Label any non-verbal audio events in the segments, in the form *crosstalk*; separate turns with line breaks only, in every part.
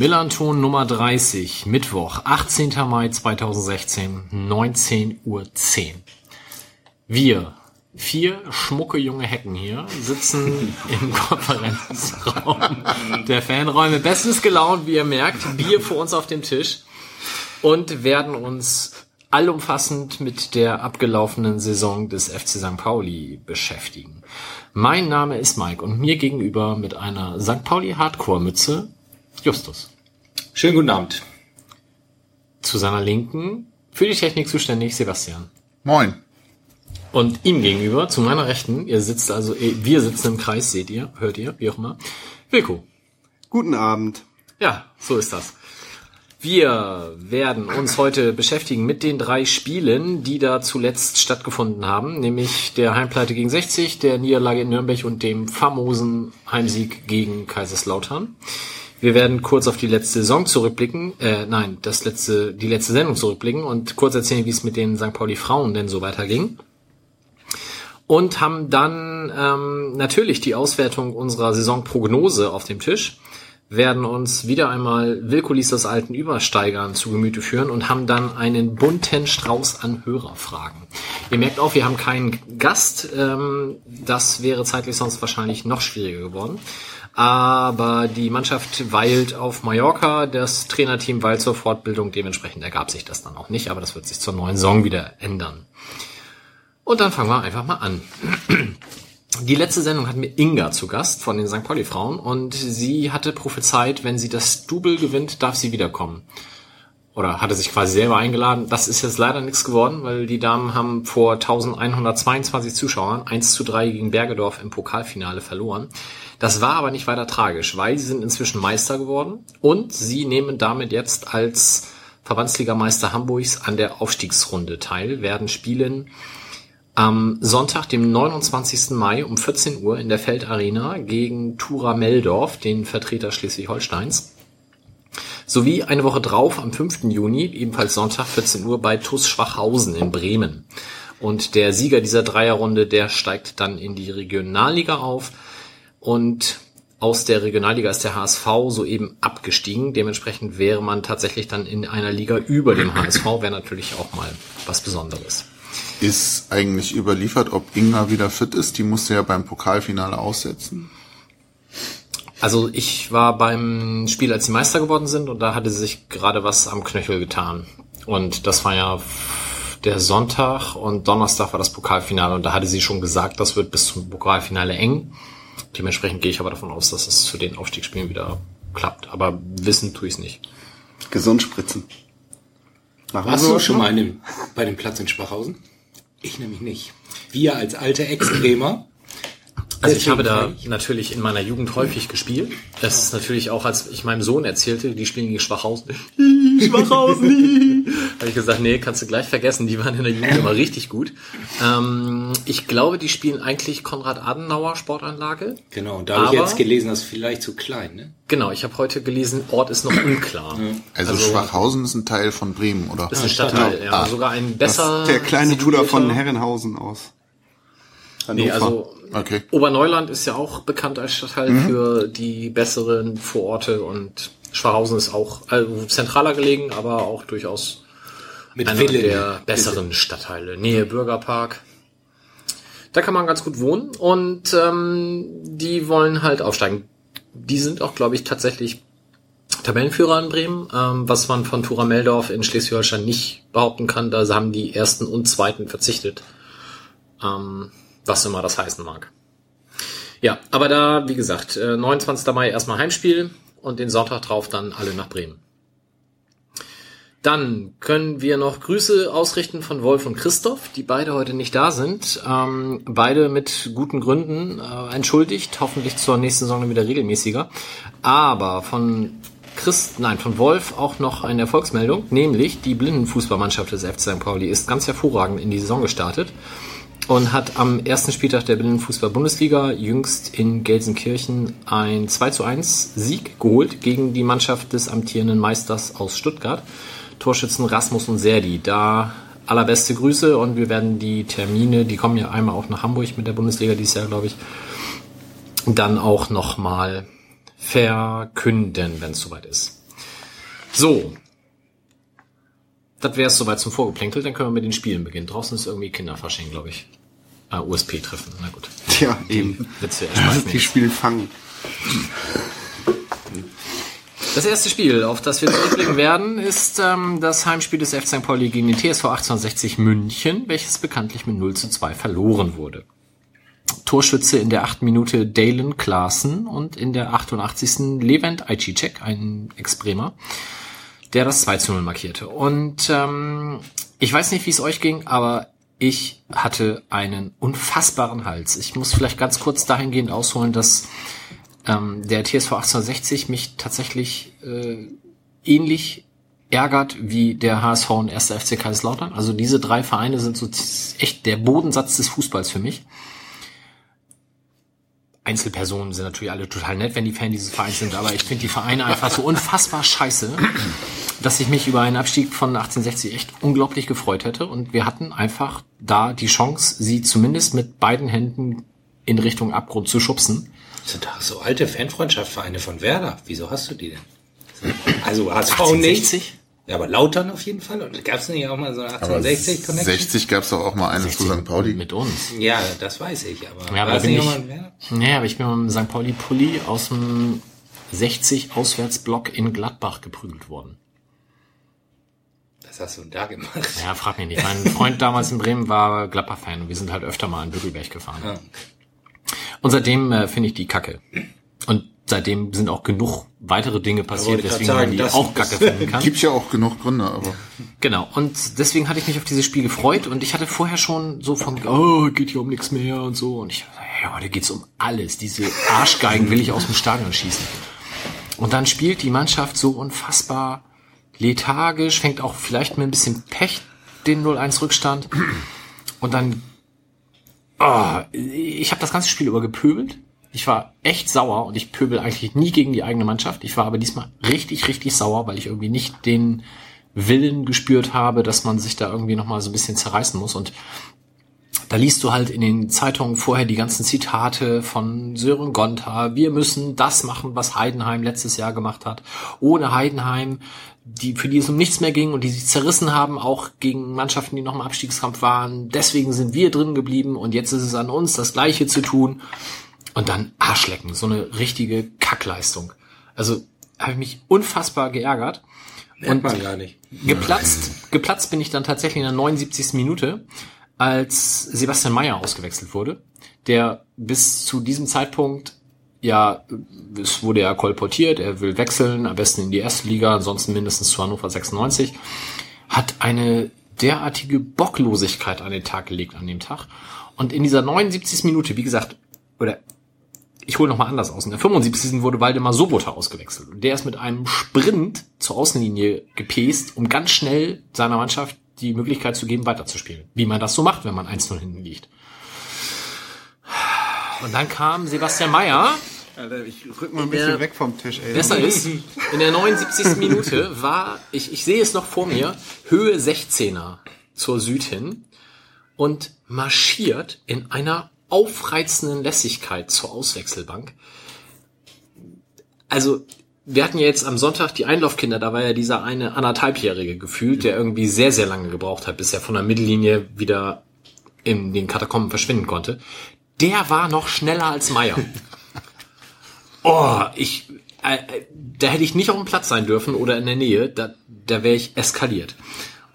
Millanton Nummer 30, Mittwoch, 18. Mai 2016, 19.10 Uhr. Wir, vier schmucke junge Hecken hier, sitzen *laughs* im Konferenzraum der Fanräume, bestens gelaunt, wie ihr merkt, Bier vor uns auf dem Tisch und werden uns allumfassend mit der abgelaufenen Saison des FC St. Pauli beschäftigen. Mein Name ist Mike und mir gegenüber mit einer St. Pauli Hardcore-Mütze Justus.
Schönen guten Abend.
Zu seiner Linken für die Technik zuständig Sebastian.
Moin.
Und ihm gegenüber, zu meiner Rechten, ihr sitzt also, eh, wir sitzen im Kreis, seht ihr, hört ihr, wie auch immer, Wilko.
Guten Abend.
Ja, so ist das. Wir werden uns heute beschäftigen mit den drei Spielen, die da zuletzt stattgefunden haben, nämlich der Heimpleite gegen 60, der Niederlage in Nürnberg und dem famosen Heimsieg gegen Kaiserslautern. Wir werden kurz auf die letzte Saison zurückblicken, äh, nein, das letzte, die letzte Sendung zurückblicken und kurz erzählen, wie es mit den St. Pauli Frauen denn so weiterging. Und haben dann ähm, natürlich die Auswertung unserer Saisonprognose auf dem Tisch, werden uns wieder einmal Wilkulis aus alten Übersteigern zu Gemüte führen und haben dann einen bunten Strauß an Hörerfragen. Ihr merkt auch, wir haben keinen Gast, ähm, das wäre zeitlich sonst wahrscheinlich noch schwieriger geworden aber die Mannschaft weilt auf Mallorca, das Trainerteam weilt zur Fortbildung, dementsprechend ergab sich das dann auch nicht, aber das wird sich zur neuen Saison wieder ändern. Und dann fangen wir einfach mal an. Die letzte Sendung hatten wir Inga zu Gast von den St. Pauli Frauen und sie hatte prophezeit, wenn sie das Double gewinnt, darf sie wiederkommen. Oder hatte sich quasi selber eingeladen. Das ist jetzt leider nichts geworden, weil die Damen haben vor 1122 Zuschauern 1 zu 3 gegen Bergedorf im Pokalfinale verloren. Das war aber nicht weiter tragisch, weil sie sind inzwischen Meister geworden und sie nehmen damit jetzt als Verbandsligameister Hamburgs an der Aufstiegsrunde teil, werden spielen am Sonntag, dem 29. Mai um 14 Uhr in der Feldarena gegen Tura Meldorf, den Vertreter Schleswig-Holsteins. Sowie eine Woche drauf, am 5. Juni, ebenfalls Sonntag, 14 Uhr, bei TuS Schwachhausen in Bremen. Und der Sieger dieser Dreierrunde, der steigt dann in die Regionalliga auf. Und aus der Regionalliga ist der HSV soeben abgestiegen. Dementsprechend wäre man tatsächlich dann in einer Liga über dem HSV, wäre natürlich auch mal was Besonderes.
Ist eigentlich überliefert, ob Inga wieder fit ist? Die musste ja beim Pokalfinale aussetzen.
Also ich war beim Spiel, als sie Meister geworden sind, und da hatte sie sich gerade was am Knöchel getan. Und das war ja der Sonntag und Donnerstag war das Pokalfinale und da hatte sie schon gesagt, das wird bis zum Pokalfinale eng. Dementsprechend gehe ich aber davon aus, dass es zu den Aufstiegsspielen wieder klappt. Aber wissen tue ich es nicht.
Gesund spritzen.
Machen Warst du schon mal dem, bei dem Platz in Schwachhausen? Ich nämlich nicht. Wir als alte Ex-Bremer.
Also ich habe da natürlich in meiner Jugend häufig gespielt. Das ist natürlich auch, als ich meinem Sohn erzählte, die spielen gegen Schwachhausen. *laughs* Schwachhausen! *laughs* habe ich gesagt, nee, kannst du gleich vergessen, die waren in der Jugend immer richtig gut. Ähm, ich glaube, die spielen eigentlich Konrad-Adenauer Sportanlage.
Genau, und da habe ich jetzt gelesen, das ist vielleicht zu klein, ne?
Genau, ich habe heute gelesen, Ort ist noch unklar.
Also, also, Schwachhausen ist ein Teil von Bremen, oder?
Ist ein Stadtteil, genau. ja. Ah. Sogar ein besser.
der kleine Bruder von Herrenhausen aus.
Hannover. Nee, also okay. Oberneuland ist ja auch bekannt als Stadtteil mhm. für die besseren Vororte und Schwachhausen ist auch also zentraler gelegen, aber auch durchaus mit einer Willen. der besseren Stadtteile. Nähe Bürgerpark. Da kann man ganz gut wohnen und ähm, die wollen halt aufsteigen. Die sind auch, glaube ich, tatsächlich Tabellenführer in Bremen, ähm, was man von Tura Meldorf in Schleswig-Holstein nicht behaupten kann. Da haben die ersten und zweiten verzichtet. Ähm, was immer das heißen mag. Ja, aber da, wie gesagt, 29. Äh, Mai erstmal Heimspiel und den Sonntag drauf dann alle nach Bremen. Dann können wir noch Grüße ausrichten von Wolf und Christoph, die beide heute nicht da sind. Ähm, beide mit guten Gründen äh, entschuldigt, hoffentlich zur nächsten Saison wieder regelmäßiger. Aber von Christ, nein, von Wolf auch noch eine Erfolgsmeldung, nämlich die Blindenfußballmannschaft des FC St. Pauli ist ganz hervorragend in die Saison gestartet. Und hat am ersten Spieltag der Binnenfußball-Bundesliga jüngst in Gelsenkirchen ein 2 zu 1 Sieg geholt gegen die Mannschaft des amtierenden Meisters aus Stuttgart. Torschützen Rasmus und Serdi. Da allerbeste Grüße und wir werden die Termine, die kommen ja einmal auch nach Hamburg mit der Bundesliga dieses Jahr, glaube ich, dann auch nochmal verkünden, wenn es soweit ist. So. Das wäre es soweit zum Vorgeplänkel, dann können wir mit den Spielen beginnen. Draußen ist irgendwie Kinderfasching, glaube ich. Ah, USP-Treffen, na gut.
Tja, eben.
Witze.
Die spielen Fangen.
Das erste Spiel, auf das wir zurückblicken werden, ist ähm, das Heimspiel des FC St. Pauli gegen den TSV 1860 München, welches bekanntlich mit 0 zu 2 verloren wurde. Torschütze in der 8. Minute Dalen Klaassen und in der 88. Levent Ajicek, ein Ex-Bremer, der das 2 zu 0 markierte. Und ähm, ich weiß nicht, wie es euch ging, aber ich hatte einen unfassbaren Hals. Ich muss vielleicht ganz kurz dahingehend ausholen, dass ähm, der TSV 1860 mich tatsächlich äh, ähnlich ärgert wie der HSV und 1. FC Kaiserslautern. Also diese drei Vereine sind so echt der Bodensatz des Fußballs für mich. Einzelpersonen sind natürlich alle total nett, wenn die Fan dieses Vereins sind, aber ich finde die Vereine einfach so unfassbar scheiße, dass ich mich über einen Abstieg von 1860 echt unglaublich gefreut hätte. Und wir hatten einfach da die Chance, sie zumindest mit beiden Händen in Richtung Abgrund zu schubsen.
Das sind doch so alte Fanfreundschaftsvereine von Werder. Wieso hast du die denn? Also HSV
1860?
nicht. Ja, aber Lautern auf jeden Fall. Und gab es nicht auch mal so eine
Aber
1860 Connection?
60 gab es doch auch mal eine zu St. Pauli.
Mit uns.
Ja, das weiß ich. Aber
Ja, aber
war
da
es
bin
nicht
ich, nee, aber ich bin mit dem St. Pauli Pulli aus dem 60 Auswärtsblock in Gladbach geprügelt worden.
Was hast du denn da gemacht?
Ja, frag mich nicht. Mein Freund damals in Bremen war Gladbach-Fan und wir sind halt öfter mal in Bügelberg gefahren.
Ah,
Und seitdem äh, finde ich die Kacke. Seitdem sind auch genug weitere Dinge passiert,
grad
weswegen man
sagen,
die auch Kacke finden kann.
Gibt ja auch genug Gründe, aber
Genau. Und deswegen hatte ich mich auf dieses Spiel gefreut und ich hatte vorher schon so von, oh, geht hier um nichts mehr und so. Und ich dachte, hey, heute geht's um alles. Diese Arschgeigen will ich aus dem Stadion schießen. Und dann spielt die Mannschaft so unfassbar lethargisch, fängt auch vielleicht mit ein bisschen Pech den 0-1 Rückstand. Und dann, oh, ich habe das ganze Spiel über gepöbelt. Ich war echt sauer und ich pöbel eigentlich nie gegen die eigene Mannschaft. Ich war aber diesmal richtig, richtig sauer, weil ich irgendwie nicht den Willen gespürt habe, dass man sich da irgendwie nochmal so ein bisschen zerreißen muss. Und da liest du halt in den Zeitungen vorher die ganzen Zitate von Sören Gonta. Wir müssen das machen, was Heidenheim letztes Jahr gemacht hat. Ohne Heidenheim, die, für die es um nichts mehr ging und die sich zerrissen haben, auch gegen Mannschaften, die noch im Abstiegskampf waren. Deswegen sind wir drin geblieben und jetzt ist es an uns, das Gleiche zu tun. Und dann Arschlecken, so eine richtige Kackleistung. Also habe ich mich unfassbar geärgert.
Merkt man gar nicht.
Geplatzt, geplatzt bin ich dann tatsächlich in der 79. Minute, als Sebastian Mayer ausgewechselt wurde, der bis zu diesem Zeitpunkt ja, es wurde ja kolportiert, er will wechseln, am besten in die erste Liga, ansonsten mindestens zu Hannover 96, hat eine derartige Bocklosigkeit an den Tag gelegt an dem Tag. Und in dieser 79. Minute, wie gesagt, oder ich hole noch mal anders aus. In der 75. wurde Waldemar Sobota ausgewechselt. Und der ist mit einem Sprint zur Außenlinie gepest, um ganz schnell seiner Mannschaft die Möglichkeit zu geben, weiterzuspielen. Wie man das so macht, wenn man 1-0 hinten liegt. Und dann kam Sebastian Mayer,
Alter, ich rück mal ein bisschen weg vom Tisch, ey.
besser ist, in der 79. Minute war, ich, ich sehe es noch vor mir, Höhe 16er zur Süd hin und marschiert in einer aufreizenden Lässigkeit zur Auswechselbank. Also, wir hatten ja jetzt am Sonntag die Einlaufkinder, da war ja dieser eine anderthalbjährige gefühlt, der irgendwie sehr, sehr lange gebraucht hat, bis er von der Mittellinie wieder in den Katakomben verschwinden konnte. Der war noch schneller als Meier. *laughs* Oh, ich, äh, äh, da hätte ich nicht auf dem Platz sein dürfen oder in der Nähe, da, da wäre ich eskaliert.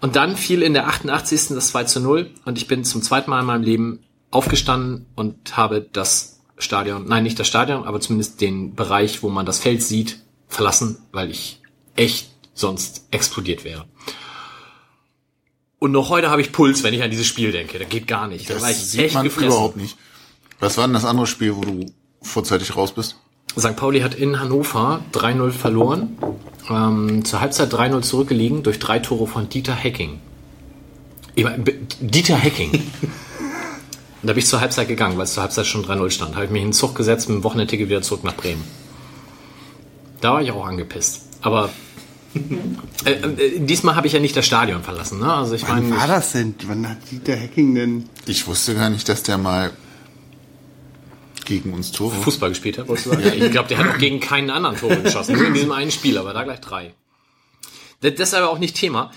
Und dann fiel in der 88. das 2 zu 0 und ich bin zum zweiten Mal in meinem Leben aufgestanden und habe das Stadion, nein, nicht das Stadion, aber zumindest den Bereich, wo man das Feld sieht, verlassen, weil ich echt sonst explodiert wäre. Und noch heute habe ich Puls, wenn ich an dieses Spiel denke. Das geht gar nicht. Da war ich
sieht
echt
man
gefressen.
überhaupt nicht. Was war denn das andere Spiel, wo du vorzeitig raus bist?
St. Pauli hat in Hannover 3-0 verloren. Ähm, zur Halbzeit 3-0 zurückgelegen durch drei Tore von Dieter Hecking. Dieter Hecking. *laughs* Und da bin ich zur Halbzeit gegangen, weil es zur Halbzeit schon 3-0 stand. Habe ich mich in den Zug gesetzt, mit dem Wochenendticket wieder zurück nach Bremen. Da war ich auch angepisst. Aber äh, äh, diesmal habe ich ja nicht das Stadion verlassen. Ne? Also ich
Wann
meine,
war das denn? Wann hat Dieter Hecking denn?
Ich wusste gar nicht, dass der mal gegen uns Tore.
Fußball gespielt hat, wolltest du sagen? Ja, ich glaube, der hat auch gegen keinen anderen Tore geschossen. Nur in diesem einen Spiel, aber da gleich drei. Das ist aber auch nicht Thema.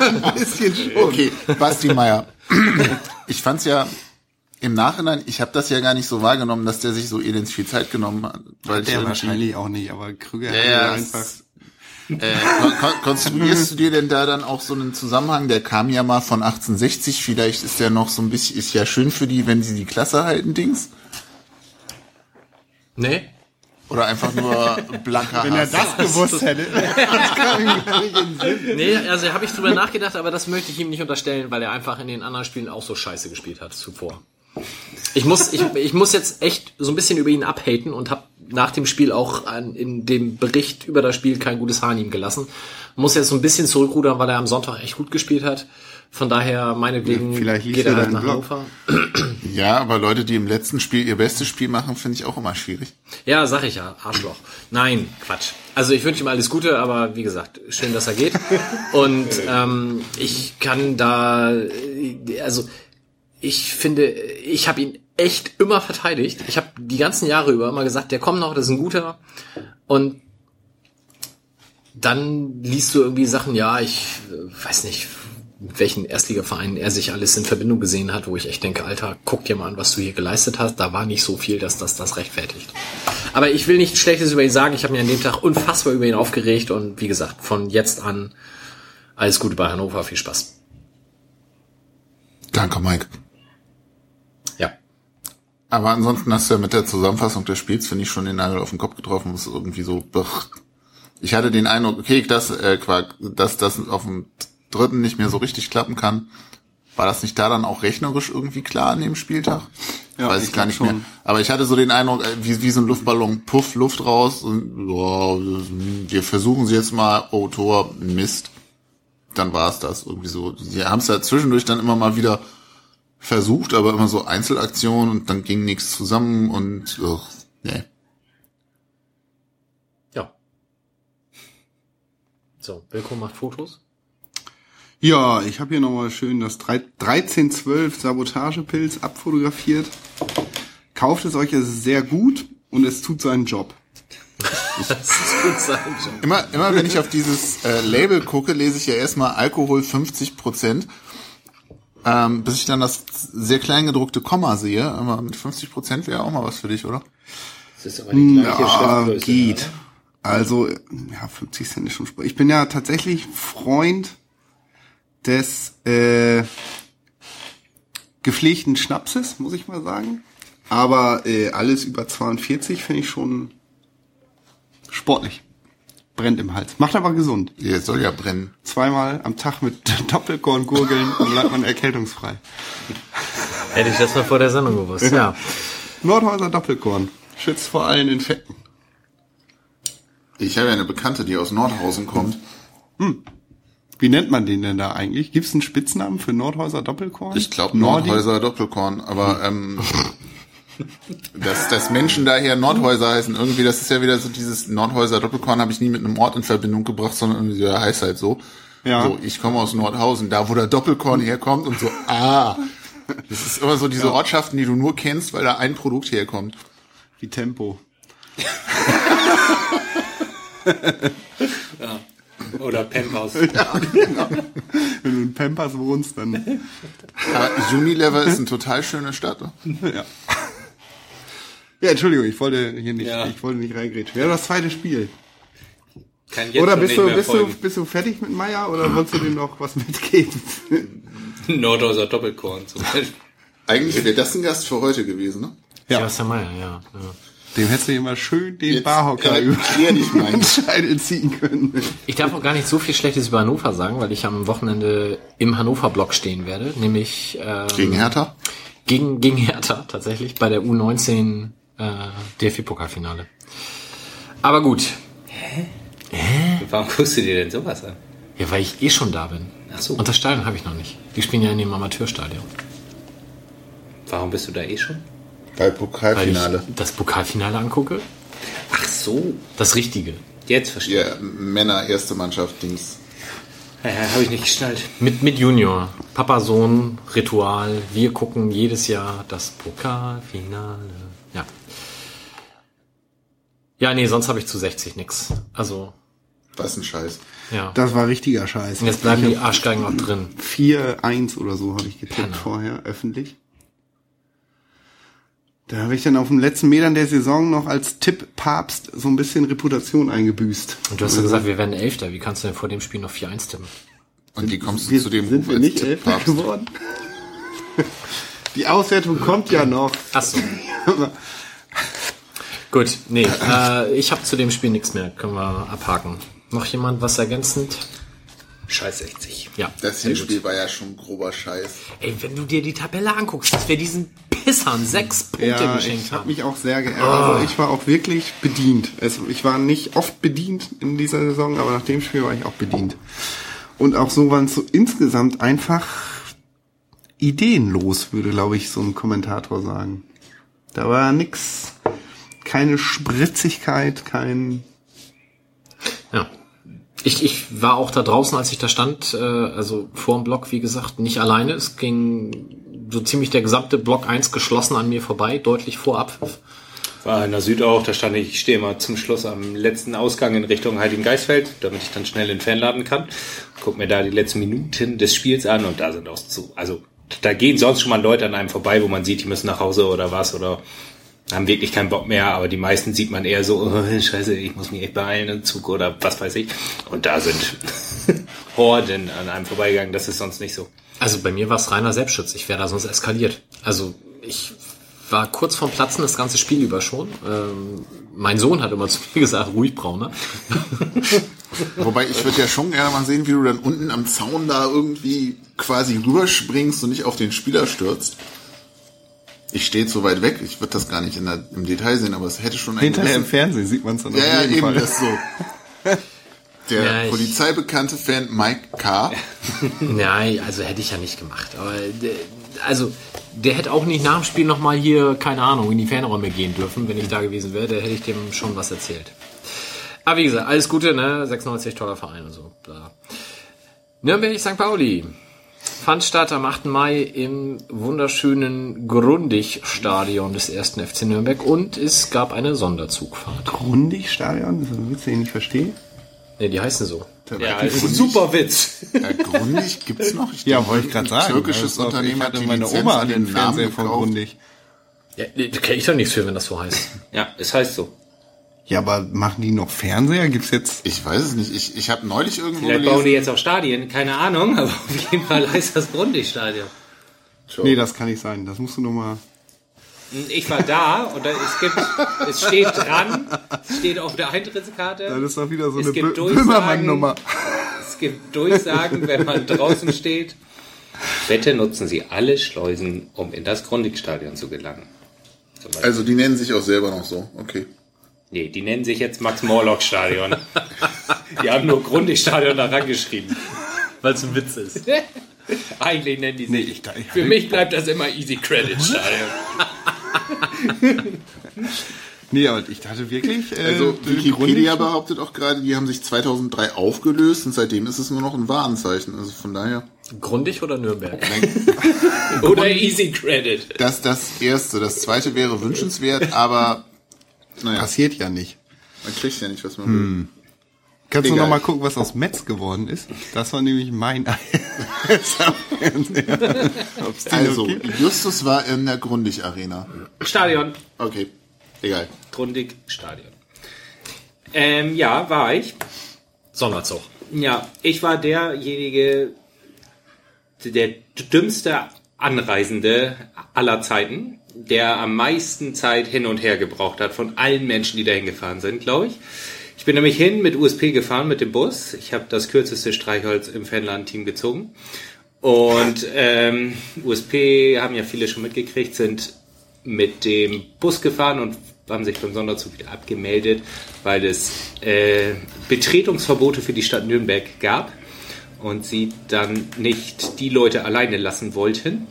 Ein bisschen schon.
Okay, Basti Meier. Ich fand's ja im Nachhinein, ich habe das ja gar nicht so wahrgenommen, dass der sich so elends viel Zeit genommen hat. Weil
Der wahrscheinlich auch nicht, aber Krüger
Ja,
hat
ja,
einfach.
Äh, kon konstruierst du dir denn da dann auch so einen Zusammenhang? Der kam ja mal von 1860, vielleicht ist der noch so ein bisschen, ist ja schön für die, wenn sie die Klasse halten, Dings.
Nee?
Oder einfach nur *laughs* blanker
Wenn er das gewusst hätte, *laughs* das kam ihm gar nicht in Sinn.
Nee, also habe ich drüber nachgedacht, aber das möchte ich ihm nicht unterstellen, weil er einfach in den anderen Spielen auch so scheiße gespielt hat zuvor. Ich muss, ich, ich muss jetzt echt so ein bisschen über ihn abhaten und habe nach dem Spiel auch an, in dem Bericht über das Spiel kein gutes Haar an ihm gelassen. Muss jetzt so ein bisschen zurückrudern, weil er am Sonntag echt gut gespielt hat. Von daher, meinetwegen,
Ja, vielleicht
geht er halt nach
Blog.
Hannover. *clears throat*
Ja, aber Leute, die im letzten Spiel ihr bestes Spiel machen, finde ich auch immer schwierig.
Ja, sag ich ja, Arschloch. Nein, Quatsch. Also ich wünsche ihm alles Gute, aber wie gesagt, schön, dass er geht. *laughs* Und ähm, ich kann da, äh, also ich finde, ich habe ihn echt immer verteidigt. Ich habe die ganzen Jahre über immer gesagt, der kommt noch, das ist ein guter. Und dann liest du irgendwie Sachen, ja, ich äh, weiß nicht, mit welchen Erstligavereinen er sich alles in Verbindung gesehen hat, wo ich echt denke, Alter, guck dir mal an, was du hier geleistet hast. Da war nicht so viel, dass das das rechtfertigt. Aber ich will nichts Schlechtes über ihn sagen. Ich habe mir an dem Tag unfassbar über ihn aufgeregt und wie gesagt, von jetzt an alles Gute bei Hannover, viel Spaß.
Danke, Mike.
Ja.
Aber ansonsten hast du ja mit der Zusammenfassung des Spiels, finde ich, schon den Nagel auf den Kopf getroffen. Das ist irgendwie so. Ich hatte den Eindruck, okay, dass, äh, Quark, dass das auf dem dritten nicht mehr so richtig klappen kann. War das nicht da dann auch rechnerisch irgendwie klar an dem Spieltag?
Ja,
Weiß
ich
ich gar nicht
schon.
mehr. Aber ich hatte so den Eindruck, äh, wie, wie so ein Luftballon, puff, Luft raus und ja, wir versuchen sie jetzt mal, oh Tor, Mist. Dann war es das irgendwie so. Sie haben es ja zwischendurch dann immer mal wieder versucht, aber immer so Einzelaktionen und dann ging nichts zusammen und ugh, nee.
Ja. So, Wilko macht Fotos.
Ja, ich habe hier nochmal schön das 3 1312 Sabotagepilz abfotografiert. Kauft es euch, es ist sehr gut und es tut seinen Job. *laughs*
Das ist gut sein, John.
Immer, immer wenn ich auf dieses äh, Label gucke, lese ich ja erstmal Alkohol 50 Prozent. Ähm, bis ich dann das sehr klein gedruckte Komma sehe. Aber mit 50 Prozent wäre auch mal was für dich, oder?
Das ist aber die gleiche
Ja, geht.
oder?
Also, ja, 50 Cent ist schon Sport. Ich bin ja tatsächlich Freund des äh, gepflegten Schnapses, muss ich mal sagen. Aber äh, alles über 42 finde ich schon sportlich. Brennt im Hals. Macht aber gesund.
Der soll ja brennen.
Zweimal am Tag mit *laughs* Doppelkorn gurgeln, dann bleibt man erkältungsfrei.
Hätte ich das mal vor der Sendung gewusst. Ja.
Nordhäuser Doppelkorn. Schützt vor allen Infekten.
Ich habe ja eine Bekannte, die aus Nordhausen kommt.
Wie nennt man den denn da eigentlich? Gibt es einen Spitznamen für Nordhäuser Doppelkorn?
Ich glaube? Nordhäuser Doppelkorn, aber ähm, dass, dass Menschen daher Nordhäuser heißen, irgendwie, das ist ja wieder so dieses Nordhäuser Doppelkorn habe ich nie mit einem Ort in Verbindung gebracht, sondern irgendwie, der heißt halt so.
Ja.
So, ich komme aus Nordhausen, da wo der Doppelkorn herkommt und so, ah. Das ist immer so diese Ortschaften, die du nur kennst, weil da ein Produkt herkommt.
Wie Tempo. *laughs*
Oder Pampers. *laughs*
Wenn du in Pampers wohnst, dann.
Aber Unilever ist eine total schöne Stadt. ne?
ja. Ja, Entschuldigung, ich wollte hier nicht,
Ja.
ich wollte nicht reingrätschen. Ja, das zweite Spiel.
Kann jetzt
oder bist
nicht
du,
mehr
bist du, bist du fertig mit Meier oder wolltest du dem noch was mitgeben? *laughs*
Nordhauser Doppelkorn zum Beispiel.
Eigentlich wäre das ein Gast für heute gewesen, ne?
Ja.
Sebastian Meyer, ja. ja.
Dem hättest du immer schön den
Jetzt,
Barhocker
äh,
über
mal.
den Scheitel ziehen können.
Ich darf auch gar nicht so viel Schlechtes über Hannover sagen, weil ich am Wochenende im Hannover-Block stehen werde, nämlich ähm,
Gegen Hertha?
gegen, gegen Hertha tatsächlich bei der U19 äh, DFB-Pokalfinale. Aber gut,
Warum guckst du dir denn sowas an?
ja, weil ich eh schon da bin.
Ach so.
Und das Stadion habe ich noch nicht. Die spielen ja in dem Amateurstadion.
Warum bist du da eh schon?
Bei
Weil
Pokalfinale.
ich das Pokalfinale angucke.
Ach so.
Das Richtige.
Jetzt verstehe
Ja, Männer, erste Mannschaft, Dings.
ich. Ja, habe ich nicht geschnallt.
Mit, mit Junior. Papa, Sohn, Ritual. Wir gucken jedes Jahr das Pokalfinale. Ja. Ja, nee, sonst habe ich zu 60 nix. Also,
Was ein Scheiß.
ja.
Das war richtiger Scheiß.
Jetzt bleiben die Arschgeigen noch drin.
4-1 oder so habe ich getippt
Genau.
vorher, öffentlich. Da habe ich dann auf den letzten Metern der Saison noch als Tipp Papst so ein bisschen Reputation eingebüßt.
Und du hast ja gesagt, wir werden Elfter. Wie kannst du denn vor dem Spiel noch 4-1 tippen?
Und wie kommst du
Wir
zu dem
sind
Ruf
wir
als
nicht Elfter
Tipppapst?
geworden. *laughs* Die Auswertung kommt ja noch.
Ach so. *laughs* Gut, nee, äh, ich habe zu dem Spiel nichts mehr. Können wir abhaken. Noch jemand was ergänzend?
Scheiß 60.
Ja.
Das. Hinspiel war ja schon grober Scheiß.
Ey, wenn du dir die Tabelle anguckst, dass wir diesen Pissern sechs Punkte
Ja,
geschenkt
ich habe
haben.
mich auch sehr geärgert. Also ich war auch wirklich bedient. Es, ich war nicht oft bedient in dieser Saison, aber nach dem Spiel war ich auch bedient. Und auch so waren es so insgesamt einfach ideenlos, würde, glaube ich, so ein Kommentator sagen. Da war nix, keine Spritzigkeit, kein...
Ja. Ich, ich war auch da draußen, als ich da stand, äh, also vor dem Block, wie gesagt, nicht alleine. Es ging so ziemlich der gesamte Block 1 geschlossen an mir vorbei, deutlich vor Abpfiff.
War in der Süd auch, da stand ich, ich stehe mal zum Schluss am letzten Ausgang in Richtung Heiligen Geistfeld, damit ich dann schnell in den Fan laden kann. Guck mir da die letzten Minuten des Spiels an und da sind auch so, also da gehen sonst schon mal Leute an einem vorbei, wo man sieht, die müssen nach Hause oder was oder haben wirklich keinen Bock mehr, aber die meisten sieht man eher so, oh, scheiße, ich muss mich echt beeilen im Zug oder was weiß ich. Und da sind *laughs* Horden an einem vorbeigegangen, das ist sonst nicht so.
Also bei mir war es reiner Selbstschutz. Ich wäre da sonst eskaliert. Also ich war kurz vorm Platzen das ganze Spiel über schon. Ähm, mein Sohn hat immer zu mir gesagt, ruhig Brauner. *laughs*
Wobei ich würde ja schon gerne mal sehen, wie du dann unten am Zaun da irgendwie quasi rüberspringst und nicht auf den Spieler stürzt. Ich stehe so weit weg, ich würde das gar nicht in der, im Detail sehen, aber es hätte schon einen
Hinterher im Fernsehen sieht man es dann
Ja, ja,
auf jeden
eben,
Fall.
das ist so. *laughs* Der
Ja, ich-
polizeibekannte Fan Mike K. *laughs*
Nein, also hätte ich ja nicht gemacht. Aber der, also der hätte auch nicht nach dem Spiel nochmal hier, keine Ahnung, in die Fanräume gehen dürfen, wenn ich da gewesen wäre. Da hätte ich dem schon was erzählt. Aber wie gesagt, alles Gute, ne? 96 toller Verein und so. Bla. Nürnberg, St. Pauli. Fand statt am 8. Mai im wunderschönen Grundig-Stadion des 1. FC Nürnberg und es gab eine Sonderzugfahrt.
Grundig-Stadion, das ist ein Witz, den ich nicht verstehe.
Ne, die heißen so.
Ja, ist ein super Witz.
Äh, Grundig gibt's noch? Ich
Ja, wollte ich gerade sagen.
Türkisches
Das ist auch-
Unternehmen
hatte meine
Lizenz
Oma
an den
den
Namen
Fernseher von. Grundig.
Ja, da kenne ich doch nichts für, wenn das so heißt.
Ja, es heißt so.
Ja, aber machen die noch Fernseher? Gibt's jetzt...
Ich weiß es nicht. Ich, ich habe neulich irgendwo
Vielleicht bauen die
gelesen.
jetzt auch Stadien, keine Ahnung, aber auf jeden Fall *laughs* heißt das Grundig-Stadion.
Nee, das kann nicht sein. Das musst du noch mal...
Ich war da und da, es gibt, es steht dran, es steht auf der Eintrittskarte.
Das ist doch wieder so
Es
eine
gibt
Bö-
Durchsagen.
Böhmermann-Nummer.
Es gibt Durchsagen, wenn man draußen steht. Bitte nutzen Sie alle Schleusen, um in das Grundig-Stadion zu gelangen.
Also die nennen sich auch selber noch so. Okay.
Nee, die nennen sich jetzt Max-Morlock-Stadion. *laughs* Die haben nur Grundig-Stadion da rangeschrieben.
Weil es ein Witz ist. *laughs*
Eigentlich nennen die sich.
Nee, ich, ich,
Für mich bleibt das immer Easy Credit Stadion. *laughs*
Nee, aber ich dachte wirklich... Äh,
Also
die
Wikipedia behauptet auch gerade, die haben sich 2003 aufgelöst und seitdem ist es nur noch ein Warenzeichen. Also von daher,
Grundig oder Nürnberg?
Oder Easy Credit.
das das erste. Das zweite wäre wünschenswert, aber naja,
Passiert ja nicht.
man kriegt ja nicht, was man will.
Kannst du
Egal.
noch mal gucken, was aus Metz geworden ist? Das war nämlich mein *laughs* *laughs*
Also? Justus war in der Grundig-Arena.
Stadion.
Okay, egal.
Grundig Stadion. Ähm, ja, war ich.
Sonderzug.
Ja, ich war derjenige, der dümmste Anreisende aller Zeiten, der am meisten Zeit hin und her gebraucht hat von allen Menschen, die dahin gefahren sind, glaube ich. Ich bin nämlich hin mit USP gefahren mit dem Bus. Ich habe das kürzeste Streichholz im Fanladen-Team gezogen. Und ähm, USP haben ja viele schon mitgekriegt, sind mit dem Bus gefahren und haben sich beim Sonderzug wieder abgemeldet, weil es äh, Betretungsverbote für die Stadt Nürnberg gab und sie dann nicht die Leute alleine lassen wollten.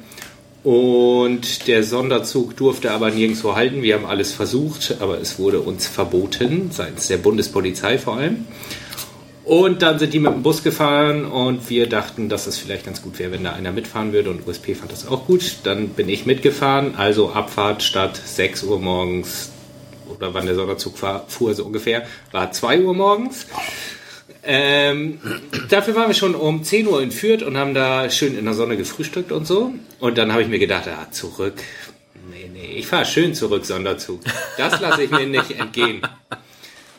Und der Sonderzug durfte aber nirgendwo halten. Wir haben alles versucht, aber es wurde uns verboten, seitens der Bundespolizei vor allem. Und dann sind die mit dem Bus gefahren und wir dachten, dass es vielleicht ganz gut wäre, wenn da einer mitfahren würde und USP fand das auch gut. Dann bin ich mitgefahren, also Abfahrt statt 6 Uhr morgens oder wann der Sonderzug fuhr, so ungefähr, war 2 Uhr morgens. Ähm, dafür waren wir schon um 10 Uhr in Fürth und haben da schön in der Sonne gefrühstückt und so. Und dann habe ich mir gedacht, ah, zurück. Nee, nee, ich fahre schön zurück, Sonderzug. Das lasse ich mir nicht entgehen.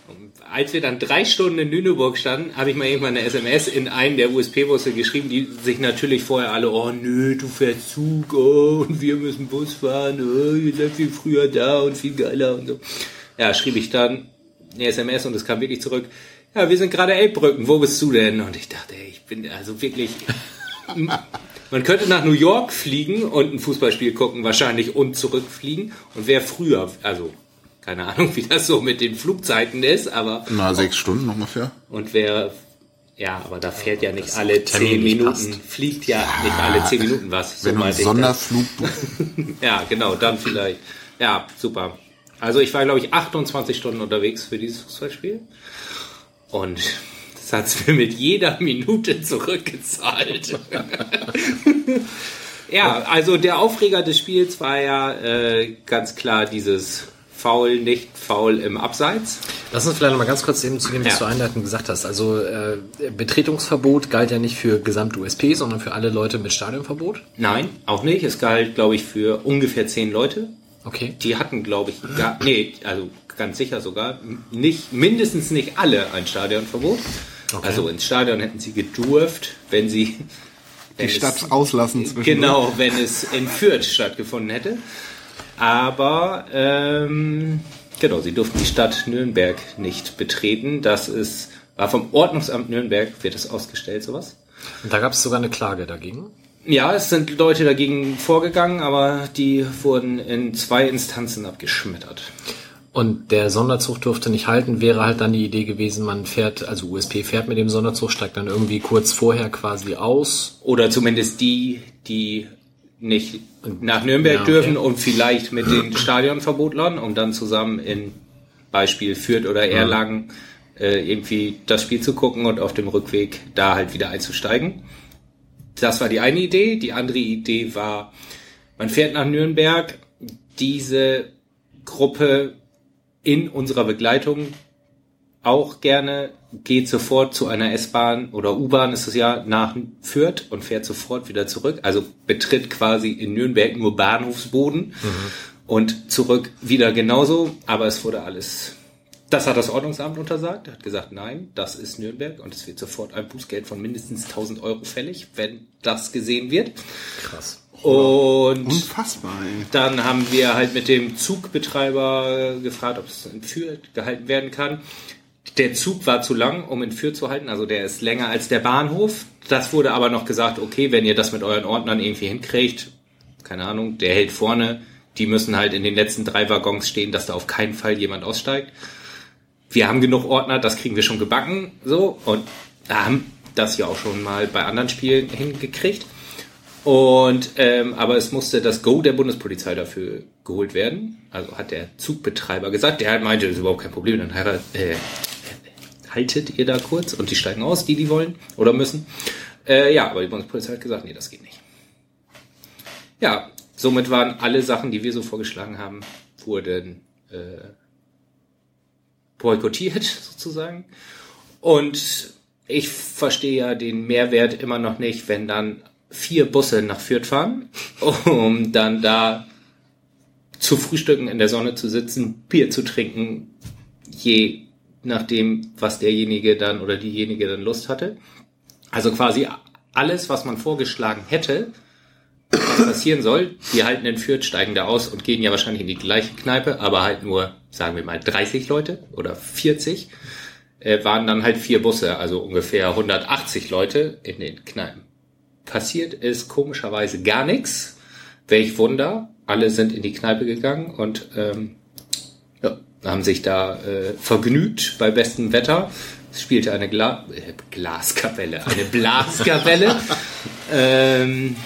Und als wir dann drei Stunden in Lüneburg standen, habe ich mal irgendwann eine SMS in einen der USP-Busse geschrieben, die sich natürlich vorher alle, oh nö, du fährst Zug, oh, und wir müssen Bus fahren, oh, ihr seid viel früher da und viel geiler und so. Ja, schrieb ich dann eine SMS und es kam wirklich zurück, ja, wir sind gerade Elbbrücken, wo bist du denn? Und ich dachte, ey, ich bin also wirklich. *laughs* Man könnte nach New York fliegen und ein Fußballspiel gucken, wahrscheinlich und zurückfliegen. Und wer früher, also keine Ahnung, *laughs* wie das so mit den Flugzeiten ist, aber.
Na, sechs Stunden ungefähr.
Und wer, ja, aber da fährt ja nicht
das
alle zehn Minuten,
passt.
fliegt ja nicht alle zehn Minuten was. So
Wenn du einen. Sonderflug *laughs*
Ja, genau, dann vielleicht. Ja, super. Also ich war, glaube ich, 28 Stunden unterwegs für dieses Fußballspiel. Und das hat's mir mit jeder Minute zurückgezahlt. *laughs* ja, also der Aufreger des Spiels war ja äh, ganz klar dieses Foul, nicht Foul im Abseits.
Lass uns vielleicht noch mal ganz kurz eben zu dem, was
Ja.
du einleitend gesagt hast. Also äh, Betretungsverbot galt ja nicht für Gesamt-USP, sondern für alle Leute mit Stadionverbot.
Nein, auch nicht. Es galt, glaube ich, für ungefähr zehn Leute.
Okay.
Die hatten, glaube ich, gar, nee, also ganz sicher sogar, nicht, mindestens nicht alle ein Stadionverbot.
Okay.
Also ins Stadion hätten sie gedurft, wenn sie wenn
Die
es-
Stadt auslassen zwischendurch.
Genau, wenn es in Fürth stattgefunden hätte. Aber ähm, genau, sie durften die Stadt Nürnberg nicht betreten. Das ist war vom Ordnungsamt Nürnberg wird das ausgestellt, sowas.
Und da gab es sogar eine Klage dagegen.
Ja, es sind Leute dagegen vorgegangen, aber die wurden in zwei Instanzen abgeschmettert.
Und der Sonderzug durfte nicht halten, wäre halt dann die Idee gewesen, man fährt, also USP fährt mit dem Sonderzug, steigt dann irgendwie kurz vorher quasi aus.
Oder zumindest die, die nicht nach Nürnberg
Ja, okay.
dürfen und vielleicht mit den Stadionverbotlern, um dann zusammen in Beispiel Fürth oder Erlangen äh, irgendwie das Spiel zu gucken und auf dem Rückweg da halt wieder einzusteigen. Das war die eine Idee. Die andere Idee war, man fährt nach Nürnberg, diese Gruppe in unserer Begleitung auch gerne geht sofort zu einer S-Bahn oder U-Bahn ist es ja nach Fürth und fährt sofort wieder zurück. Also betritt quasi in Nürnberg nur Bahnhofsboden und zurück wieder genauso. Aber es wurde alles, das hat das Ordnungsamt untersagt. Er hat gesagt, nein, das ist Nürnberg und es wird sofort ein Bußgeld von mindestens 1000 Euro fällig, wenn das gesehen wird.
Krass.
Und
Unfassbar, ey.
dann haben wir halt mit dem Zugbetreiber gefragt, ob es in Fürth gehalten werden kann. Der Zug war zu lang, um in Fürth zu halten, also der ist länger als der Bahnhof. Das wurde aber noch gesagt, okay, wenn ihr das mit euren Ordnern irgendwie hinkriegt, keine Ahnung, der hält vorne, die müssen halt in den letzten drei Waggons stehen, dass da auf keinen Fall jemand aussteigt. Wir haben genug Ordner, das kriegen wir schon gebacken, so, und haben das ja auch schon mal bei anderen Spielen hingekriegt. Und ähm, aber es musste das Go der Bundespolizei dafür geholt werden. Also hat der Zugbetreiber gesagt, der meinte, das ist überhaupt kein Problem, dann heirat, äh, haltet ihr da kurz und die steigen aus, die die wollen oder müssen. Äh, ja, aber die Bundespolizei hat gesagt, nee, das geht nicht. Ja, somit waren alle Sachen, die wir so vorgeschlagen haben, wurden äh, boykottiert *laughs* sozusagen. Und ich verstehe ja den Mehrwert immer noch nicht, wenn dann vier Busse nach Fürth fahren, um dann da zu frühstücken, in der Sonne zu sitzen, Bier zu trinken, je nachdem, was derjenige dann oder diejenige dann Lust hatte. Also quasi alles, was man vorgeschlagen hätte, was passieren soll, die halten in Fürth, steigen da aus und gehen ja wahrscheinlich in die gleiche Kneipe, aber halt nur, sagen wir mal, 30 Leute oder 40, äh, waren dann halt vier Busse, also ungefähr 180 Leute in den Kneipen. Passiert ist komischerweise gar nichts. Welch Wunder. Alle sind in die Kneipe gegangen und ähm, ja, haben sich da äh, vergnügt bei bestem Wetter. Es spielte eine Gla äh, Glaskapelle, eine *laughs* Blaskapelle. ähm,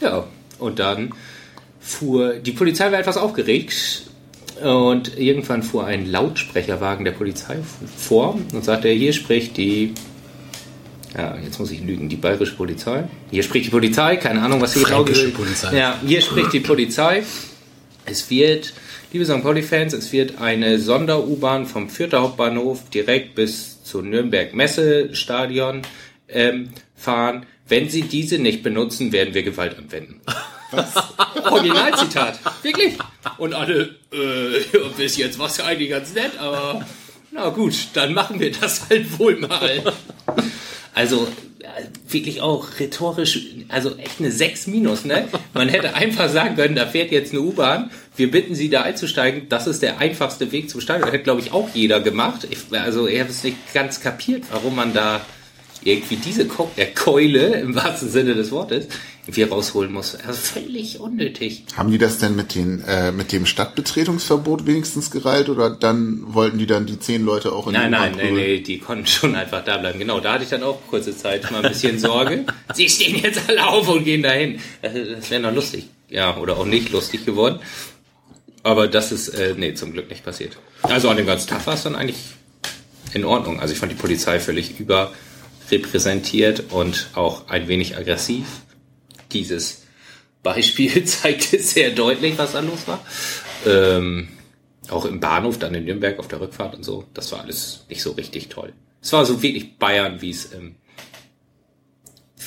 ja, und dann fuhr, die Polizei war etwas aufgeregt und irgendwann fuhr ein Lautsprecherwagen der Polizei vor und sagte, hier spricht die, ja, jetzt muss ich lügen, die bayerische Polizei. Hier spricht die Polizei, keine Ahnung, was hier genau
Polizei.
Ja, hier spricht die Polizei. Es wird, liebe St. Pauli-Fans, es wird eine Sonder-U-Bahn vom Fürther Hauptbahnhof direkt bis zu Nürnberg-Messe-Stadion ähm, fahren. Wenn Sie diese nicht benutzen, werden wir Gewalt anwenden. *laughs* Originalzitat. Wirklich. Und alle, äh, *laughs* bis jetzt war es ja eigentlich ganz nett, aber na gut, dann machen wir das halt wohl mal. Also ja, wirklich auch rhetorisch, also echt eine 6 minus, ne? Man hätte einfach sagen können, da fährt jetzt eine U-Bahn, wir bitten Sie da einzusteigen, das ist der einfachste Weg zum Stadion. Das hätte, glaube ich, auch jeder gemacht. Ich, also ich habe es nicht ganz kapiert, warum man da irgendwie diese der Keule, im wahrsten Sinne des Wortes, irgendwie rausholen muss. Also völlig unnötig.
Haben die das denn mit den äh, mit dem Stadtbetretungsverbot wenigstens gereilt oder dann wollten die dann die zehn Leute auch in
Nein,
die
nein, nein, nee, die konnten schon einfach da bleiben. Genau, da hatte ich dann auch kurze Zeit mal ein bisschen Sorge. *laughs* Sie stehen jetzt alle auf und gehen dahin. Das, wäre noch lustig. Ja, oder auch nicht lustig geworden. Aber das ist, äh, nee, zum Glück nicht passiert. Also an dem ganzen Tag war es dann eigentlich in Ordnung. Also ich fand die Polizei völlig überrepräsentiert und auch ein wenig aggressiv. Dieses Beispiel *laughs* zeigte sehr deutlich, was da los war. Ähm, auch im Bahnhof, dann in Nürnberg auf der Rückfahrt und so. Das war alles nicht so richtig toll. Es war so wirklich Bayern, wie es, ähm,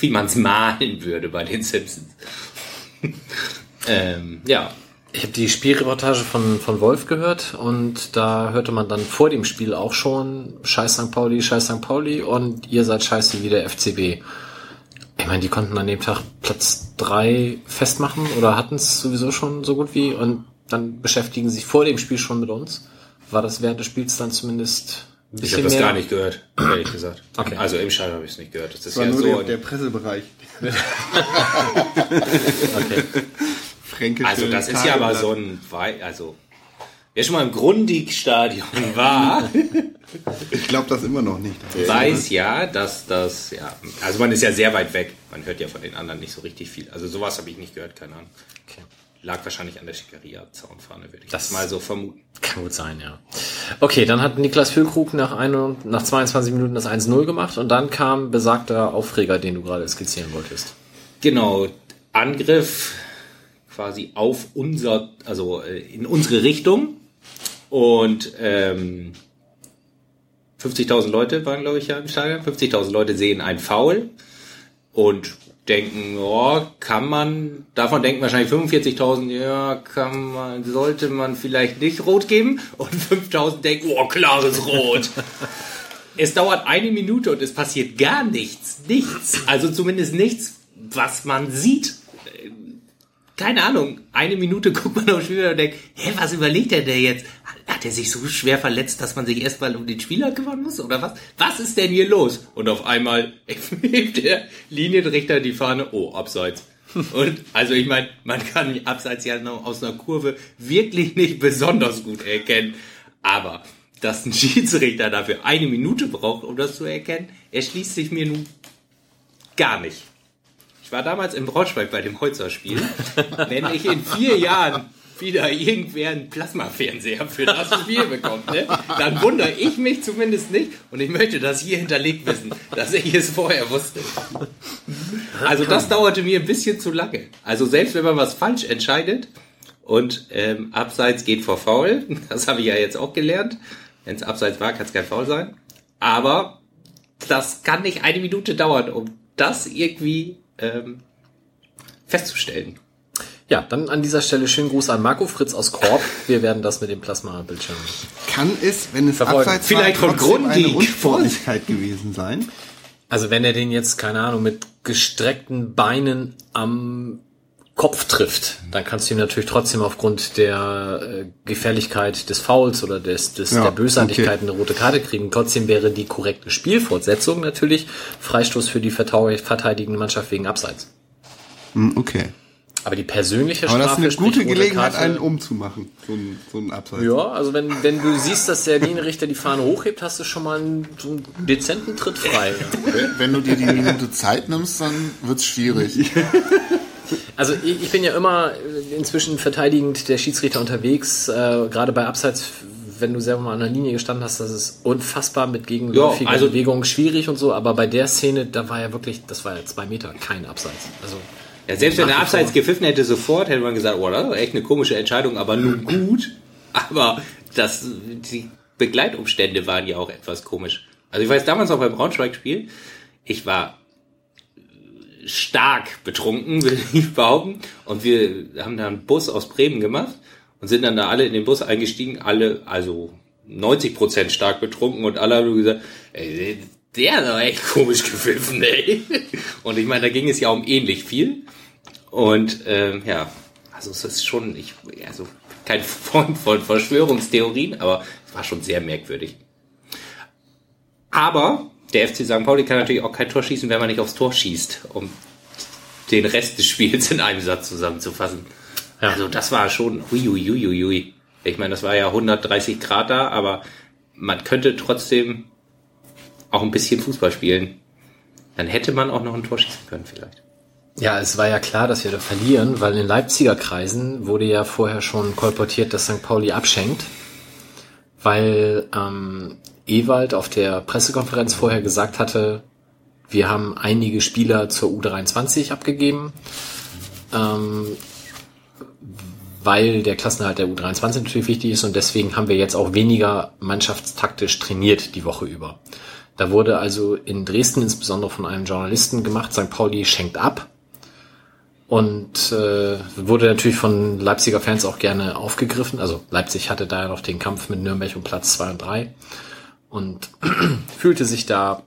wie man es *laughs* malen würde bei den Simpsons. *laughs* ähm, ja,
Ich habe die Spielreportage von, von Wolf gehört und da hörte man dann vor dem Spiel auch schon Scheiß St. Pauli, Scheiß St. Pauli und ihr seid scheiße wie der FCB. Ich meine, die konnten an dem Tag Platz drei festmachen oder hatten es sowieso schon so gut wie und dann beschäftigen sie sich vor dem Spiel schon mit uns. War das während des Spiels dann zumindest ein
ich
bisschen
habe das
mehr?
gar nicht gehört, ehrlich gesagt.
Okay.
Also im Stadion habe ich es nicht gehört. Das ist
Das war
ja
nur
so.
der, der Pressebereich. *laughs*
Okay.
Fränkische
also das ist ja aber so ein, Wei- also wer schon mal im Grundig-Stadion *laughs* war,
Ich glaube das immer noch nicht. *laughs*
weiß ja, dass das, ja, also man ist ja sehr weit weg. Man hört ja von den anderen nicht so richtig viel. Also sowas habe ich nicht gehört, keine Ahnung.
okay.
Lag wahrscheinlich an der Schickeria-Zaunfahne, würde ich
Das-
das mal so vermuten.
Kann gut sein, ja. Okay, dann hat Niklas Füllkrug nach, ein, nach 22 Minuten das 1-0 gemacht und dann kam besagter Aufreger, den du gerade skizzieren wolltest.
Genau, Angriff quasi auf unser, also äh, in unsere Richtung. Und ähm, 50.000 Leute waren, glaube ich, ja im Stadion. 50.000 Leute sehen ein Foul und denken, oh, kann man, davon denken wahrscheinlich 45.000, ja, kann man, sollte man vielleicht nicht rot geben. Und 5.000 denken, oh, klares Rot. *laughs* Es dauert eine Minute und es passiert gar nichts. Nichts. Also zumindest nichts, was man sieht. Keine Ahnung. Eine Minute *laughs* guckt man auf den Spieler und denkt, hä, was überlegt der denn jetzt? Hat er sich so schwer verletzt, dass man sich erstmal um den Spieler kümmern muss? Oder was? Was ist denn hier los? Und auf einmal *laughs* hebt der Linienrichter die Fahne, oh, abseits. Und also ich meine, man kann abseits ja noch aus einer Kurve wirklich nicht besonders gut erkennen. Aber dass ein *laughs* Schiedsrichter dafür eine Minute braucht, um das zu erkennen, erschließt sich mir nun gar nicht. Ich war damals in Braunschweig bei dem Holzer-Spiel. Wenn ich in vier Jahren wieder irgendwer einen Plasmafernseher für das Spiel bekommt, ne, dann wundere ich mich zumindest nicht und ich möchte das hier hinterlegt wissen, dass ich es vorher wusste. Also das dauerte mir ein bisschen zu lange. Also selbst wenn man was falsch entscheidet und ähm, Abseits geht vor Foul, das habe ich ja jetzt auch gelernt. Wenn es Abseits war, kann es kein Foul sein. Aber das kann nicht eine Minute dauern, um das irgendwie ähm, festzustellen.
Ja, dann an dieser Stelle schönen Gruß an Marco Fritz aus Korb. Wir werden das mit dem Plasma-Bildschirm.
Kann es, wenn es
Verfolgen.
abseits
Vielleicht
war,
von
trotzdem eine
Grundig.
Unsportlichkeit gewesen sein?
Also wenn er den jetzt, keine Ahnung, mit gestreckten Beinen am Kopf trifft, dann kannst du ihm natürlich trotzdem aufgrund der äh, Gefährlichkeit des Fouls oder des, des
Ja,
der Bösartigkeit eine rote Karte kriegen. Trotzdem wäre die korrekte Spielfortsetzung natürlich Freistoß für die verteidigende Mannschaft wegen Abseits.
Hm, okay.
Aber die persönliche
Aber das ist
Strafe
eine gute Gelegenheit,
Karte-
einen umzumachen. So ein, so ein Abseits.
Ja, also wenn, wenn du siehst, dass der Linienrichter die Fahne hochhebt, hast du schon mal einen, so einen dezenten Tritt frei.
Wenn, wenn du dir die Minute Zeit nimmst, dann wird's schwierig. *laughs*
Also ich, ich bin ja immer inzwischen verteidigend der Schiedsrichter unterwegs, äh, gerade bei Abseits, wenn du selber mal an der Linie gestanden hast, das ist unfassbar mit gegenläufiger
Ja, also-
Bewegung schwierig und so, aber bei der Szene, da war ja wirklich, das war ja zwei Meter, kein Abseits. Also
Ja, selbst wenn der Abseits gepfiffen hätte sofort, hätte man gesagt, oh, das ist echt eine komische Entscheidung, aber nun gut. Aber das, die Begleitumstände waren ja auch etwas komisch. Also ich weiß damals auch beim Braunschweig-Spiel, ich war stark betrunken, *laughs* will ich behaupten. Und wir haben da einen Bus aus Bremen gemacht und sind dann da alle in den Bus eingestiegen, alle, also 90 Prozent stark betrunken und alle haben gesagt, ey, der hat doch echt komisch gepfiffen, ey. *laughs* Und ich meine, da ging es ja um ähnlich viel. Und ähm, ja, also es ist schon, ich, also kein Freund von Verschwörungstheorien, aber es war schon sehr merkwürdig. Aber der FC St. Pauli kann natürlich auch kein Tor schießen, wenn man nicht aufs Tor schießt, um den Rest des Spiels in einem Satz zusammenzufassen.
Ja.
Also das war schon hui, hui, hui, hui, hui. Ich meine, das war ja 130 Grad da, aber man könnte trotzdem auch ein bisschen Fußball spielen. Dann hätte man auch noch ein Tor schießen können vielleicht.
Ja, es war ja klar, dass wir da verlieren, weil in Leipziger Kreisen wurde ja vorher schon kolportiert, dass St. Pauli abschenkt, weil ähm, Ewald auf der Pressekonferenz vorher gesagt hatte, wir haben einige Spieler zur U23 abgegeben, ähm, weil der Klassenerhalt der U23 natürlich wichtig ist und deswegen haben wir jetzt auch weniger mannschaftstaktisch trainiert die Woche über. Da wurde also in Dresden insbesondere von einem Journalisten gemacht, St. Pauli schenkt ab. Und äh, wurde natürlich von Leipziger Fans auch gerne aufgegriffen. Also Leipzig hatte da ja noch den Kampf mit Nürnberg um Platz zwei und drei und *clears throat* fühlte sich da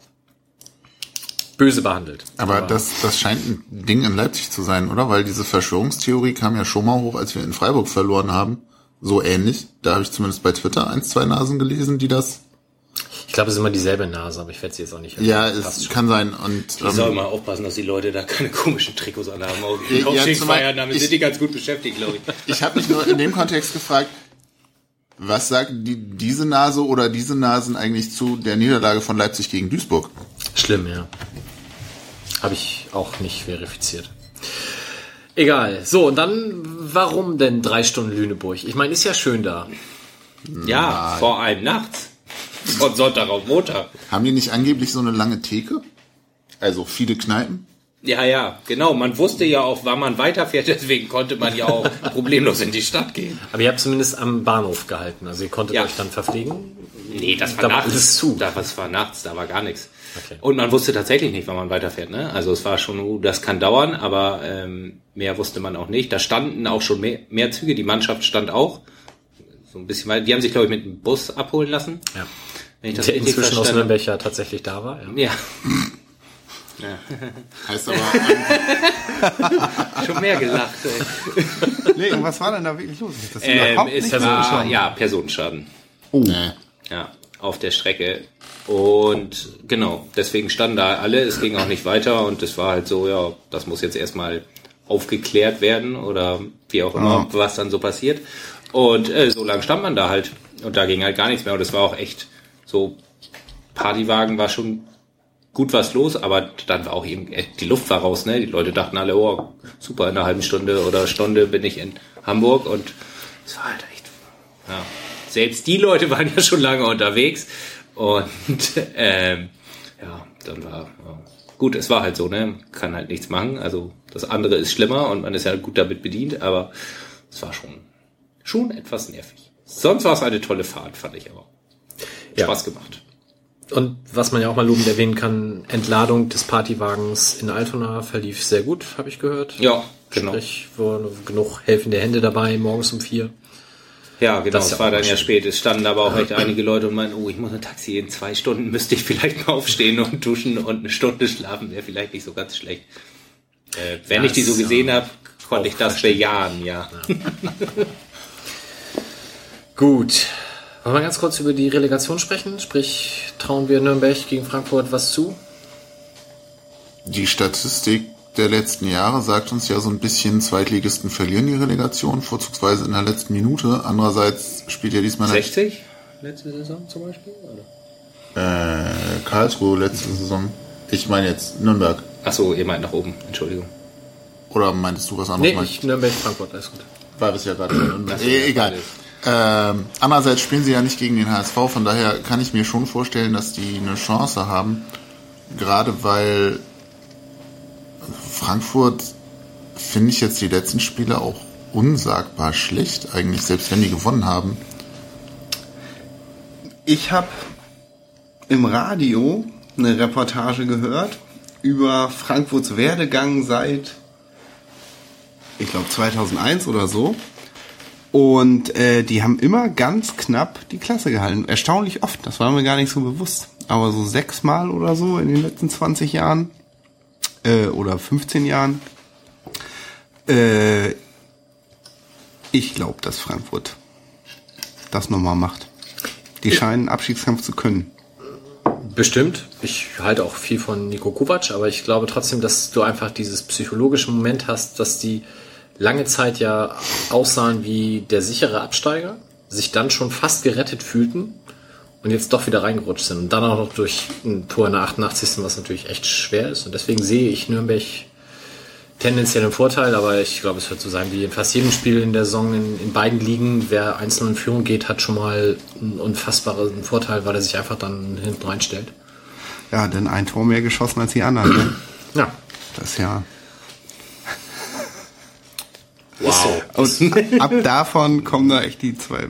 böse behandelt.
Aber das, das scheint ein Ding in Leipzig zu sein, oder? Weil diese Verschwörungstheorie kam ja schon mal hoch, als wir in Freiburg verloren haben. So ähnlich. Da habe ich zumindest bei Twitter eins, zwei Nasen gelesen, die das.
Ich glaube, es ist immer dieselbe Nase, aber ich werde sie jetzt auch nicht.
Ja, es
schon.
kann sein. Und
Ich soll
ähm,
mal aufpassen, dass die Leute da keine komischen Trikots anhaben. Auch
Ja,
Aufstiegsfeiern,
zumal-
damit
ich-
sind die ganz gut beschäftigt, glaube ich. *laughs*
ich habe mich nur in dem Kontext gefragt, was sagt die, diese Nase oder diese Nasen eigentlich zu der Niederlage von Leipzig gegen Duisburg?
Schlimm, ja. Habe ich auch nicht verifiziert. Egal. So, und dann, warum denn drei Stunden Lüneburg? Ich meine, ist ja schön da.
Ja, vor allem nachts. Von Sonntag auf Montag.
Haben die nicht angeblich so eine lange Theke? Also viele Kneipen?
Ja, ja, genau. Man wusste ja auch, wann man weiterfährt, *laughs* deswegen konnte man ja auch *laughs* problemlos in die Stadt gehen.
Aber ihr habt zumindest am Bahnhof gehalten. Also ihr konntet
Ja.
euch dann verpflegen.
Nee, das war
Da war
nachts.
alles zu.
Da, das war nachts, da war gar nichts.
Okay.
Und man wusste tatsächlich nicht, wann man weiterfährt. Ne? Also es war schon, uh, das kann dauern, aber ähm, mehr wusste man auch nicht. Da standen auch schon mehr, mehr Züge, die Mannschaft stand auch. So ein bisschen weiter. Die haben sich, glaube ich, mit dem Bus abholen lassen.
Ja.
Wenn ich das
Der inzwischen aus
verstanden
Nürnberg ja tatsächlich da war. Ja.
habe. *laughs* Ja, *laughs*
Heißt aber, *laughs*
schon mehr gelacht. Ey.
Nee, und was war denn da wirklich los? Das ist
Ähm, war,
angeschaut.
ja, Personenschaden.
nee.
Ja, auf der Strecke. Und genau, deswegen standen da alle, es ging auch nicht weiter und es war halt so, ja, das muss jetzt erstmal aufgeklärt werden oder wie auch immer, was dann so passiert. Und äh, so lange stand man da halt und da ging halt gar nichts mehr und es war auch echt so, Partywagen war schon gut was los, aber dann war auch eben, äh, die Luft war raus, ne? Die Leute dachten alle, oh, super, in einer halben Stunde oder Stunde bin ich in Hamburg und es war halt echt, ja. Selbst die Leute *laughs* waren ja schon lange unterwegs und *laughs* ähm, ja, dann war ja. gut, es war halt so, ne? Kann halt nichts machen. Also das andere ist schlimmer und man ist ja gut damit bedient, aber es war schon schon etwas nervig. Sonst war es eine tolle Fahrt, fand ich aber.
Ja.
Spaß gemacht.
Und was man ja auch mal lobend erwähnen kann, Entladung des Partywagens in Altona verlief sehr gut, habe ich gehört.
Ja, genau.
Sprich, waren genug helfende Hände dabei, morgens um vier.
Ja, genau,
Das
es
ja
war dann ja spät. Es standen aber auch echt einige Leute und meinten, oh, ich muss ein Taxi in zwei Stunden, müsste ich vielleicht mal aufstehen und duschen und eine Stunde schlafen, wäre vielleicht nicht so ganz schlecht. Äh, wenn
Ja,
ich die so gesehen
ja,
habe, konnte ich das bejahen, ja. *laughs*
Gut. Wollen wir ganz kurz über die Relegation sprechen? Sprich, trauen wir Nürnberg gegen Frankfurt was zu?
Die Statistik der letzten Jahre sagt uns ja so ein bisschen, Zweitligisten verlieren die Relegation, vorzugsweise in der letzten Minute. Andererseits spielt ja diesmal
60? Letzte Saison zum Beispiel? Oder?
äh, Karlsruhe letzte Saison. Ich meine jetzt Nürnberg.
Ach so, ihr meint nach oben, Entschuldigung.
Oder meintest du was anderes?
Nee, ich Nürnberg, Frankfurt, alles gut.
War ja gerade. e egal. Ähm, andererseits spielen sie ja nicht gegen den HSV, von daher kann ich mir schon vorstellen, dass die eine Chance haben. Gerade weil Frankfurt finde ich jetzt die letzten Spiele auch unsagbar schlecht, eigentlich, selbst wenn die gewonnen haben.
Ich habe im Radio eine Reportage gehört über Frankfurts Werdegang seit, ich glaube, 2001 oder so. Und äh, die haben immer ganz knapp die Klasse gehalten. Erstaunlich oft, das war mir gar nicht so bewusst. Aber so sechsmal oder so in den letzten 20 Jahren äh, oder 15 Jahren. Äh, ich glaube, dass Frankfurt das nochmal macht. Die scheinen Abschiedskampf zu können.
Bestimmt. Ich halte auch viel von Nico Kovac, aber ich glaube trotzdem, dass du einfach dieses psychologische Moment hast, dass die lange Zeit ja aussahen wie der sichere Absteiger, sich dann schon fast gerettet fühlten und jetzt doch wieder reingerutscht sind. Und dann auch noch durch ein Tor in der 88. was natürlich echt schwer ist. Und deswegen sehe ich Nürnberg tendenziell im Vorteil, aber ich glaube, es wird so sein wie in fast jedem Spiel in der Saison in, in beiden Ligen. Wer einzeln in Führung geht, hat schon mal einen unfassbaren Vorteil, weil er sich einfach dann hinten reinstellt.
Ja, denn ein Tor mehr geschossen als die anderen. Ne?
Ja.
Das ist ja.
Wow.
Und *laughs* ab davon kommen da echt die zwei,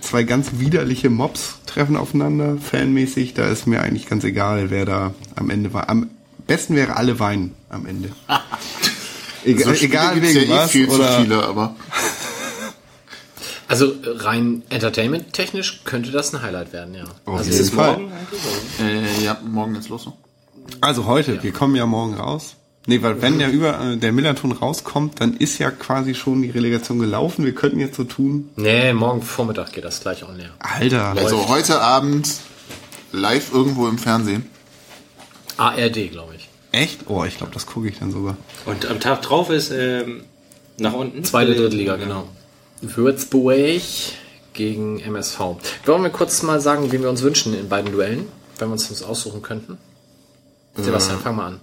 zwei ganz widerliche Mobs treffen aufeinander, fanmäßig. Da ist mir eigentlich ganz egal, wer da am Ende war. Am besten wäre alle weinen am Ende. *laughs* Egal,
So
egal wegen
ja eh
was.
viel zu
oder,
viele, aber
Also rein entertainment-technisch könnte das ein Highlight werden, ja.
Auf
also
jeden
es ist
Fall.
Morgen eigentlich?
äh, ja, morgen geht's los. so.
Also heute, wir kommen ja morgen raus. Nee, weil wenn der über äh, der Millanton rauskommt, dann ist ja quasi schon die Relegation gelaufen. Wir könnten jetzt so tun.
Nee, morgen Vormittag geht das gleich on air.
Alter,
Also heute Abend live irgendwo im Fernsehen.
ARD, glaube ich.
echt? Oh, ich glaube, das gucke ich dann sogar.
Und am Tag drauf ist ähm, nach unten.
Zweite
Äh,
Drittliga, genau. Würzburg gegen MSV. Wollen wir kurz mal sagen, wen wir uns wünschen in beiden Duellen, wenn wir uns das aussuchen könnten? Sebastian, fang mal an.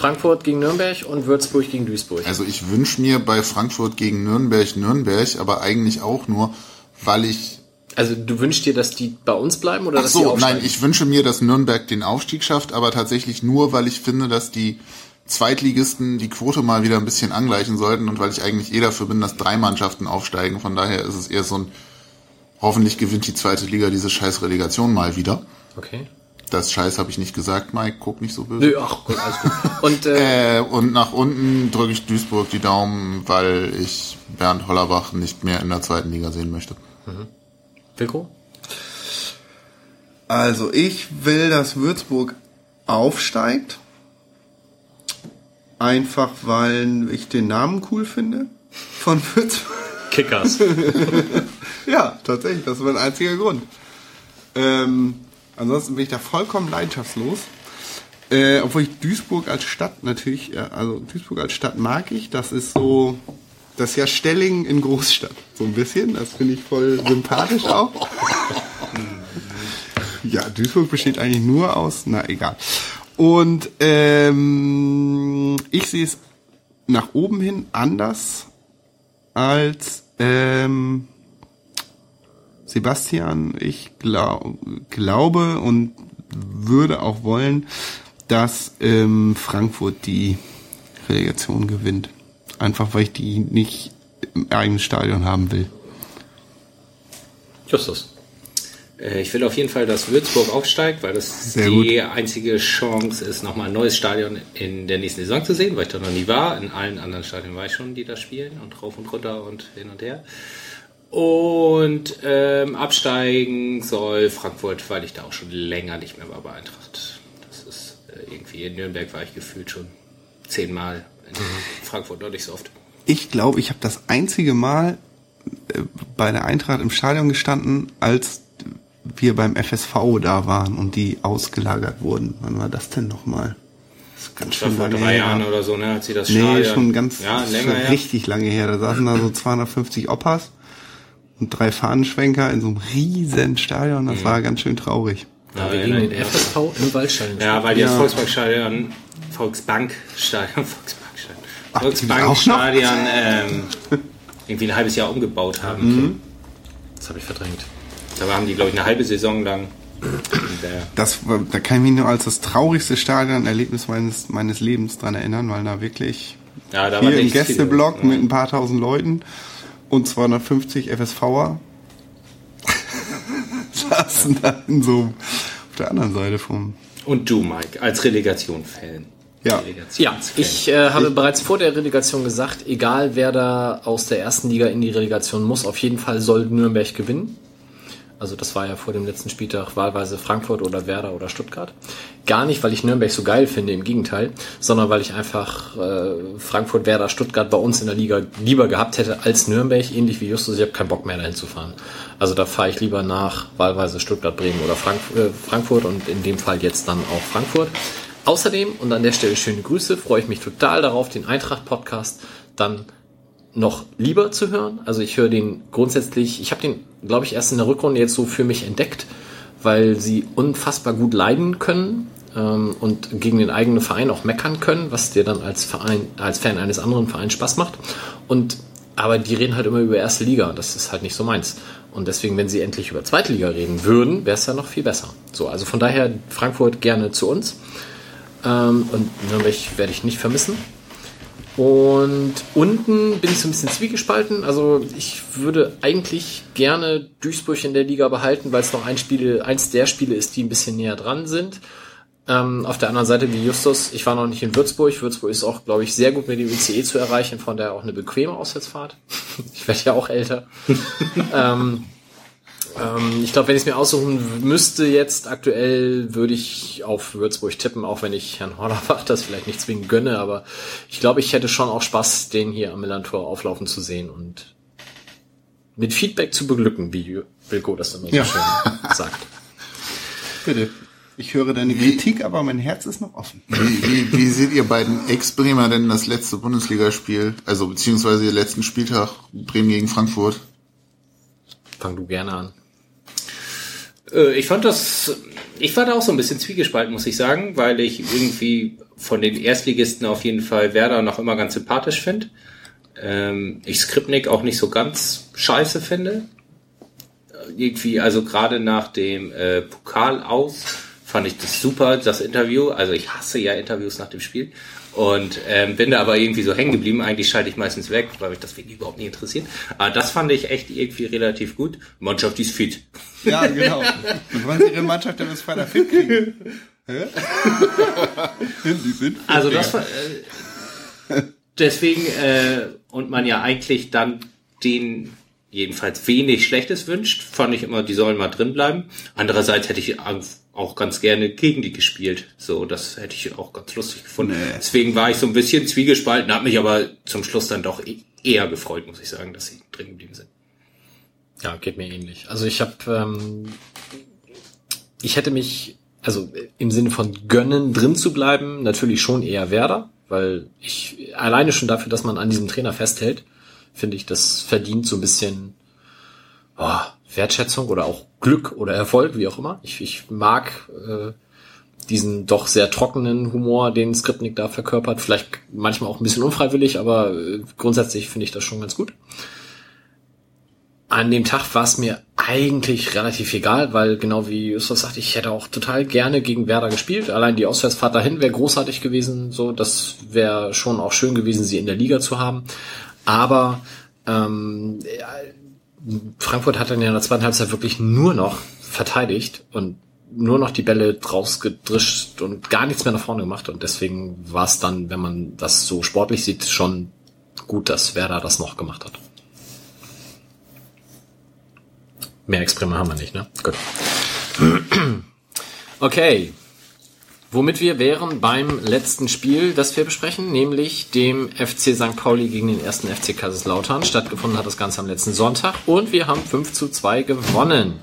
Frankfurt gegen Nürnberg und Würzburg gegen Duisburg.
Also ich wünsche mir bei Frankfurt gegen Nürnberg Nürnberg, aber eigentlich auch nur, weil ich
Also du wünschst dir, dass die bei uns bleiben oder
Ach
dass die
so,
aufsteigen?
nein, ich wünsche mir, dass Nürnberg den Aufstieg schafft, aber tatsächlich nur, weil ich finde, dass die Zweitligisten die Quote mal wieder ein bisschen angleichen sollten und weil ich eigentlich eh dafür bin, dass drei Mannschaften aufsteigen. Von daher ist es eher so ein, hoffentlich gewinnt die zweite Liga diese scheiß Relegation mal wieder.
Okay.
Das Scheiß habe ich nicht gesagt, Mike, guck nicht so böse.
Nö, ach gut, alles gut. Und äh,
Äh, und nach unten drücke ich Duisburg die Daumen, weil ich Bernd Hollerbach nicht mehr in der zweiten Liga sehen möchte.
Wilko?
Also ich will, dass Würzburg aufsteigt. Einfach weil ich den Namen cool finde von Würzburg.
Kickers. *laughs*
Ja, tatsächlich, das ist mein einziger Grund. Ähm, ansonsten bin ich da vollkommen leidenschaftslos. Äh, obwohl ich Duisburg als Stadt natürlich, äh, also Duisburg als Stadt mag ich. Das ist so, das ist ja Stelling in Großstadt. So ein bisschen. Das finde ich voll sympathisch auch. *laughs* Ja, Duisburg besteht eigentlich nur aus, na egal. Und ähm, ich sehe es nach oben hin anders als ähm, Sebastian. Ich glaub, glaube und würde auch wollen, dass ähm, Frankfurt die Relegation gewinnt. Einfach weil ich die nicht im eigenen Stadion haben will.
Justus.
Äh, Ich will auf jeden Fall, dass Würzburg aufsteigt, weil das
Sehr
die einzige Chance ist, nochmal ein neues Stadion in der nächsten Saison zu sehen, weil ich da noch nie war. In allen anderen Stadien war ich schon, die da spielen und rauf und runter und hin und her. Und ähm, absteigen soll Frankfurt, weil ich da auch schon länger nicht mehr war bei Eintracht. Das ist äh, irgendwie in Nürnberg war ich gefühlt schon zehnmal. In Frankfurt noch nicht so oft.
Ich glaube, ich habe das einzige Mal äh, bei der Eintracht im Stadion gestanden, als wir beim FSV da waren und die ausgelagert wurden. Wann war das denn nochmal? Das ist ganz
Das
schön
vor
lange
drei
her.
Jahren oder so, ne? Hat sie das
Nee,
Stadion.
schon ganz
ja,
schon
länger her.
richtig lange her. Da saßen da so *clears throat* 250 Oppas und drei Fahnenschwenker in so einem riesen Stadion. Das war ganz schön traurig.
Da wir
Ja,
gegen
ja,
den
ja.
FSV im Waldstadion
Ja, weil die
Ja.
das Volksbankstadion, *laughs* Volksbankstadion, Volksbankstadion,
Ach?
Volksbankstadion ähm, irgendwie ein halbes Jahr umgebaut haben.
Das habe ich verdrängt.
Da haben die, glaube ich, eine halbe Saison lang.
Das, war- da kann ich mich nur als das traurigste Stadionerlebnis meines, meines Lebens dran erinnern, weil da wirklich
Ja, da
hier
war
im
nicht viel.
Gästeblock mit ein paar tausend Leuten und 250 FSVer *laughs* saßen da in so auf der anderen Seite vom.
Und du, Mike, als Relegation-Fan.
Ja.
Ja, ich äh, habe bereits vor der Relegation gesagt, egal wer da aus der ersten Liga in die Relegation muss, auf jeden Fall soll Nürnberg gewinnen. Also das war ja vor dem letzten Spieltag wahlweise Frankfurt oder Werder oder Stuttgart. Gar nicht, weil ich Nürnberg so geil finde, im Gegenteil, sondern weil ich einfach äh, Frankfurt, Werder, Stuttgart bei uns in der Liga lieber gehabt hätte als Nürnberg, ähnlich wie Justus. Ich habe keinen Bock mehr dahin zu fahren. Also da fahre ich lieber nach wahlweise Stuttgart, Bremen oder Frank äh, Frankfurt und in dem Fall jetzt dann auch Frankfurt. Außerdem, und an der Stelle schöne Grüße, freue ich mich total darauf, den Eintracht-Podcast dann noch lieber zu hören. Also ich höre den grundsätzlich, ich habe den, glaube ich, erst in der Rückrunde jetzt so für mich entdeckt, weil sie unfassbar gut leiden können ähm, und gegen den eigenen Verein auch meckern können, was dir dann als Verein, als Fan eines anderen Vereins Spaß macht. Und aber die reden halt immer über erste Liga. Das ist halt nicht so meins. Und deswegen, wenn sie endlich über zweite Liga reden würden, wäre es ja noch viel besser. So, also von daher Frankfurt gerne zu uns. Ähm, und Nürnberg werde ich nicht vermissen. Und unten bin ich so ein bisschen zwiegespalten. Also ich würde eigentlich gerne Duisburg in der Liga behalten, weil es noch ein Spiel, eins der Spiele ist, die ein bisschen näher dran sind. Ähm, auf der anderen Seite wie Justus, ich war noch nicht in Würzburg. Würzburg ist auch, glaube ich, sehr gut mit dem ICE zu erreichen, von daher auch eine bequeme Auswärtsfahrt. *laughs* ich werde ja auch älter. *laughs* ähm, ähm, ich glaube, wenn ich es mir aussuchen müsste jetzt aktuell, würde ich auf Würzburg tippen, auch wenn ich Herrn Hornerbach das vielleicht nicht zwingend gönne, aber ich glaube, ich hätte schon auch Spaß, den hier am Millantor auflaufen zu sehen und mit Feedback zu beglücken, wie Wilko das immer so
Ja.
schön *laughs* sagt.
Bitte. Ich höre deine Kritik, aber mein Herz ist noch offen.
Wie, wie, wie seht ihr beiden Ex-Bremer denn das letzte Bundesligaspiel, also beziehungsweise den letzten Spieltag Bremen gegen Frankfurt?
Fang du gerne an.
Äh, Ich fand das, ich war da auch so ein bisschen zwiegespalten, muss ich sagen, weil ich irgendwie von den Erstligisten auf jeden Fall Werder noch immer ganz sympathisch finde. Ähm, ich Skripnik auch nicht so ganz scheiße finde. Äh, Irgendwie, also gerade nach dem äh, Pokal aus fand ich das super, das Interview. Also ich hasse ja Interviews nach dem Spiel. Und ähm, bin da aber irgendwie so hängen geblieben. Eigentlich schalte ich meistens weg, weil mich das wirklich überhaupt nicht interessiert. Aber das fand ich echt irgendwie relativ gut. Mannschaft die ist fit.
Ja, genau. Und wollen Sie Ihre Mannschaft denn bis Freitag fit kriegen? Hä? *laughs* Sie sind fit,
Also das war, äh, deswegen äh, und man ja eigentlich dann den jedenfalls wenig Schlechtes wünscht, fand ich immer, die sollen mal drin bleiben. Andererseits hätte ich auch ganz gerne gegen die gespielt. So, das hätte ich auch ganz lustig gefunden.
Nee.
Deswegen war ich so ein bisschen zwiegespalten, habe mich aber zum Schluss dann doch e- eher gefreut, muss ich sagen, dass sie drin geblieben sind.
Ja, geht mir ähnlich. Also ich habe, ähm, ich hätte mich, also im Sinne von gönnen, drin zu bleiben, natürlich schon eher Werder, weil ich alleine schon dafür, dass man an diesem Trainer festhält, finde ich, das verdient so ein bisschen oh, Wertschätzung oder auch Glück oder Erfolg, wie auch immer. Ich, ich mag äh, diesen doch sehr trockenen Humor, den Skripnik da verkörpert. Vielleicht manchmal auch ein bisschen unfreiwillig, aber äh, grundsätzlich finde ich das schon ganz gut. An dem Tag war es mir eigentlich relativ egal, weil genau wie Justus sagt, ich hätte auch total gerne gegen Werder gespielt. Allein die Auswärtsfahrt dahin wäre großartig gewesen. So, das wäre schon auch schön gewesen, sie in der Liga zu haben. Aber ähm, Frankfurt hat dann in der zweiten Halbzeit wirklich nur noch verteidigt und nur noch die Bälle draus gedrischt und gar nichts mehr nach vorne gemacht. Und deswegen war es dann, wenn man das so sportlich sieht, schon gut, dass Werder das noch gemacht hat. Mehr Experiment haben wir nicht, ne? Gut. *clears throat* Okay. Womit wir wären beim letzten Spiel, das wir besprechen, nämlich dem FC St. Pauli gegen den ersten FC Kaiserslautern. Stattgefunden hat das Ganze am letzten Sonntag und wir haben 5 zu 2 gewonnen.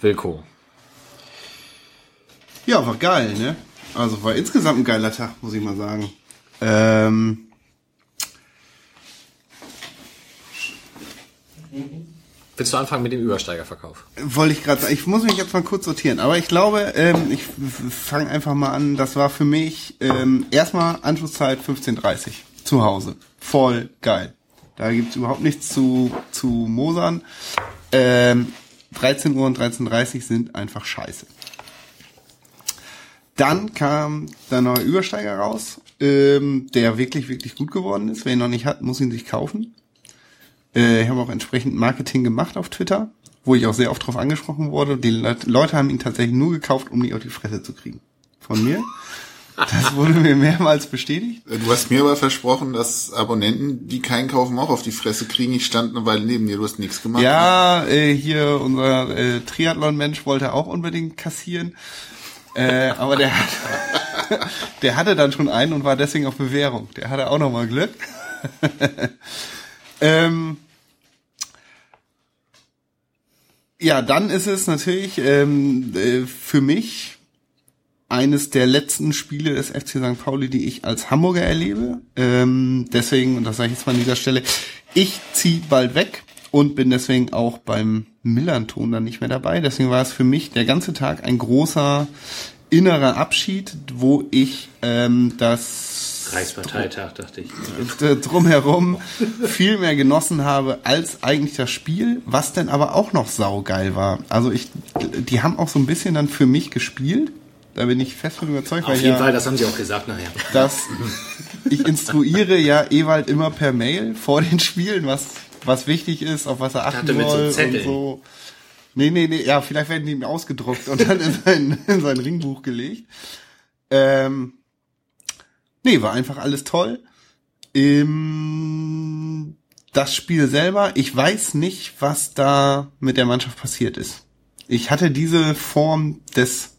Wilko.
Ja, war geil, ne? Also war insgesamt ein geiler Tag, muss ich mal sagen. Ähm,
Willst du anfangen mit dem Übersteigerverkauf?
wollte ich gerade sagen, ich muss mich jetzt mal kurz sortieren, aber ich glaube, ähm, ich fange einfach mal an, das war für mich ähm, erstmal Anschlusszeit 15.30 zu Hause. Voll geil. Da gibt's überhaupt nichts zu, zu mosern. Ähm, 13 Uhr und 13.30 Uhr sind einfach scheiße. Dann kam der neue Übersteiger raus, ähm, der wirklich, wirklich gut geworden ist. Wer ihn noch nicht hat, muss ihn sich kaufen. Äh, ich habe auch entsprechend Marketing gemacht auf Twitter, wo ich auch sehr oft drauf angesprochen wurde. Die Le Leute haben ihn tatsächlich nur gekauft, um ihn auf die Fresse zu kriegen. Von mir. Das wurde mir mehrmals bestätigt.
Du hast mir aber versprochen, dass Abonnenten, die keinen kaufen, auch auf die Fresse kriegen. Ich stand eine Weile neben dir, du hast nichts gemacht.
Ja, äh, hier unser äh, Triathlon-Mensch wollte auch unbedingt kassieren. Äh, aber der, hat, *laughs* der hatte dann schon einen und war deswegen auf Bewährung. Der hatte auch nochmal Glück. *laughs* ähm, ja, dann ist es natürlich ähm, äh, für mich eines der letzten Spiele des FC St. Pauli, die ich als Hamburger erlebe. Ähm, deswegen, und das sage ich jetzt mal an dieser Stelle, ich ziehe bald weg und bin deswegen auch beim Millanton dann nicht mehr dabei. Deswegen war es für mich der ganze Tag ein großer innerer Abschied, wo ich ähm, das
Reichsparteitag, dachte ich. *laughs*
äh, drumherum viel mehr genossen habe als eigentlich das Spiel, was denn aber auch noch saugeil war. Also ich, die haben auch so ein bisschen dann für mich gespielt. Da bin ich fest von überzeugt.
Auf
weil
jeden
ja,
Fall, das haben sie auch gesagt nachher.
dass ich instruiere ja Ewald immer per Mail vor den Spielen, was, was wichtig ist, auf was er achten
dachte, mit so
soll und
Zetteln.
so. Nee, nee, nee, ja, vielleicht werden die ihm ausgedruckt und dann in sein, in sein Ringbuch gelegt. Ähm, nee, war einfach alles toll. Ähm, das Spiel selber, ich weiß nicht, was da mit der Mannschaft passiert ist. Ich hatte diese Form des,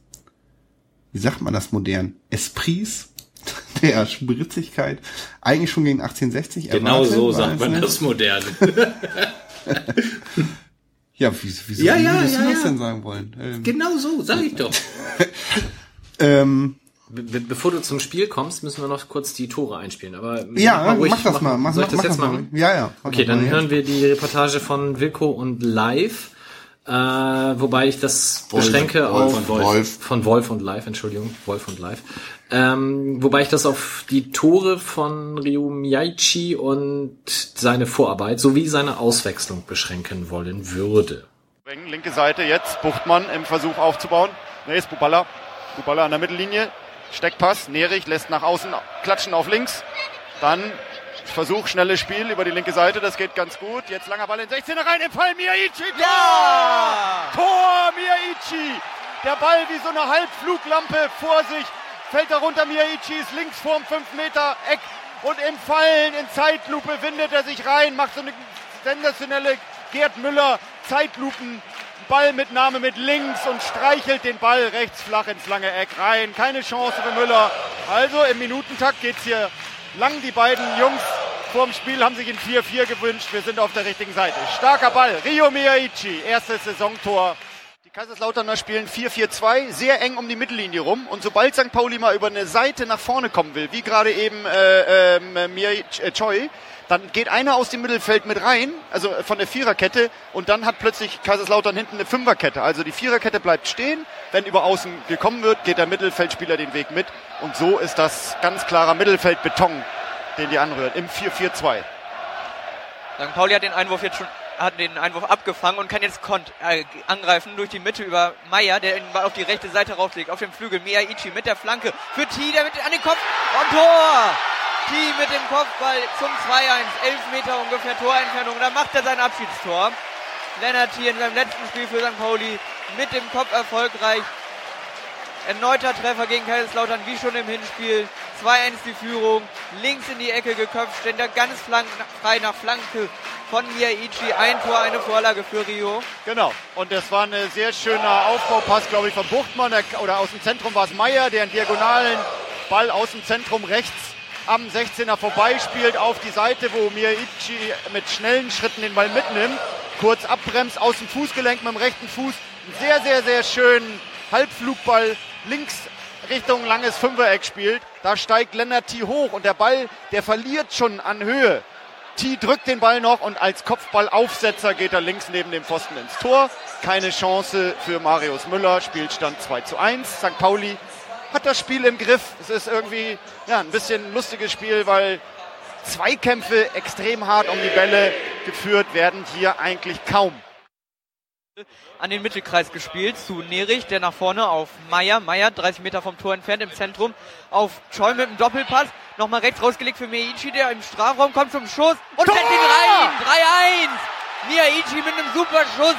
wie sagt man das modern, Esprits, *laughs* der Spritzigkeit, eigentlich schon gegen 1860
Genau
erwartet,
so sagt man
nicht.
das modern. *laughs*
Ja, wie, wieso
Ja,
wie
ja, ja,
das
ja.
denn sagen wollen? Ähm,
genau so, sag ich doch. *laughs*
ähm,
Be be bevor du zum Spiel kommst, müssen wir noch kurz die Tore einspielen. Aber
ja,
mach, ruhig,
mach das mal. Mach,
Soll ich das
mach
jetzt
das
machen?
mal. Ja, ja. mach
Okay,
mal
dann
jetzt.
hören wir die Reportage von Wilko und Live. Äh, wobei ich das
Wolf,
beschränke
Wolf
auf
und Wolf.
von Wolf und Live, Entschuldigung, Wolf und Live. Ähm, wobei ich das auf die Tore von Ryu Miyaichi und seine Vorarbeit sowie seine Auswechslung beschränken wollen würde.
Linke Seite jetzt, Buchtmann im Versuch aufzubauen. Ne, ist Buballa. Buballa an der Mittellinie. Steckpass. Nerich lässt nach außen klatschen auf links. Dann Versuch, schnelles Spiel über die linke Seite. Das geht ganz gut. Jetzt langer Ball in 16 rein. Im Fall Miyaichi. Tor! Tor Miyaichi. Der Ball wie so eine Halbfluglampe vor sich. Fällt darunter. Miyaichi ist links vorm 5 Meter Eck. Und im Fallen in Zeitlupe windet er sich rein. Macht so eine sensationelle Gerd Müller Zeitlupen. Ballmitnahme mit links und streichelt den Ball rechts flach ins lange Eck rein. Keine Chance für Müller. Also im Minutentakt geht's hier lang. Die beiden Jungs vorm Spiel haben sich in 4-4 gewünscht. Wir sind auf der richtigen Seite. Starker Ball. Rio Miyaichi, erstes Saisontor. Die Kaiserslauterner spielen 4-4-2, sehr eng um die Mittellinie rum. Und sobald St. Pauli mal über eine Seite nach vorne kommen will, wie gerade eben äh, ähm, Miyaichi, äh, Choi, dann geht einer aus dem Mittelfeld mit rein, also von der Viererkette, und dann hat plötzlich Kaiserslautern hinten eine Fünferkette. Also die Viererkette bleibt stehen. Wenn über außen gekommen wird, geht der Mittelfeldspieler den Weg mit. Und so ist das ganz klarer Mittelfeldbeton, den die anrühren, im 4-4-2.
St. Pauli hat den Einwurf jetzt schon hat den Einwurf abgefangen und kann jetzt kont äh, angreifen durch die Mitte über Meier, der den auf die rechte Seite rauslegt. Auf dem Flügel Miyaichi mit der Flanke für T, der mit an den Kopf und Tor! T mit dem Kopfball zum 2-1, 11 Meter ungefähr Torentfernung. Da macht er sein Abschiedstor. Lennart hier in seinem letzten Spiel für St. Pauli mit dem Kopf erfolgreich. Erneuter Treffer gegen Kaiserslautern, wie schon im Hinspiel. 2-1 die Führung, links in die Ecke geköpft, steht da ganz flank, frei nach Flanke von Miyaichi. Ein Tor, eine Vorlage für Rio.
Genau. Und das war ein sehr schöner Aufbaupass, glaube ich, von Buchtmann. Der- Oder aus dem Zentrum war es Meier, der einen diagonalen Ball aus dem Zentrum rechts am 16er vorbeispielt auf die Seite, wo Miyaichi mit schnellen Schritten den Ball mitnimmt. Kurz abbremst aus dem Fußgelenk mit dem rechten Fuß. Einen sehr, sehr, sehr schönen Halbflugball links Richtung langes Fünfereck spielt. Da steigt Lennart T. hoch und der Ball, der verliert schon an Höhe. T drückt den Ball noch und als Kopfballaufsetzer geht er links neben dem Pfosten ins Tor. Keine Chance für Marius Müller. Spielstand 2 zu 1. St. Pauli hat das Spiel im Griff. Es ist irgendwie ja, ein bisschen ein lustiges Spiel, weil Zweikämpfe extrem hart um die Bälle geführt werden hier eigentlich kaum.
an den Mittelkreis gespielt zu Nerich, der nach vorne auf Meier. Meier 30 Meter vom Tor entfernt im Zentrum auf Choi mit dem Doppelpass. Nochmal rechts rausgelegt für Meiichi, der im Strafraum kommt zum Schuss und
Tor!
setzt ihn rein. 3-1. Miyaichi mit einem super Schuss.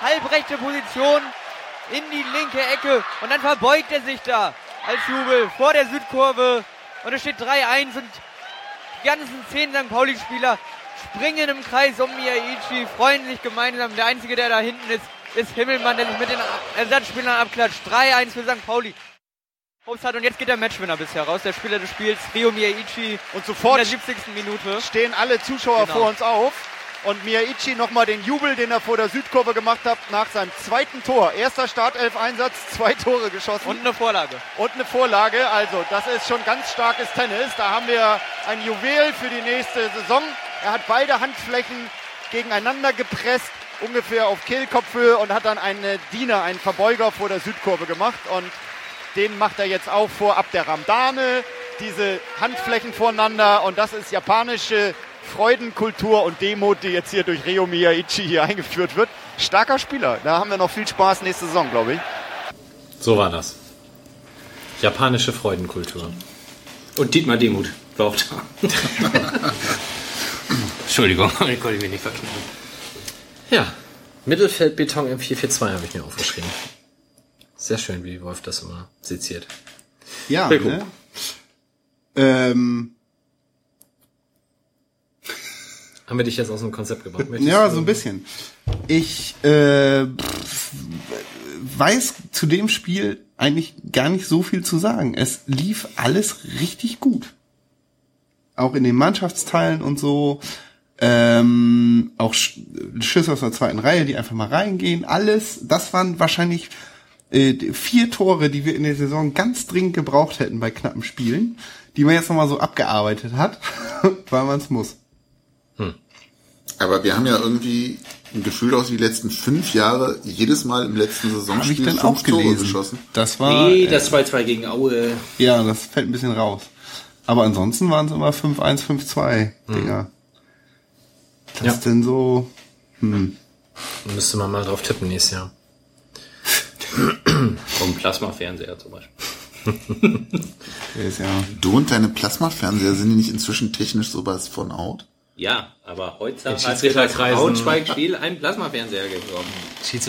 Halbrechte Position in die linke Ecke und dann verbeugt er sich da als Jubel vor der Südkurve und es steht 3-1 und die ganzen zehn St. Pauli-Spieler springen im Kreis um Miyaichi, freuen sich gemeinsam. Der Einzige, der da hinten ist, ist Himmelmann, der sich mit den Ersatzspielern abklatscht. 3-1 für St. Pauli. Hat und jetzt geht der Matchwinner bisher raus, der Spieler des Spiels, Rio Miyaichi.
Und
in
sofort
der 70. Minute.
stehen alle Zuschauer
Genau.
vor uns auf. Und Miyaichi nochmal den Jubel, den er vor der Südkurve gemacht hat, nach seinem zweiten Tor. Erster Startelf-Einsatz, zwei Tore geschossen
Und eine Vorlage.
und eine Vorlage. Also das ist schon ganz starkes Tennis. Da haben wir ein Juwel für die nächste Saison. Er hat beide Handflächen gegeneinander gepresst, ungefähr auf Kehlkopfhöhe und hat dann einen Diener, einen Verbeuger vor der Südkurve gemacht. Und den macht er jetzt auch vor ab der Ramdane. Diese Handflächen voreinander und das ist japanische Freudenkultur und Demut, die jetzt hier durch Reo Miyaichi hier eingeführt wird. Starker Spieler. Da haben wir noch viel Spaß nächste Saison, glaube ich.
So war das. Japanische Freudenkultur.
Und Dietmar Demuth war auch *laughs* da. Entschuldigung, *laughs* ich konnte mich nicht verknüpfen.
Ja, Mittelfeldbeton im 442 habe ich mir aufgeschrieben. Sehr schön, wie Wolf das immer seziert.
Ja, ne? Ähm,
Haben wir dich jetzt aus dem Konzept gebracht? Möchtest
ja, so ein bisschen. Ich äh, weiß zu dem Spiel eigentlich gar nicht so viel zu sagen. Es lief alles richtig gut. Auch in den Mannschaftsteilen und so. Ähm, auch Sch Schüsse aus der zweiten Reihe, die einfach mal reingehen. Alles, das waren wahrscheinlich äh, vier Tore, die wir in der Saison ganz dringend gebraucht hätten bei knappen Spielen, die man jetzt nochmal so abgearbeitet hat, *laughs* weil man es muss.
Aber wir haben ja irgendwie ein Gefühl aus die letzten fünf Jahre jedes Mal im letzten
Habe ich
Saisonspiel
dann
fünf
auch
Tore
gelesen.
geschossen.
Das war
Nee,
äh,
das 2-2 gegen Aue.
Ja, das fällt ein bisschen raus. Aber ansonsten waren es immer 5-1, 5-2 Dinger. Das
Ja.
denn so.
Müsste man mal drauf tippen nächstes Jahr.
Vom Plasmafernseher zum Beispiel.
Ist ja.
Du und deine Plasmafernseher sind die nicht inzwischen technisch sowas von out?
Ja, aber heute
In
hat das
Schiedsrichterkreisen-
Braunschweig-Spiel einen Plasmafernseher gekauft.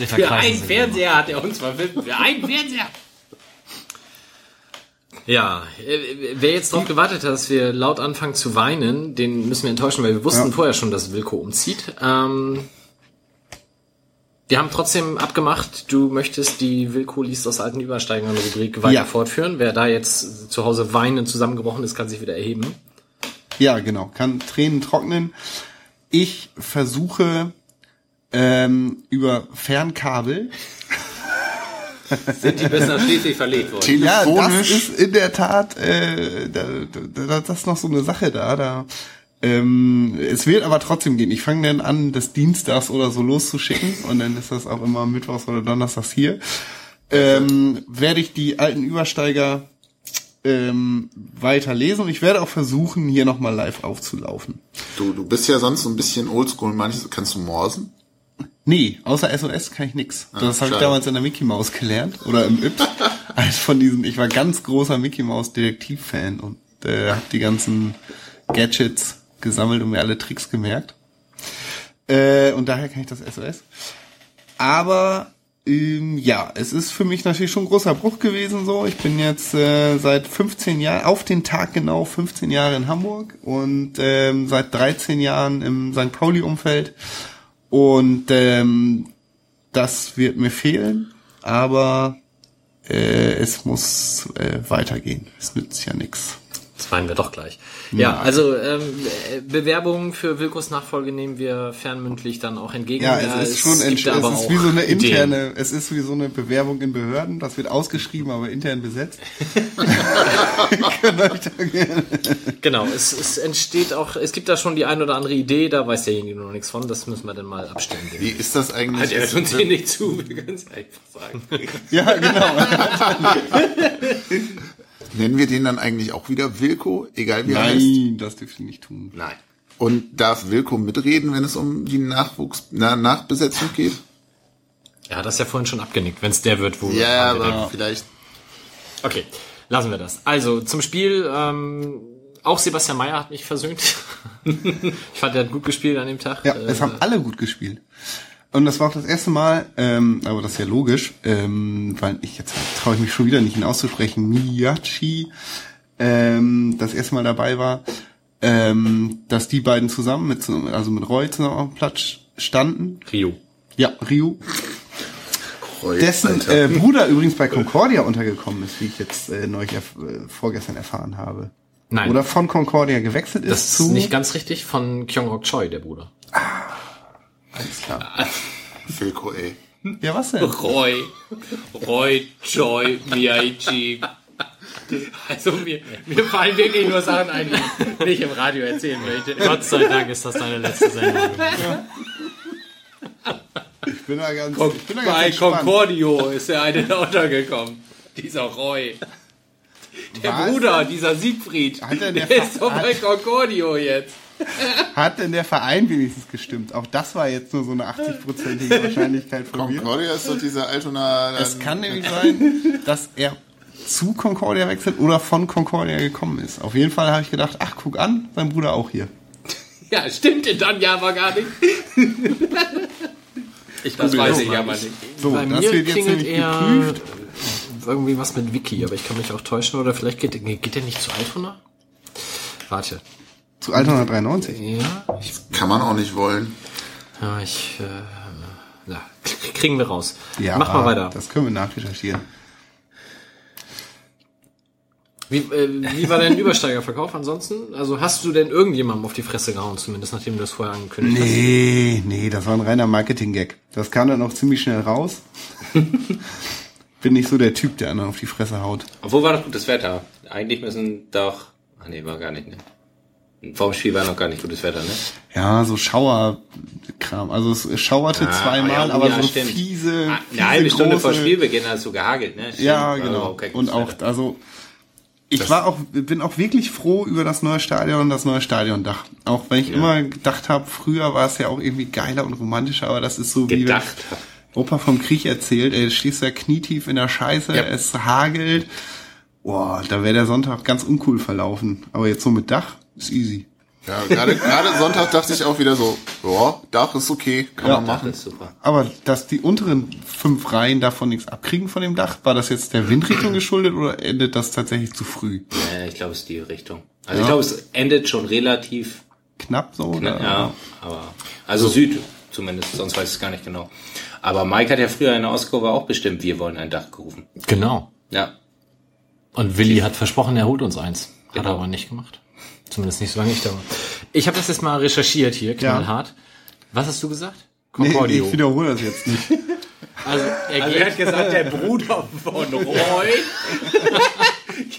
Für einen Fernseher hat er uns verwirrt. Für einen Fernseher.
Ja, äh, wer jetzt darauf gewartet hat, dass wir laut anfangen zu weinen, den müssen wir enttäuschen, weil wir wussten
Ja.
vorher schon, dass Wilko umzieht. Ähm, wir haben trotzdem abgemacht, du möchtest die Wilko liest aus alten Übersteigern Rubrik weiter
Ja.
fortführen. Wer da jetzt zu Hause weinend zusammengebrochen ist, kann sich wieder erheben.
Ja, genau. Kann Tränen trocknen. Ich versuche ähm, über Fernkabel.
Sind die bis nach Schleswig verlegt worden.
Ja, das ist in der Tat, äh, da, da, das ist noch so eine Sache da. da ähm, es wird aber trotzdem gehen. Ich fange dann an, das Dienstags oder so loszuschicken und dann ist das auch immer Mittwochs oder Donnerstags hier. Ähm, werde ich die alten Übersteiger ähm, weiter lesen und ich werde auch versuchen, hier nochmal live aufzulaufen.
Du, du bist ja sonst so ein bisschen oldschool. Manches kannst du morsen.
Nee, außer SOS kann ich nix. Das habe ich damals in der Mickey Mouse gelernt oder im Yps. Als *laughs* von diesen, ich war ganz großer Mickey Mouse Detektiv-Fan und äh, habe die ganzen Gadgets gesammelt und mir alle Tricks gemerkt. Äh, und daher kann ich das SOS. Aber ähm, ja, es ist für mich natürlich schon ein großer Bruch gewesen so. Ich bin jetzt äh, seit 15 Jahren, auf den Tag genau 15 Jahre in Hamburg und ähm, seit 13 Jahren im St. Pauli-Umfeld. Und ähm, das wird mir fehlen, aber äh, es muss äh, weitergehen. Es nützt ja nichts.
Das weinen wir doch gleich. Ja, also ähm, äh, Bewerbungen für Wilkos Nachfolge nehmen wir fernmündlich dann auch entgegen.
Ja, es ist schon
aber
es ist wie so eine
Ideen.
interne, es ist wie so eine Bewerbung in Behörden. Das wird ausgeschrieben, aber intern besetzt. *laughs* Euch da gerne-
Genau, es, es entsteht auch, es gibt da schon die ein oder andere Idee, da weiß derjenige noch nichts von, das müssen wir dann mal abstimmen.
Wie ist das eigentlich?
Hat er uns hier nicht zu, wir können es einfach sagen.
ja, genau. *laughs* *laughs*
Nennen wir den dann eigentlich auch wieder Wilko, egal wie er heißt?
Nein, das dürft ihr nicht tun.
Nein.
Und darf Wilko mitreden, wenn es um die Nachwuchs na, Nachbesetzung geht?
Er hat das ja vorhin schon abgenickt, wenn es der wird, wo
Ja, aber vielleicht.
Okay, lassen wir das. Also zum Spiel, ähm, auch Sebastian Mayer hat mich versöhnt. *laughs* ich fand, er hat gut gespielt an dem Tag.
Ja,
Äh,
es haben alle gut gespielt. Und das war auch das erste Mal, ähm, aber das ist ja logisch, ähm, weil ich jetzt traue ich mich schon wieder nicht ihn auszusprechen, Miyachi ähm, das erste Mal dabei war, ähm, dass die beiden zusammen mit so- also mit Roy zusammen auf dem Platz standen.
Rio.
Ja, Ryu.
Roy,
Dessen äh, Bruder übrigens bei Concordia untergekommen ist, wie ich jetzt äh, neulich erf äh, vorgestern erfahren habe.
Nein,
Oder von Concordia gewechselt ist
das ist
zu
nicht ganz richtig von Kyung-Rok Choi, der Bruder.
Alles klar.
Wilko, ey.
Ja, was denn?
Roy, Roy, Joy, Miyaichi. Also mir, mir fallen wirklich nur Sachen ein, die ich nicht im Radio erzählen möchte.
Gott sei Dank ist das deine letzte Sendung.
Ich bin da ganz,
Con
ich bin da ganz
bei
entspannt.
Concordio ist der eine da untergekommen. Dieser Roy. Der
Was?
Bruder, dieser Siegfried.
Hat denn der
der ist doch bei Concordio jetzt. *laughs*
Hat denn der Verein wenigstens gestimmt? Auch das war jetzt nur so eine 80-prozentige *laughs* Wahrscheinlichkeit von mir.
Concordia ist doch dieser Altona.
Es kann nämlich sein, dass er zu Concordia wechselt oder von Concordia gekommen ist. Auf jeden Fall habe ich gedacht, ach, guck an, sein Bruder auch hier.
Ja, stimmt in dann ja aber gar nicht.
Ich
Das weiß ich aber nicht.
So,
Bei
das
mir
wird jetzt
klingelt
nämlich geprüft.
irgendwie was mit Wiki, aber ich kann mich auch täuschen. Oder vielleicht geht, geht der nicht zu Altona? Warte.
Zu Altona 93.
Ja, ich,
Kann man auch nicht wollen.
ja, ich äh, ja, kriegen wir raus.
Ja,
Mach mal weiter.
Das können wir nachrecherchieren.
Wie, äh, wie war dein Übersteigerverkauf ansonsten? Also hast du denn irgendjemandem auf die Fresse gehauen, zumindest nachdem du das vorher angekündigt hast?
Nee, nee, das war ein reiner Marketing-Gag. Das kam dann auch ziemlich schnell raus. *laughs* Bin nicht so der Typ, der anderen auf die Fresse haut.
Obwohl war doch gutes Wetter. Eigentlich müssen doch. Ah nee, war gar nicht, ne? Vor dem Spiel war noch gar nicht gutes Wetter, ne?
Ja, so Schauerkram. Also es schauerte
Ah,
zweimal,
ja,
aber
ja,
so
stimmt.
fiese,
Ah, Eine halbe Stunde vor
große-
Spielbeginn hast du gehagelt, ne? Stimmt.
Ja,
Oh,
genau.
okay,
und auch,
Wetter.
also ich war auch, bin auch wirklich froh über das neue Stadion und das neue Stadiondach. Auch wenn ich immer gedacht habe, früher war es ja auch irgendwie geiler und romantischer, aber das ist so wie wenn
Gedacht.
Opa vom Krieg erzählt, ey, stehst da knietief in der Scheiße,
Ja.
es hagelt. Boah, da wäre der Sonntag ganz uncool verlaufen. Aber jetzt so mit Dach ist easy.
Ja, gerade gerade Sonntag dachte ich auch wieder so, ja, Dach ist okay, kann
Ja.
man machen.
ist super.
Aber dass die unteren fünf Reihen davon nichts abkriegen von dem Dach, war das jetzt der Windrichtung *clears throat* geschuldet oder endet das tatsächlich zu früh?
Ja, ich glaube, es ist die Richtung. Also ich glaube, es endet schon relativ
Knapp so? Oder?
ja, aber also Süd zumindest, sonst weiß ich es gar nicht genau. Aber Mike hat ja früher in der Ostkurve auch bestimmt, wir wollen ein Dach gerufen.
Genau.
Ja.
Und Willi hat versprochen, er holt uns eins. Hat
Genau.
er aber nicht gemacht. Zumindest nicht, solange ich da war. Ich habe das jetzt mal recherchiert hier, knallhart. Was hast du gesagt?
Nee,
Concordio.
ich wiederhole das jetzt nicht. *laughs*
also, er
Also er hat gesagt, der Bruder von Roy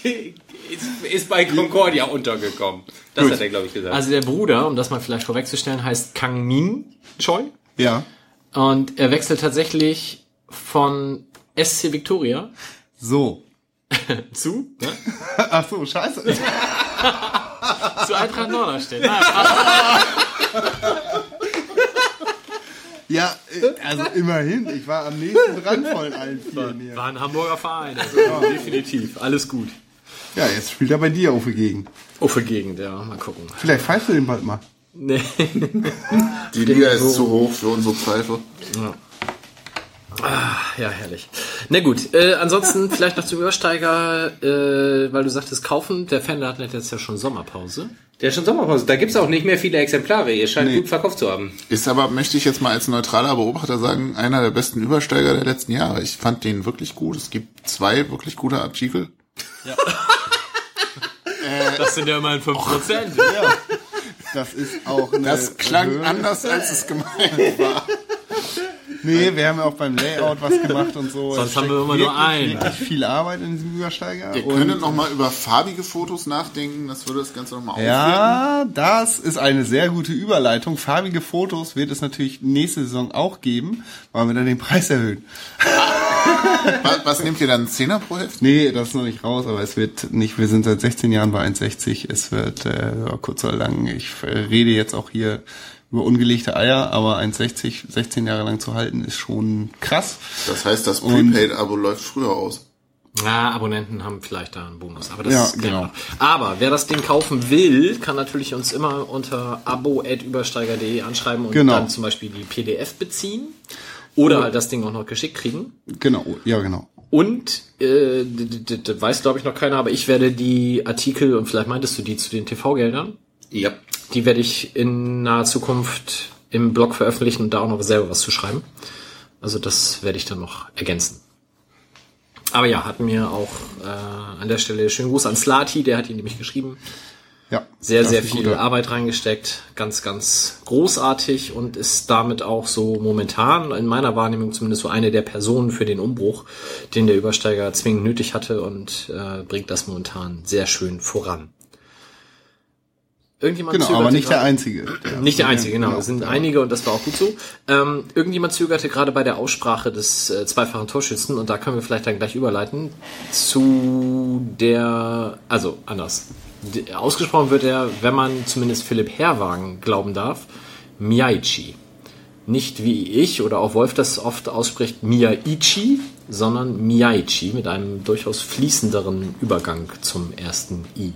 ist, *laughs* ist bei Concordia untergekommen. Das hat er, glaube ich, gesagt.
also der Bruder, um das mal vielleicht vorwegzustellen, heißt Kang Min Choi.
Ja.
Und er wechselt tatsächlich von SC Victoria
So. *laughs*
zu, ne?
Ach so, scheiße.
Zu Eintracht Norderstedt. Nein,
Ja, äh, also immerhin. Ich war am nächsten dran von allen vieren hier.
war ein Hamburger Verein. Also definitiv. Alles gut.
Ja, jetzt spielt er bei dir auf die Gegend.
Uffe Gegend, ja. Mal gucken.
Vielleicht pfeifst du den bald mal.
Nee.
Die Liga ist zu hoch für unsere Pfeife.
Ja, herrlich. Na gut, äh, ansonsten *laughs* vielleicht noch zum Übersteiger, äh, weil du sagtest, kaufen. Der Fender hat jetzt ja schon Sommerpause.
der ist schon Sommerpause. Da gibt's auch nicht mehr viele Exemplare. Ihr scheint
Nee.
gut verkauft zu haben.
Ist aber, möchte ich jetzt mal als neutraler Beobachter sagen, einer der besten Übersteiger der letzten Jahre. Ich fand den wirklich gut. Es gibt zwei wirklich gute Artikel. *laughs*
Das sind ja immerhin 5%. *laughs*
Das ist auch eine
Das klang
Höhe.
anders, als es gemeint war.
Nee, wir haben ja auch beim Layout was gemacht und so.
Sonst haben wir immer nur einen.
Wirklich viel Arbeit in diesem Übersteiger.
Wir
und-
können noch mal über farbige Fotos nachdenken. Das würde das Ganze noch mal aufwerten.
Ja, das ist eine sehr gute Überleitung. Farbige Fotos wird es natürlich nächste Saison auch geben, weil wir dann den Preis erhöhen. *laughs*
Was, was nehmt ihr dann? Zehner pro Heft?
Nee, das ist noch nicht raus, aber es wird nicht, wir sind seit 16 Jahren bei 1,60. Es wird äh, kurz oder lang, ich äh, rede jetzt auch hier über ungelegte Eier, aber 1,60 16 Jahre lang zu halten ist schon krass.
Das heißt, das Prepaid-Abo läuft früher aus.
Na, Abonnenten haben vielleicht da einen Bonus. Aber das
Ja,
ist
genau.
Aber wer das Ding kaufen will, kann natürlich uns immer unter abo.übersteiger.de anschreiben und
Genau.
dann zum Beispiel die PDF beziehen. Oder halt das Ding auch noch geschickt kriegen.
Genau, ja genau.
Und, äh, d- d- d- weiß glaube ich noch keiner, aber ich werde die Artikel, und vielleicht meintest du die zu den TV-Geldern,
Ja.
die werde ich in naher Zukunft im Blog veröffentlichen und da auch noch selber was zu schreiben. Also das werde ich dann noch ergänzen. Aber ja, hat mir auch äh, an der Stelle schönen Gruß an Slati, der hat ihn nämlich geschrieben.
Ja,
Sehr, sehr viel
guter.
Arbeit reingesteckt, ganz, ganz großartig und ist damit auch so momentan, in meiner Wahrnehmung zumindest so eine der Personen für den Umbruch, den der Übersteiger zwingend nötig hatte und äh, bringt das momentan sehr schön voran. Irgendjemand
Genau,
zögerte
aber nicht der
gerade-
Einzige.
nicht der einzige, genau. Es sind einige und das war auch gut so. Ähm, irgendjemand zögerte gerade bei der Aussprache des äh, zweifachen Torschützen und da können wir vielleicht dann gleich überleiten zu der, also anders. Ausgesprochen wird er, wenn man zumindest Philipp Herwagen glauben darf, Miyaichi. Nicht wie ich oder auch Wolf das oft ausspricht, Miyaichi, sondern Miyaichi mit einem durchaus fließenderen Übergang zum ersten I.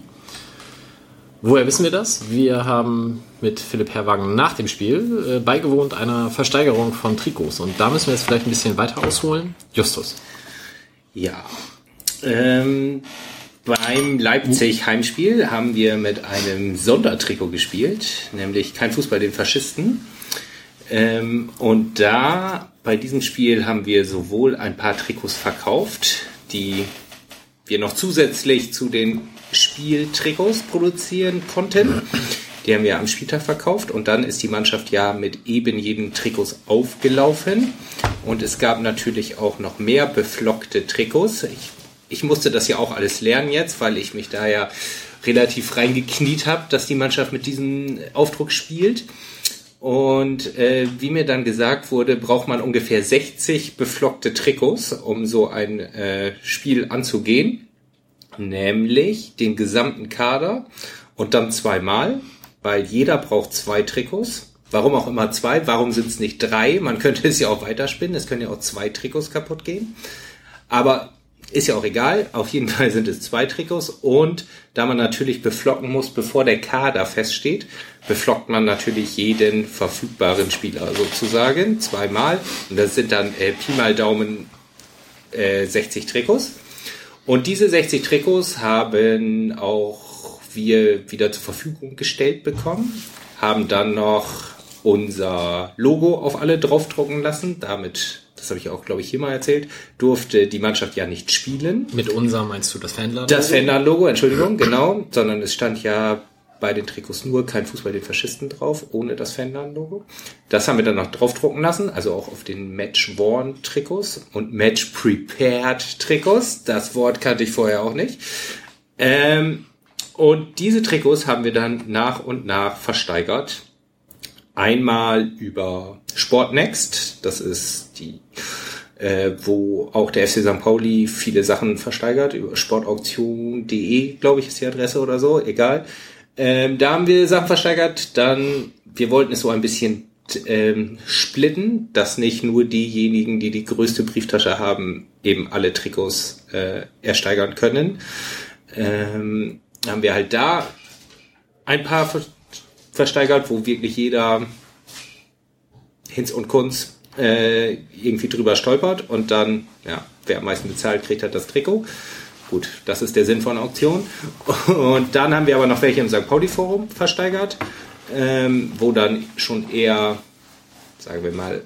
Woher wissen wir das? Wir haben mit Philipp Herrwagen nach dem Spiel äh, beigewohnt einer Versteigerung von Trikots. Und da müssen wir jetzt vielleicht ein bisschen weiter ausholen. Justus.
Ja. Ähm, beim Leipzig-Heimspiel haben wir mit einem Sondertrikot gespielt, nämlich kein Fußball den Faschisten. Ähm, und da, bei diesem Spiel haben wir sowohl ein paar Trikots verkauft, die wir noch zusätzlich zu den Spieltrikots produzieren konnten. Die haben wir am Spieltag verkauft und dann ist die Mannschaft ja mit eben jeden Trikots aufgelaufen. Und es gab natürlich auch noch mehr beflockte Trikots. Ich, ich musste das ja auch alles lernen jetzt, weil ich mich da ja relativ reingekniet habe, dass die Mannschaft mit diesem Aufdruck spielt. Und äh, wie mir dann gesagt wurde, braucht man ungefähr 60 beflockte Trikots, um so ein äh, Spiel anzugehen. Nämlich den gesamten Kader und dann zweimal, weil jeder braucht zwei Trikots. Warum auch immer zwei? Warum sind es nicht drei? Man könnte es ja auch weiterspinnen. Es können ja auch zwei Trikots kaputt gehen. Aber ist ja auch egal. Auf jeden *laughs* Fall sind es zwei Trikots. Und da man natürlich beflocken muss, bevor der Kader feststeht, beflockt man natürlich jeden verfügbaren Spieler sozusagen zweimal. Und das sind dann äh, Pi mal Daumen äh, 60 Trikots. Und diese 60 Trikots haben auch wir wieder zur Verfügung gestellt bekommen, haben dann noch unser Logo auf alle draufdrucken lassen. Damit, das habe ich auch, glaube ich, hier mal erzählt, durfte die Mannschaft ja nicht spielen.
Mit unser meinst du das Fanladen?
Das Fanladen-Logo, Entschuldigung, genau, sondern es stand ja bei den Trikots nur kein Fußball den Faschisten drauf, ohne das Fanladen-Logo. Das haben wir dann noch draufdrucken lassen, also auch auf den Match-Worn-Trikots und Match-Prepared-Trikots. Das Wort kannte ich vorher auch nicht. Ähm, und diese Trikots haben wir dann nach und nach versteigert. Einmal über Sportnext, das ist die äh, wo auch der FC St. Pauli viele Sachen versteigert, über sportauktion.de, glaube ich, ist die Adresse oder so, egal. Ähm, da haben wir Sachen versteigert, dann, wir wollten es so ein bisschen ähm, splitten, dass nicht nur diejenigen, die die größte Brieftasche haben, eben alle Trikots äh, ersteigern können. Ähm, haben wir halt da ein paar ver versteigert, wo wirklich jeder Hinz und Kunz äh, irgendwie drüber stolpert und dann, ja, wer am meisten bezahlt, kriegt halt das Trikot. Gut, das ist der Sinn von Auktion. Und dann haben wir aber noch welche im St. Pauli-Forum versteigert, ähm, wo dann schon eher, sagen wir mal,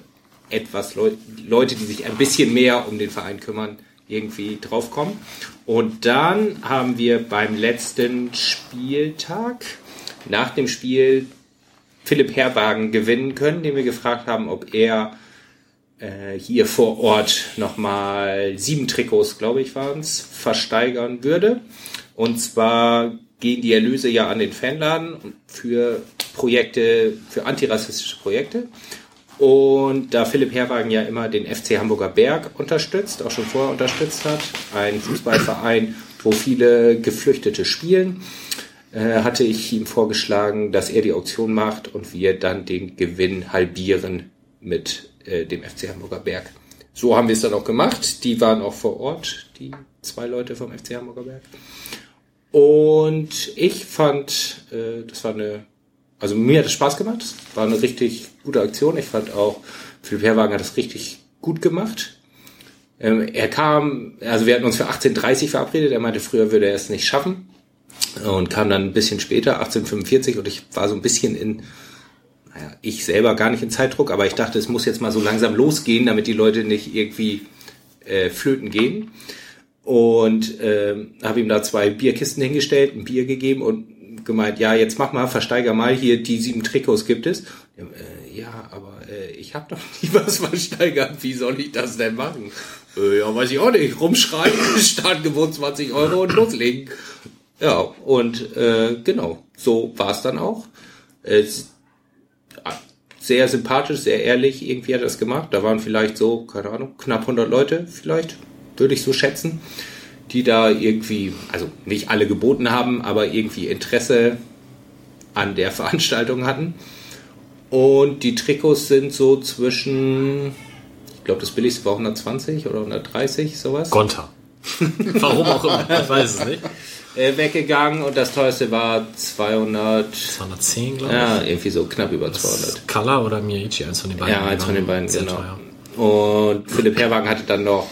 etwas Leu Leute, die sich ein bisschen mehr um den Verein kümmern, irgendwie draufkommen. Und dann haben wir beim letzten Spieltag, nach dem Spiel, Philipp Herwagen gewinnen können, den wir gefragt haben, ob er äh, hier vor Ort nochmal sieben Trikots, glaube ich, waren es, versteigern würde. Und zwar gehen die Erlöse ja an den Fanladen für Projekte, für antirassistische Projekte. Und da Philipp Herwagen ja immer den FC Hamburger Berg unterstützt, auch schon vorher unterstützt hat, ein Fußballverein, wo viele Geflüchtete spielen, äh, hatte ich ihm vorgeschlagen, dass er die Auktion macht und wir dann den Gewinn halbieren mit äh, dem FC Hamburger Berg. So haben wir es dann auch gemacht. Die waren auch vor Ort, die zwei Leute vom FC Hamburger Berg. Und ich fand, äh, das war eine, also mir hat es Spaß gemacht. Es war eine richtig gute Aktion. Ich fand auch, Philipp Herwagen hat das richtig gut gemacht. Ähm, er kam, also wir hatten uns für 18.30 verabredet. Er meinte, früher würde er es nicht schaffen. Und kam dann ein bisschen später, 1845, und ich war so ein bisschen in, naja, ich selber gar nicht in Zeitdruck, aber ich dachte, es muss jetzt mal so langsam losgehen, damit die Leute nicht irgendwie äh, flöten gehen. Und äh, habe ihm da zwei Bierkisten hingestellt, ein Bier gegeben und gemeint, ja, jetzt mach mal, versteiger mal hier, die sieben Trikots gibt es. Ja, äh, ja aber äh, ich habe doch *laughs* nie was versteigert, wie soll ich das denn machen? Äh, ja, weiß ich auch nicht, rumschreien, *laughs* Startgebot 20 Euro und loslegen. Ja, und äh, genau, so war es dann auch. Äh, sehr sympathisch, sehr ehrlich, irgendwie hat er das gemacht. Da waren vielleicht so, keine Ahnung, knapp 100 Leute vielleicht, würde ich so schätzen, die da irgendwie, also nicht alle geboten haben, aber irgendwie Interesse an der *laughs* Veranstaltung hatten. Und die Trikots sind so zwischen, ich glaube, das billigste war 120 oder 130, sowas.
Gonta. *laughs* Warum auch immer, ich weiß es nicht.
Äh, weggegangen und das teuerste war 200,
210, glaube ich.
ja, irgendwie so knapp über 200.
Kala oder Miyaichi, eins von den beiden.
Ja, eins von den beiden, genau.
teuer.
Und Philipp Herwagen hatte dann noch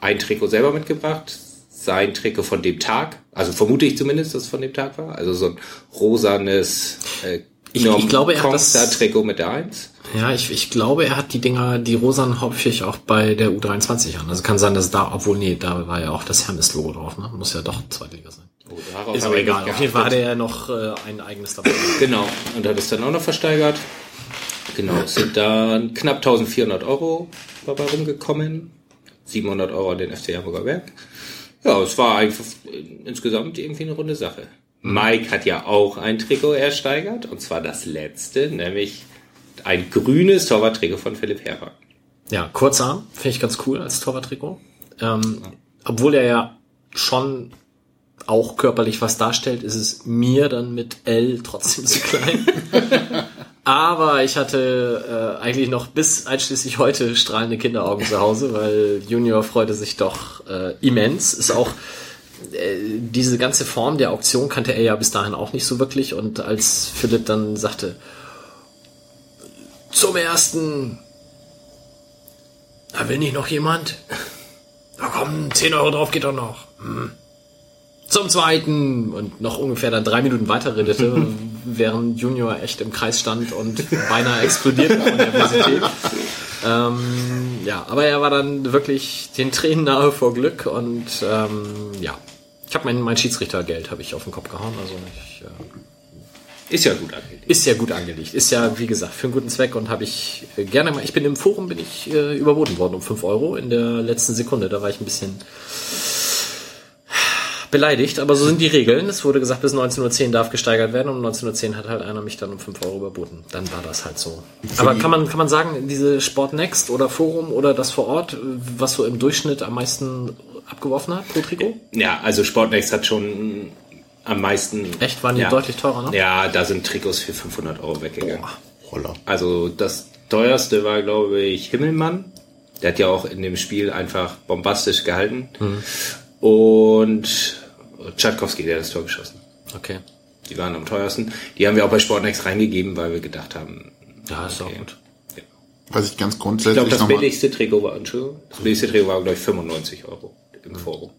ein Trikot selber mitgebracht. Sein Trikot von dem Tag. Also vermute ich zumindest, dass es von dem Tag war. Also so ein rosanes äh,
Ich- ich glaube, er hat das-
Trikot mit der 1.
Ja, ich, ich glaube, er hat die Dinger, die rosan häufig auch bei der U23 an. Also kann sein, dass da, obwohl, nee, da war ja auch das Hermes-Logo drauf, ne? Muss ja doch Zweitliga sein.
Oh,
Ist aber egal. Auf jeden Fall hatte er noch äh, ein eigenes dabei. *clears throat*
Genau. Und hat es dann auch noch versteigert. Genau. Es sind dann knapp 1400 Euro dabei rumgekommen. 700 Euro an den FC Hamburger Werk. Ja, es war einfach insgesamt irgendwie eine runde Sache. Mike hat ja auch ein Trikot ersteigert, und zwar das letzte, nämlich ein grünes Torwarttrikot von Philipp Herwagen.
Ja, Kurzarm, finde ich ganz cool als Torwarttrikot. Ähm, obwohl er ja schon auch körperlich was darstellt, ist es mir dann mit L trotzdem zu klein. *laughs* Aber ich hatte äh, eigentlich noch bis einschließlich heute strahlende Kinderaugen zu Hause, weil Junior freute sich doch äh, immens. Ist auch äh, diese ganze Form der Auktion kannte er ja bis dahin auch nicht so wirklich. Und als Philipp dann sagte, zum ersten da will nicht noch jemand? Na komm, 10 Euro drauf geht doch noch. Hm. Zum zweiten und noch ungefähr dann drei Minuten weiter redete, *laughs* während Junior echt im Kreis stand und beinahe explodiert von Nervosität. Ähm, ja, aber er war dann wirklich den Tränen nahe vor Glück und ähm, ja, ich habe mein, mein Schiedsrichtergeld habe ich auf den Kopf gehauen, also ich, äh,
Ist ja gut angelegt.
ist ja gut angelegt. Ist ja, wie gesagt, für einen guten Zweck und habe ich äh, gerne mal. Ich bin im Forum bin ich äh, überboten worden um 5 Euro in der letzten Sekunde. Da war ich ein bisschen beleidigt, aber so sind die Regeln. Es wurde gesagt, bis 19.10 Uhr darf gesteigert werden. Um 19.10 Uhr hat halt einer mich dann um 5 Euro überboten. Dann war das halt so. Aber kann man, kann man sagen, diese Sport Next oder Forum oder das vor Ort, was so im Durchschnitt am meisten abgeworfen hat pro Trikot?
Ja, also Sportnext hat schon am meisten.
Echt? Waren die
ja.
deutlich teurer, ne?
Ja, da sind Trikots für 500 Euro weggegangen.
Roller.
Also das teuerste war, glaube ich, Himmelmann. Der hat ja auch in dem Spiel einfach bombastisch gehalten. Und Tschatkowski, der hat das Tor geschossen.
Okay.
Die waren am teuersten. Die haben wir auch bei Sportnext reingegeben, weil wir gedacht haben,
Ja, ist
Okay.
auch gut.
Was ich ganz
ich
grundsätzlich
glaube, das billigste Trikot war, Entschuldigung, das billigste Trikot war, glaube ich, 95 Euro im Forum.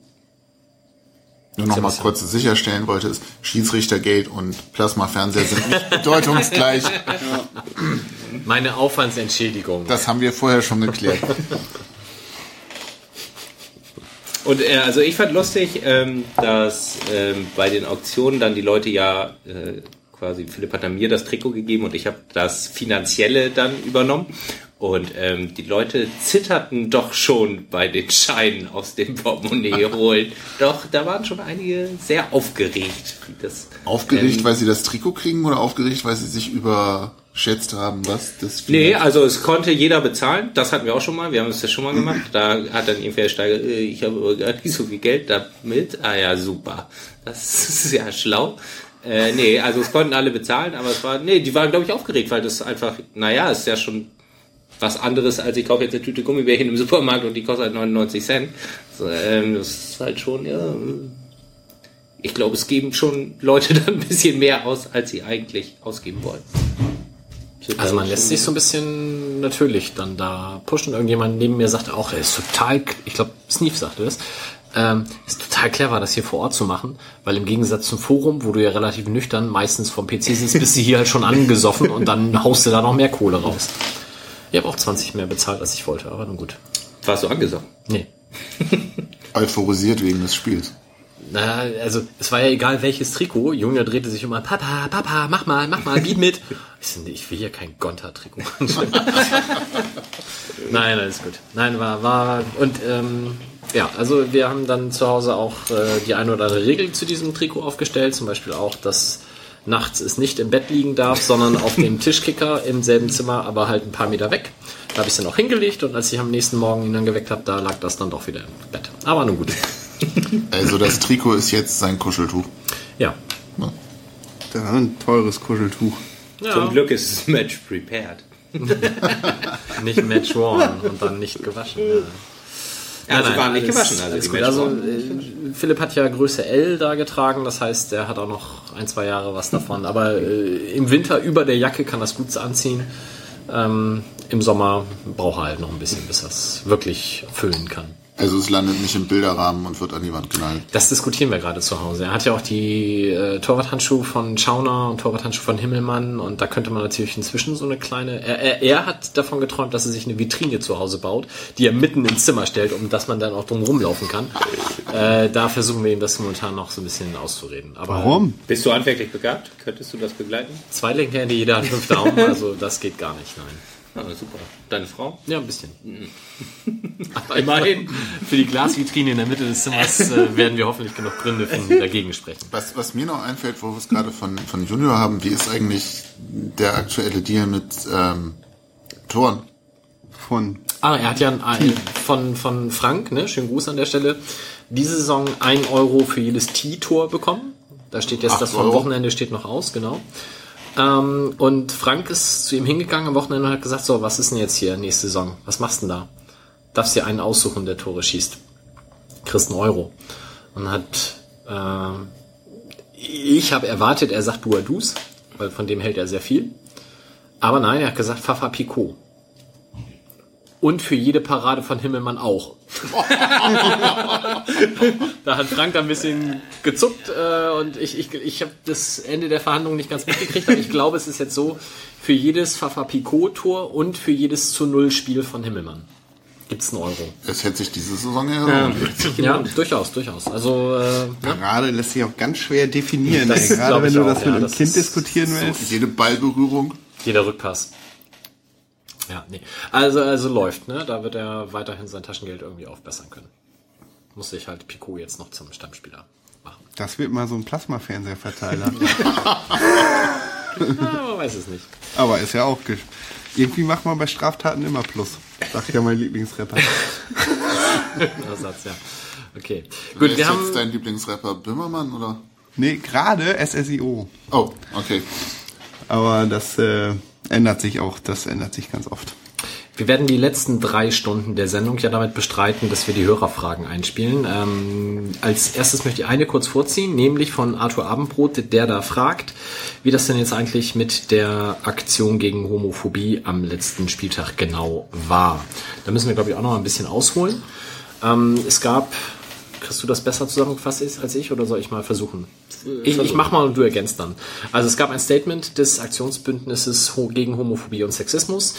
Nur noch mal kurz sicherstellen wollte, ist, Schiedsrichtergeld und Plasmafernseher sind nicht *laughs* bedeutungsgleich.
Meine Aufwandsentschädigung.
Das haben wir vorher schon geklärt.
Und äh, also ich fand lustig, ähm, dass ähm, bei den Auktionen dann die Leute ja äh, quasi, Philipp hat dann mir das Trikot gegeben und ich habe das Finanzielle dann übernommen. Und ähm, die Leute zitterten doch schon bei den Scheinen aus dem Portemonnaie *laughs* holen. Doch, da waren schon einige sehr aufgeregt. Das,
Aufgeregt,
ähm,
weil sie das Trikot kriegen oder aufgeregt, weil sie sich überschätzt haben, was das
Nee, also es konnte jeder bezahlen. Das hatten wir auch schon mal. Wir haben es ja schon mal gemacht. Da hat dann irgendwer Steiger, äh, ich habe gar nicht so viel Geld damit. Ah ja, super. Das ist *laughs* ja schlau. Äh, nee, also es konnten alle bezahlen, aber es war, nee, die waren, glaube ich, aufgeregt, weil das einfach, naja, ist ja schon was anderes, als ich kaufe jetzt eine Tüte Gummibärchen im Supermarkt und die kostet halt 99 Cent. So, ähm, das ist halt schon, ja. Ich glaube, es geben schon Leute *laughs* dann ein bisschen mehr aus, als sie eigentlich ausgeben wollen.
Also man lässt sich so ein bisschen natürlich dann da pushen. Irgendjemand neben mir sagte auch, er ist total, ich glaube, Sneef sagte das, ähm, ist total clever, das hier vor Ort zu machen, weil im Gegensatz zum Forum, wo du ja relativ nüchtern meistens vom PC sitzt, bist du hier halt schon *laughs* angesoffen und dann haust du da noch mehr Kohle raus. Ich habe auch 20 mehr bezahlt, als ich wollte, aber nun gut.
Warst du angesagt?
Nee. *laughs*
euphorisiert wegen des Spiels.
Na, also es war ja egal welches Trikot. Junior drehte sich um, Papa, Papa, mach mal, mach mal, biet mit. *laughs* Ich, so, nee, ich will hier kein Gonta-Trikot. *laughs* Nein, alles gut. Nein, war, war und ähm, ja, also wir haben dann zu Hause auch äh, die eine oder andere Regel zu diesem Trikot aufgestellt. Zum Beispiel auch, dass nachts es nicht im Bett liegen darf, sondern auf dem Tischkicker im selben Zimmer, aber halt ein paar Meter weg. Da habe ich es dann auch hingelegt und als ich am nächsten Morgen ihn dann geweckt habe, da lag das dann doch wieder im Bett. Aber nun gut. *laughs*
Also das Trikot ist jetzt sein Kuscheltuch.
Ja.
Da ein teures Kuscheltuch.
ja.
Zum Glück ist das Match prepared. *laughs*
Nicht Match worn und dann nicht gewaschen. Ja.
Also
Nein,
waren nicht
alles-
gewaschen, also
alles gut. Also äh, Philipp hat ja Größe L da getragen, das heißt, er hat auch noch ein, zwei Jahre was davon. *laughs* Aber äh, im Winter über der Jacke kann das gut anziehen. Ähm, Im Sommer braucht er halt noch ein bisschen, bis er es wirklich füllen kann.
Also es landet nicht im Bilderrahmen und wird an die Wand genagelt.
Das diskutieren wir gerade zu Hause. Er hat ja auch die äh, Torwarthandschuhe von Schauner und Torwarthandschuhe von Himmelmann und da könnte man natürlich inzwischen so eine kleine. Er, er, er hat davon geträumt, dass er sich eine Vitrine zu Hause baut, die er mitten ins Zimmer stellt, um dass man dann auch drum rumlaufen kann. *laughs* Äh, da versuchen wir ihm das momentan noch so ein bisschen auszureden. Aber
Warum?
Bist du handwerklich begabt? Könntest du das begleiten?
zwei linke Hände, jeder hat fünf Daumen, *laughs* also das geht gar nicht, nein.
Ah, super. Deine Frau?
Ja, ein bisschen. *laughs* Aber immerhin, für die Glasvitrine in der Mitte des Zimmers äh, werden wir hoffentlich genug Gründe finden, die dagegen sprechen.
Was, was mir noch einfällt, wo wir es gerade von, von Junior haben, wie ist eigentlich der aktuelle Deal mit ähm, Toren?
Von
Ah, er hat ja ein, von, von Frank, ne, schönen Gruß an der Stelle, diese Saison ein Euro für jedes T-Tor bekommen. Da steht jetzt, das vom. Wochenende steht noch aus, genau. Ähm, und Frank ist zu ihm hingegangen am Wochenende und hat gesagt, so, was ist denn jetzt hier nächste Saison? Was machst du denn da? Darfst dir einen aussuchen, der Tore schießt. Kriegst einen Euro. Und hat, ähm, ich habe erwartet, er sagt Buadus, weil von dem hält er sehr viel. Aber nein, er hat gesagt Fafa Picot. Und für jede Parade von Himmelmann auch. *laughs* da hat Frank da ein bisschen gezuckt äh, und ich, ich, ich habe das Ende der Verhandlungen nicht ganz mitgekriegt, aber ich glaube, es ist jetzt so, für jedes Fafa Picot-Tor und für jedes zu Null Spiel von Himmelmann gibt's einen Euro.
Es hätte sich diese Saison ja
Ja, durchaus, durchaus. Also, äh?
Parade lässt sich auch ganz schwer definieren.
Das
ey. Gerade wenn du
auch,
das mit
ja,
einem
das
Kind diskutieren
so,
willst.
jede Ballberührung.
jeder Rückpass. Ja, nee. Also, also läuft, ne? Da wird er weiterhin sein Taschengeld irgendwie aufbessern können. Muss sich halt Picot jetzt noch zum Stammspieler machen.
Das wird mal so ein Plasmafernseherverteiler. *laughs*
Ja, man weiß es nicht.
Aber ist ja auch. gesch- Irgendwie macht man bei Straftaten immer Plus. Sagt ja mein Lieblingsrapper. *laughs*
Ersatz, ja. Okay. Gut,
ist
wir haben.
jetzt dein Lieblingsrapper Böhmermann oder?
Nee, gerade SSIO.
Oh, okay.
Aber das äh, ändert sich auch. Das ändert sich ganz oft.
Wir werden die letzten drei Stunden der Sendung ja damit bestreiten, dass wir die Hörerfragen einspielen. Ähm, als erstes möchte ich eine kurz vorziehen, nämlich von Arthur Abendbrot, der da fragt, wie das denn jetzt eigentlich mit der Aktion gegen Homophobie am letzten Spieltag genau war. Da müssen wir, glaube ich, auch noch ein bisschen ausholen. Ähm, es gab, kriegst du das besser zusammengefasst als ich oder soll ich mal versuchen? Ich, ich mach mal und du ergänzt dann. Also es gab ein Statement des Aktionsbündnisses gegen Homophobie und Sexismus,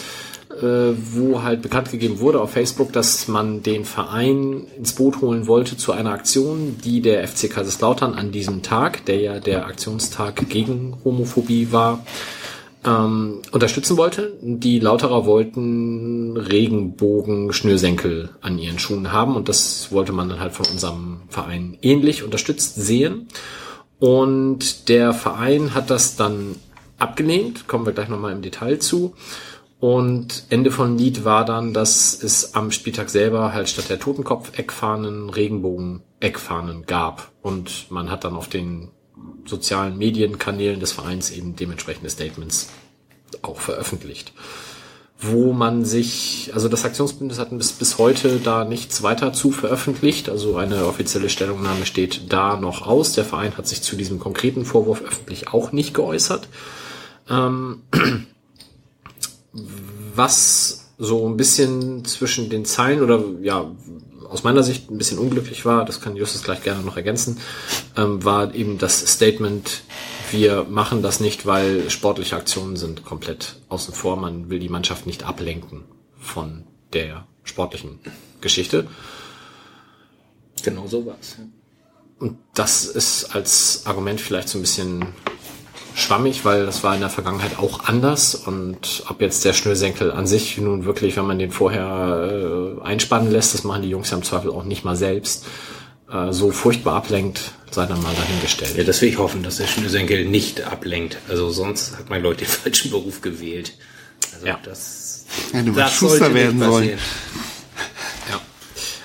äh, wo halt bekannt gegeben wurde auf Facebook, dass man den Verein ins Boot holen wollte zu einer Aktion, die der FC Kaiserslautern an diesem Tag, der ja der Aktionstag gegen Homophobie war, ähm, unterstützen wollte. Die Lauterer wollten Regenbogen-Schnürsenkel an ihren Schuhen haben und das wollte man dann halt von unserem Verein ähnlich unterstützt sehen. Und der Verein hat das dann abgelehnt, kommen wir gleich nochmal im Detail zu. Und Ende von Lied war dann, dass es am Spieltag selber halt statt der Totenkopf-Eckfahnen Regenbogen-Eckfahnen gab. Und man hat dann auf den sozialen Medienkanälen des Vereins eben dementsprechende Statements auch veröffentlicht. Wo man sich, also das Aktionsbündnis hat bis, bis heute da nichts weiter zu veröffentlicht, also eine offizielle Stellungnahme steht da noch aus. Der Verein hat sich zu diesem konkreten Vorwurf öffentlich auch nicht geäußert. Ähm, *clears throat* was so ein bisschen zwischen den Zeilen oder ja, aus meiner Sicht ein bisschen unglücklich war, das kann Justus gleich gerne noch ergänzen, ähm, war eben das Statement, wir machen das nicht, weil sportliche Aktionen sind komplett außen vor. Man will die Mannschaft nicht ablenken von der sportlichen Geschichte.
Genau so war's.
Und das ist als Argument vielleicht so ein bisschen schwammig, weil das war in der Vergangenheit auch anders und ob jetzt der Schnürsenkel an sich nun wirklich, wenn man den vorher äh, einspannen lässt, das machen die Jungs ja im Zweifel auch nicht mal selbst, äh, so furchtbar ablenkt, sei dann mal dahingestellt.
Ja, das will ich hoffen, dass der Schnürsenkel nicht ablenkt. Also sonst hat mein Leute den falschen Beruf gewählt. Also
Ja.
das,
Ja, du
das
Schuster werden sollen.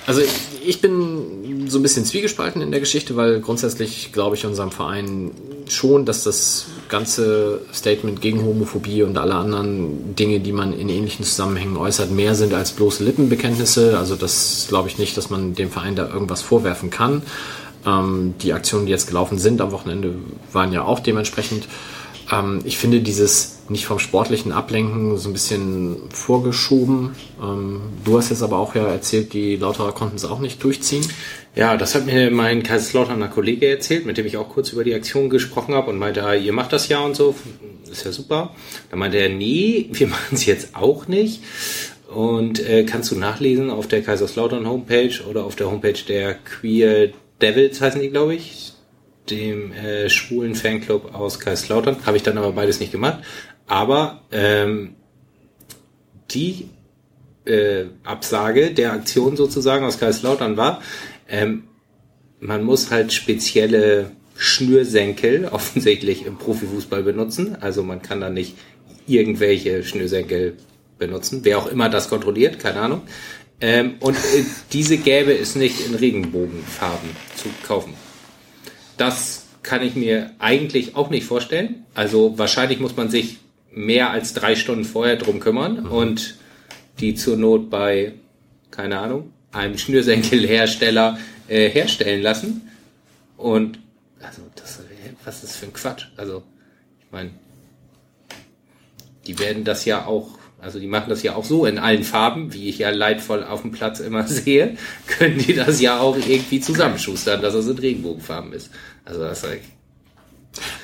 Also ich bin so ein bisschen zwiegespalten in der Geschichte, weil grundsätzlich glaube ich unserem Verein schon, dass das ganze Statement gegen Homophobie und alle anderen Dinge, die man in ähnlichen Zusammenhängen äußert, mehr sind als bloße Lippenbekenntnisse. Also das glaube ich nicht, dass man dem Verein da irgendwas vorwerfen kann. Ähm, die Aktionen, die jetzt gelaufen sind am Wochenende, waren ja auch dementsprechend. Ähm, ich finde dieses nicht vom sportlichen Ablenken so ein bisschen vorgeschoben. Ähm, du hast jetzt aber auch ja erzählt, die Lauterer konnten es auch nicht durchziehen.
Ja, das hat mir mein Kaiserslauterner Kollege erzählt, mit dem ich auch kurz über die Aktion gesprochen habe und meinte, ah, ihr macht das ja und so, ist ja super. Dann meinte er, nee, wir *laughs* machen es jetzt auch nicht. Und äh, kannst du nachlesen auf der Kaiserslautern Homepage oder auf der Homepage der Queer Devils heißen die, glaube ich, dem äh, schwulen Fanclub aus Kaiserslautern. Habe ich dann aber beides nicht gemacht. Aber ähm, die äh, Absage der Aktion sozusagen aus Kaiserslautern war, ähm, man muss halt spezielle Schnürsenkel *laughs* offensichtlich im Profifußball benutzen. Also man kann da nicht irgendwelche Schnürsenkel benutzen. Wer auch immer das kontrolliert, keine Ahnung. Ähm, und äh, diese gäbe es nicht in Regenbogenfarben zu kaufen. Das kann ich mir eigentlich auch nicht vorstellen. Also wahrscheinlich muss man sich mehr als drei Stunden vorher drum kümmern und die zur Not bei, keine Ahnung, einem Schnürsenkelhersteller äh, herstellen lassen. Und also das, was ist das für ein Quatsch? Also ich meine, die werden das ja auch, also die machen das ja auch so in allen Farben, wie ich ja leidvoll auf dem Platz immer *laughs* sehe, können die das ja auch irgendwie zusammenschustern, dass es in Regenbogenfarben ist. Also das ist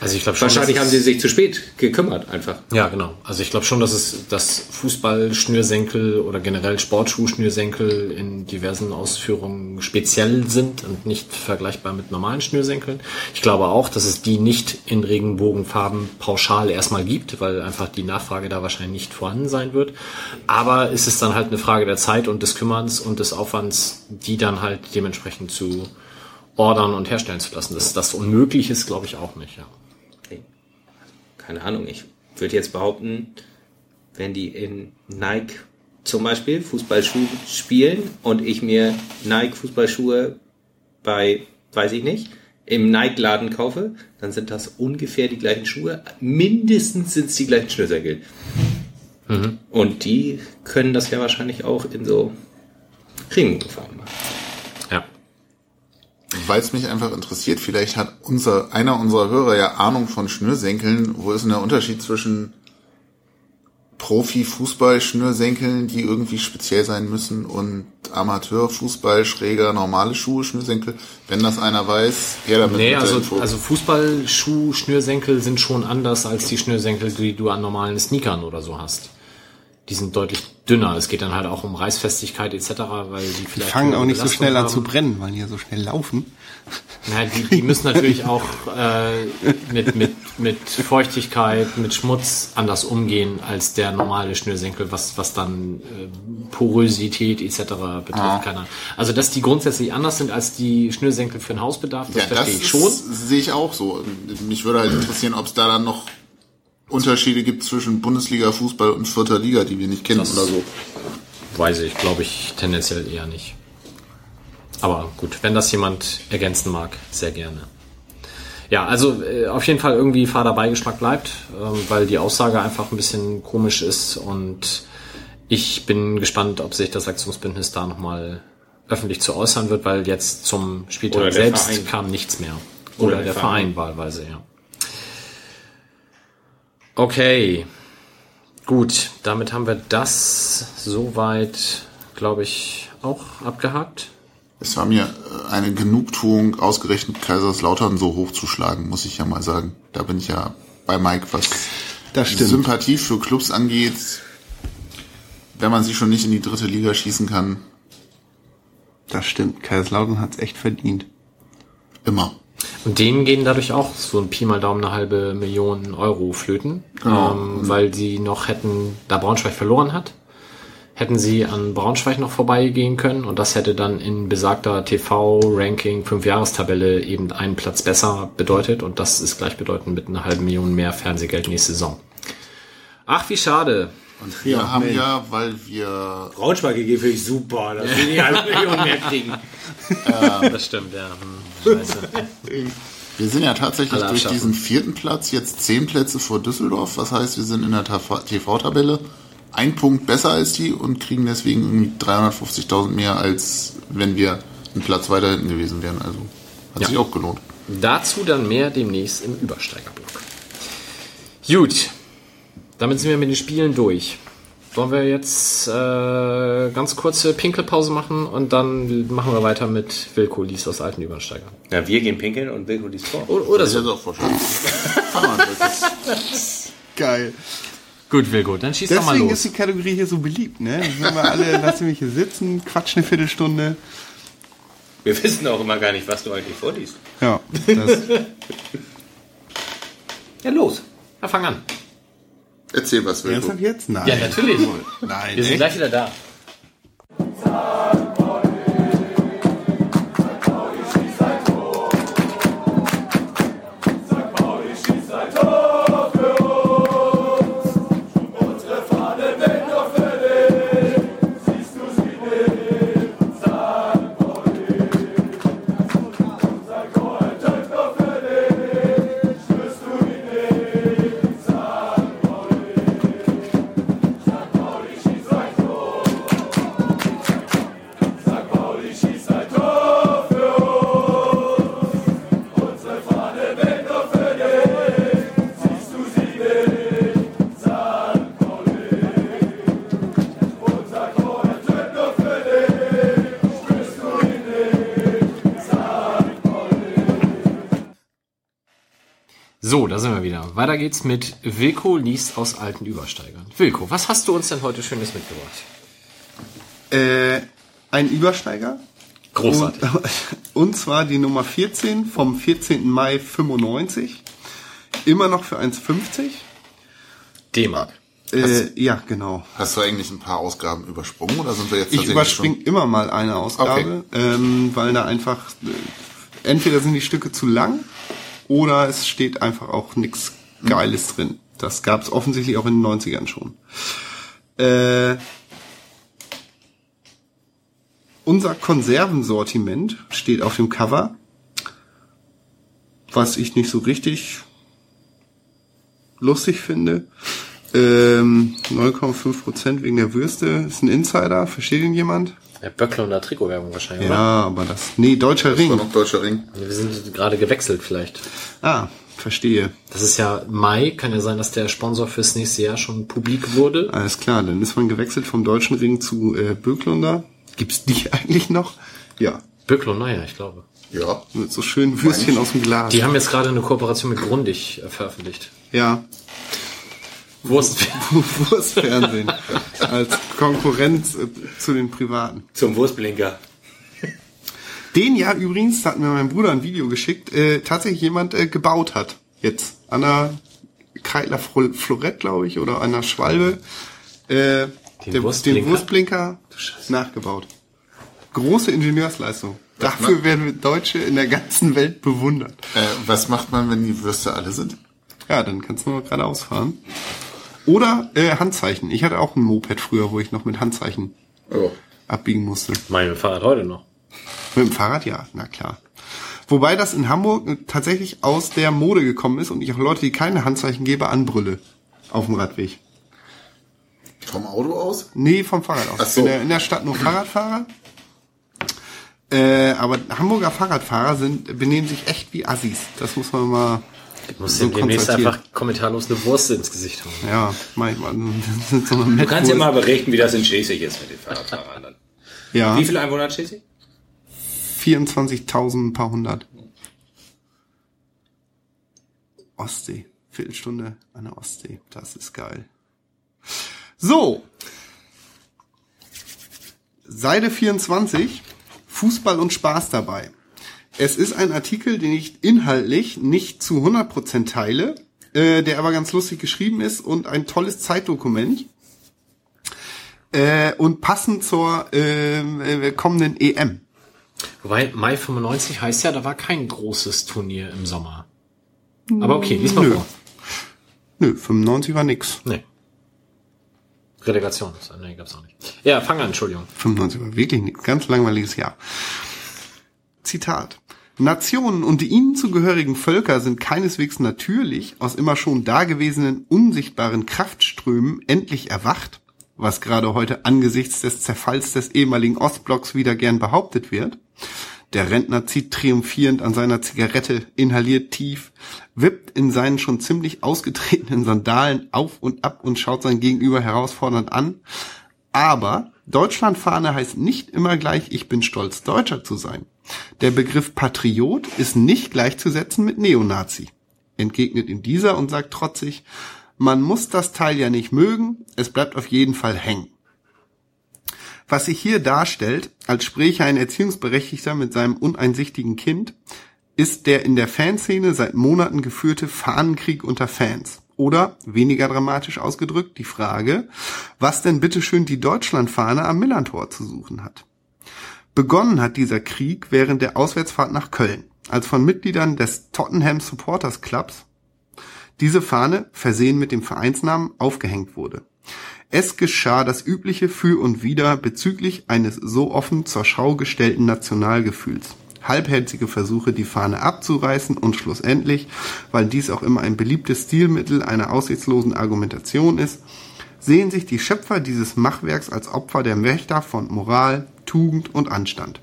Also ich glaube
wahrscheinlich haben sie sich zu spät gekümmert einfach.
Ja, genau. Also ich glaube schon, dass es dass Fußballschnürsenkel oder generell Sportschuhschnürsenkel in diversen Ausführungen speziell sind und nicht vergleichbar mit normalen Schnürsenkeln. Ich glaube auch, dass es die nicht in Regenbogenfarben pauschal erstmal gibt, weil einfach die Nachfrage da wahrscheinlich nicht vorhanden sein wird. Aber es ist dann halt eine Frage der Zeit und des Kümmerns und des Aufwands, die dann halt dementsprechend zu ordern und herstellen zu lassen. Dass das unmöglich ist, glaube ich auch nicht, ja.
keine Ahnung, ich würde jetzt behaupten, wenn die in Nike zum Beispiel Fußballschuhe spielen und ich mir Nike Fußballschuhe bei, weiß ich nicht, im Nike-Laden kaufe, dann sind das ungefähr die gleichen Schuhe. Mindestens sind es die gleichen Schnürsenkel. Und die können das ja wahrscheinlich auch in so Regenbogenfarben machen.
Weil es mich einfach interessiert, vielleicht hat unser, einer unserer Hörer ja Ahnung von Schnürsenkeln. Wo ist denn der Unterschied zwischen Profi-Fußball-Schnürsenkeln, die irgendwie speziell sein müssen, und Amateur-Fußball, schräger, normale Schuhe, Schnürsenkel? Wenn das einer weiß, her damit.
Nee, also, also Fußballschuh-Schnürsenkel sind schon anders als die Schnürsenkel, die du an normalen Sneakern oder so hast. Die sind deutlich dünner. Es geht dann halt auch um Reißfestigkeit etc., weil die
Die
vielleicht
fangen
höhere
auch nicht so
Belastung
schnell an
haben.
zu brennen, weil die ja so schnell laufen.
Na, die, die müssen natürlich auch äh, mit, mit, mit Feuchtigkeit, mit Schmutz anders umgehen als der normale Schnürsenkel, was, was dann äh, Porosität etc. betrifft.
Ah.
Keiner. Also, dass die grundsätzlich anders sind als die Schnürsenkel für den Hausbedarf, das
Ja, das
verstehe ich
ist-
schon.
sehe ich auch so. Mich würde halt interessieren, ob es da dann noch Unterschiede gibt zwischen Bundesliga-Fußball und vierter Liga, die wir nicht kennen
Das-
oder so.
Weiß ich, glaube ich, tendenziell eher nicht. Aber gut, wenn das jemand ergänzen mag, sehr gerne. Ja, also äh, auf jeden Fall irgendwie fader Beigeschmack bleibt, ähm, weil die Aussage einfach ein bisschen komisch ist und ich bin gespannt, ob sich das Aktionsbündnis da nochmal öffentlich zu äußern wird, weil jetzt zum Spieltag selbst
Verein.
kam nichts mehr. Oder,
Oder
der,
der
Verein, wahlweise, ja. Okay, gut, damit haben wir das soweit, glaube ich, auch abgehakt.
Es war mir äh, eine Genugtuung, ausgerechnet Kaiserslautern so hochzuschlagen, muss ich ja mal sagen. Da bin ich ja bei Mike, was
Das
die
stimmt.
Sympathie für Clubs angeht. Wenn man sie schon nicht in die dritte Liga schießen kann,
Das stimmt. Kaiserslautern hat's echt verdient.
immer.
Und denen gehen dadurch auch so ein Pi mal Daumen eine halbe Million Euro flöten,
Genau.
ähm, weil sie noch hätten, da Braunschweig verloren hat, hätten sie an Braunschweig noch vorbeigehen können und das hätte dann in besagter TV-Ranking 5-Jahres-Tabelle eben einen Platz besser bedeutet und das ist gleichbedeutend mit einer halben Million mehr Fernsehgeld nächste Saison. Ach, wie schade.
Und wir haben ja, weil wir
Braunschweig GG finde ich super, dass wir die halbe Million *laughs* mehr kriegen.
Das stimmt, ja. Hm, Scheiße. *laughs*
Wir sind ja tatsächlich
Alle
durch diesen vierten Platz jetzt zehn Plätze vor Düsseldorf. Was heißt, wir sind in der TV-Tabelle ein Punkt besser als die und kriegen deswegen irgendwie 350.000 mehr, als wenn wir einen Platz weiter hinten gewesen wären. Also hat
Ja.
sich auch gelohnt.
Dazu dann mehr demnächst im Übersteigerblock. Gut, damit sind wir mit den Spielen durch. Wollen wir jetzt äh, ganz kurze Pinkelpause machen und dann machen wir weiter mit Wilko Lies aus alten Übersteigern.
Na, wir gehen pinkeln und Wilko liest vor.
Oder
Das ist
so.
ja auch vorstellen. *laughs*
Geil.
Gut, Wilko, dann schieß doch mal
Deswegen
los.
ist die Kategorie hier so beliebt, ne? Sind wir alle, lassen mich hier sitzen, quatschen eine Viertelstunde.
Wir wissen auch immer gar nicht, was du eigentlich vorliest.
Ja, das, *laughs*
Ja, los.
Na, fang an.
Erzähl was, Wilko.
ernsthaft jetzt? Nein.
Ja, natürlich.
Nein,
Wir sind
echt?
gleich wieder da. Wieder. Weiter geht's mit Wilko liest aus alten Übersteigern. Wilko, was hast du uns denn heute Schönes mitgebracht?
Äh, ein Übersteiger.
Großartig.
Und, *laughs* und zwar die Nummer 14 vom 14. Mai 95. Immer noch für 1,50.
D-Mark.
Äh, ja, genau.
Hast du eigentlich ein paar Ausgaben übersprungen oder sind wir jetzt
Ich überspringe immer mal eine Ausgabe, ähm, weil da einfach äh, entweder sind die Stücke zu lang oder es steht einfach auch nichts Geiles drin. Das gab es offensichtlich auch in den 90ern schon. Äh, unser Konservensortiment steht auf dem Cover, was ich nicht so richtig lustig finde. Ähm, 9,5 Prozent wegen der Würste. Ist ein Insider. Versteht ihn jemand?
Ja, Böckler und der Trikotwerbung wahrscheinlich,
Ja, aber das. Nee, deutscher?
War
Ring.
noch deutscher Ring.
oder? Wir sind gerade gewechselt vielleicht.
Ah, verstehe.
Das ist ja Mai, kann ja sein, dass der Sponsor fürs nächste Jahr schon publik wurde.
Alles klar, dann ist man gewechselt vom deutschen Ring zu äh, Böcklunder. Gibt's die *laughs* eigentlich noch? Ja.
Böckler, naja, ich glaube.
Ja.
Mit so schönen Würstchen aus dem Glas.
Die haben jetzt gerade eine Kooperation mit Grundig äh, veröffentlicht.
Ja.
Wurst.
Wurstfernsehen als Konkurrenz äh, zu den privaten.
Zum Wurstblinker.
Den ja übrigens, da hat mir mein Bruder ein Video geschickt, äh, tatsächlich jemand äh, gebaut hat. Jetzt. An der Kreidler Flo- Florett, glaube ich, oder an der Schwalbe. Äh,
Den
der,
Wurstblinker?
den Wurstblinker nachgebaut. Große Ingenieursleistung. Dafür werden wir Deutsche in der ganzen Welt bewundert.
Äh, was macht man, wenn die Würste alle sind?
Ja, dann kannst du nur geradeaus fahren. Oder äh, Handzeichen. Ich hatte auch ein Moped früher, wo ich noch mit Handzeichen
Oh.
abbiegen musste.
Mein Fahrrad heute noch.
Mit dem Fahrrad, ja, na klar. Wobei das in Hamburg äh, tatsächlich aus der Mode gekommen ist und ich auch Leute, die keine Handzeichen gebe, anbrülle. Auf dem Radweg.
Vom Auto aus?
Nee, vom Fahrrad aus.
Ach so.
Ich bin ja in der Stadt nur Fahrradfahrer. Äh, aber Hamburger Fahrradfahrer sind, benehmen sich echt wie Assis. Das muss man mal
Du musst
so
dem demnächst einfach kommentarlos eine Wurst ins Gesicht hauen.
Ja, manchmal. *laughs* So
Du kannst ja mal berichten, wie das in Schleswig ist mit den Fahrradfahrern dann.
Ja,
Wie viele Einwohner hat Schleswig?
24.000, ein paar hundert. Ostsee. Viertelstunde an der Ostsee. Das ist geil. So. Seite 24. Fußball und Spaß dabei. Es ist ein Artikel, den ich inhaltlich nicht zu 100% teile, äh, der aber ganz lustig geschrieben ist und ein tolles Zeitdokument. Äh, und passend zur ähm, äh, kommenden EM.
Wobei, Mai 95 heißt ja, da war kein großes Turnier im Sommer. Aber okay, lies mal
Nö.
vor.
Nö, 95 war nix.
Nee. Relegation. Nee, gab's auch nicht. Ja, fang an, Entschuldigung.
95 war wirklich nix. Ganz langweiliges Jahr. Zitat. Nationen und die ihnen zugehörigen Völker sind keineswegs natürlich aus immer schon dagewesenen unsichtbaren Kraftströmen endlich erwacht, was gerade heute angesichts des Zerfalls des ehemaligen Ostblocks wieder gern behauptet wird. Der Rentner zieht triumphierend an seiner Zigarette, inhaliert tief, wippt in seinen schon ziemlich ausgetretenen Sandalen auf und ab und schaut sein Gegenüber herausfordernd an. Aber Deutschlandfahne heißt nicht immer gleich, ich bin stolz, Deutscher zu sein. Der Begriff Patriot ist nicht gleichzusetzen mit Neonazi. Entgegnet ihm dieser und sagt trotzig, man muss das Teil ja nicht mögen, es bleibt auf jeden Fall hängen. Was sich hier darstellt, als spräche ein Erziehungsberechtigter mit seinem uneinsichtigen Kind, ist der in der Fanszene seit Monaten geführte Fahnenkrieg unter Fans. Oder, weniger dramatisch ausgedrückt, die Frage, was denn bitteschön die Deutschlandfahne am Millantor zu suchen hat. Begonnen hat dieser Krieg während der Auswärtsfahrt nach Köln, als von Mitgliedern des Tottenham Supporters Clubs diese Fahne, versehen mit dem Vereinsnamen, aufgehängt wurde. Es geschah das übliche Für und Wider bezüglich eines so offen zur Schau gestellten Nationalgefühls. Halbherzige Versuche, die Fahne abzureißen und schlussendlich, weil dies auch immer ein beliebtes Stilmittel einer aussichtslosen Argumentation ist, sehen sich die Schöpfer dieses Machwerks als Opfer der Wächter von Moral, Tugend und Anstand.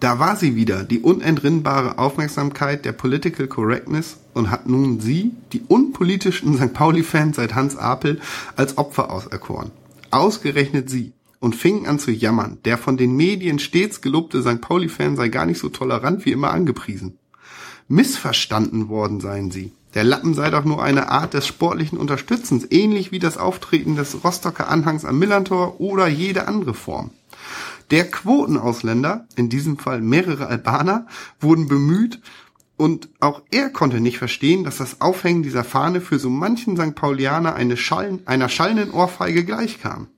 Da war sie wieder, die unentrinnbare Aufmerksamkeit der Political Correctness und hat nun sie, die unpolitischen St. Pauli-Fans seit Hans Apel, als Opfer auserkoren. Ausgerechnet sie und fingen an zu jammern. Der von den Medien stets gelobte St. Pauli-Fan sei gar nicht so tolerant wie immer angepriesen. Missverstanden worden seien sie. Der Lappen sei doch nur eine Art des sportlichen Unterstützens, ähnlich wie das Auftreten des Rostocker Anhangs am Millantor oder jede andere Form. Der Quotenausländer, in diesem Fall mehrere Albaner, wurden bemüht und auch er konnte nicht verstehen, dass das Aufhängen dieser Fahne für so manchen St. Paulianer eine Schallen, einer schallenden Ohrfeige gleichkam.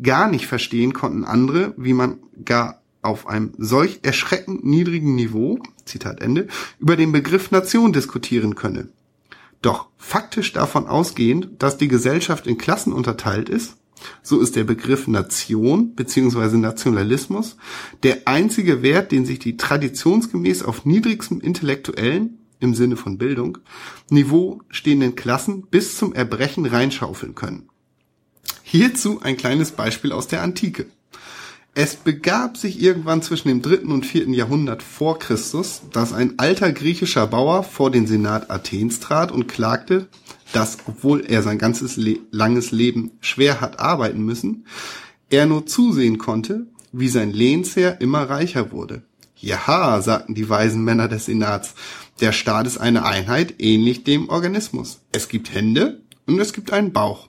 Gar nicht verstehen konnten andere, wie man gar auf einem solch erschreckend niedrigen Niveau, Zitat Ende, über den Begriff Nation diskutieren könne. Doch faktisch davon ausgehend, dass die Gesellschaft in Klassen unterteilt ist, so ist der Begriff Nation bzw. Nationalismus der einzige Wert, den sich die traditionsgemäß auf niedrigstem intellektuellen, im Sinne von Bildung, Niveau stehenden Klassen bis zum Erbrechen reinschaufeln können. Hierzu ein kleines Beispiel aus der Antike. Es begab sich irgendwann zwischen dem dritten und vierten Jahrhundert vor Christus, dass ein alter griechischer Bauer vor den Senat Athens trat und klagte, dass, obwohl er sein ganzes Le langes Leben schwer hat arbeiten müssen, er nur zusehen konnte, wie sein Lehnsherr immer reicher wurde. Jaha, sagten die weisen Männer des Senats, der Staat ist eine Einheit ähnlich dem Organismus. Es gibt Hände und es gibt einen Bauch.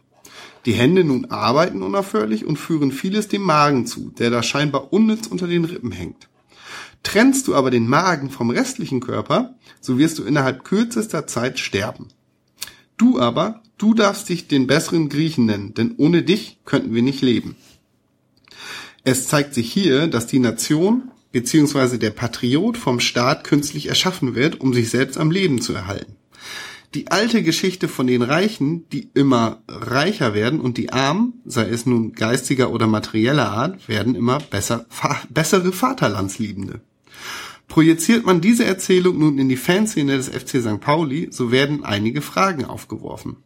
Die Hände nun arbeiten unaufhörlich und führen vieles dem Magen zu, der da scheinbar unnütz unter den Rippen hängt. Trennst du aber den Magen vom restlichen Körper, so wirst du innerhalb kürzester Zeit sterben. Du aber, du darfst dich den besseren Griechen nennen, denn ohne dich könnten wir nicht leben. Es zeigt sich hier, dass die Nation bzw. der Patriot vom Staat künstlich erschaffen wird, um sich selbst am Leben zu erhalten. Die alte Geschichte von den Reichen, die immer reicher werden und die Armen, sei es nun geistiger oder materieller Art, werden immer besser, fa bessere Vaterlandsliebende. Projiziert man diese Erzählung nun in die Fanszene des FC St. Pauli, so werden einige Fragen aufgeworfen.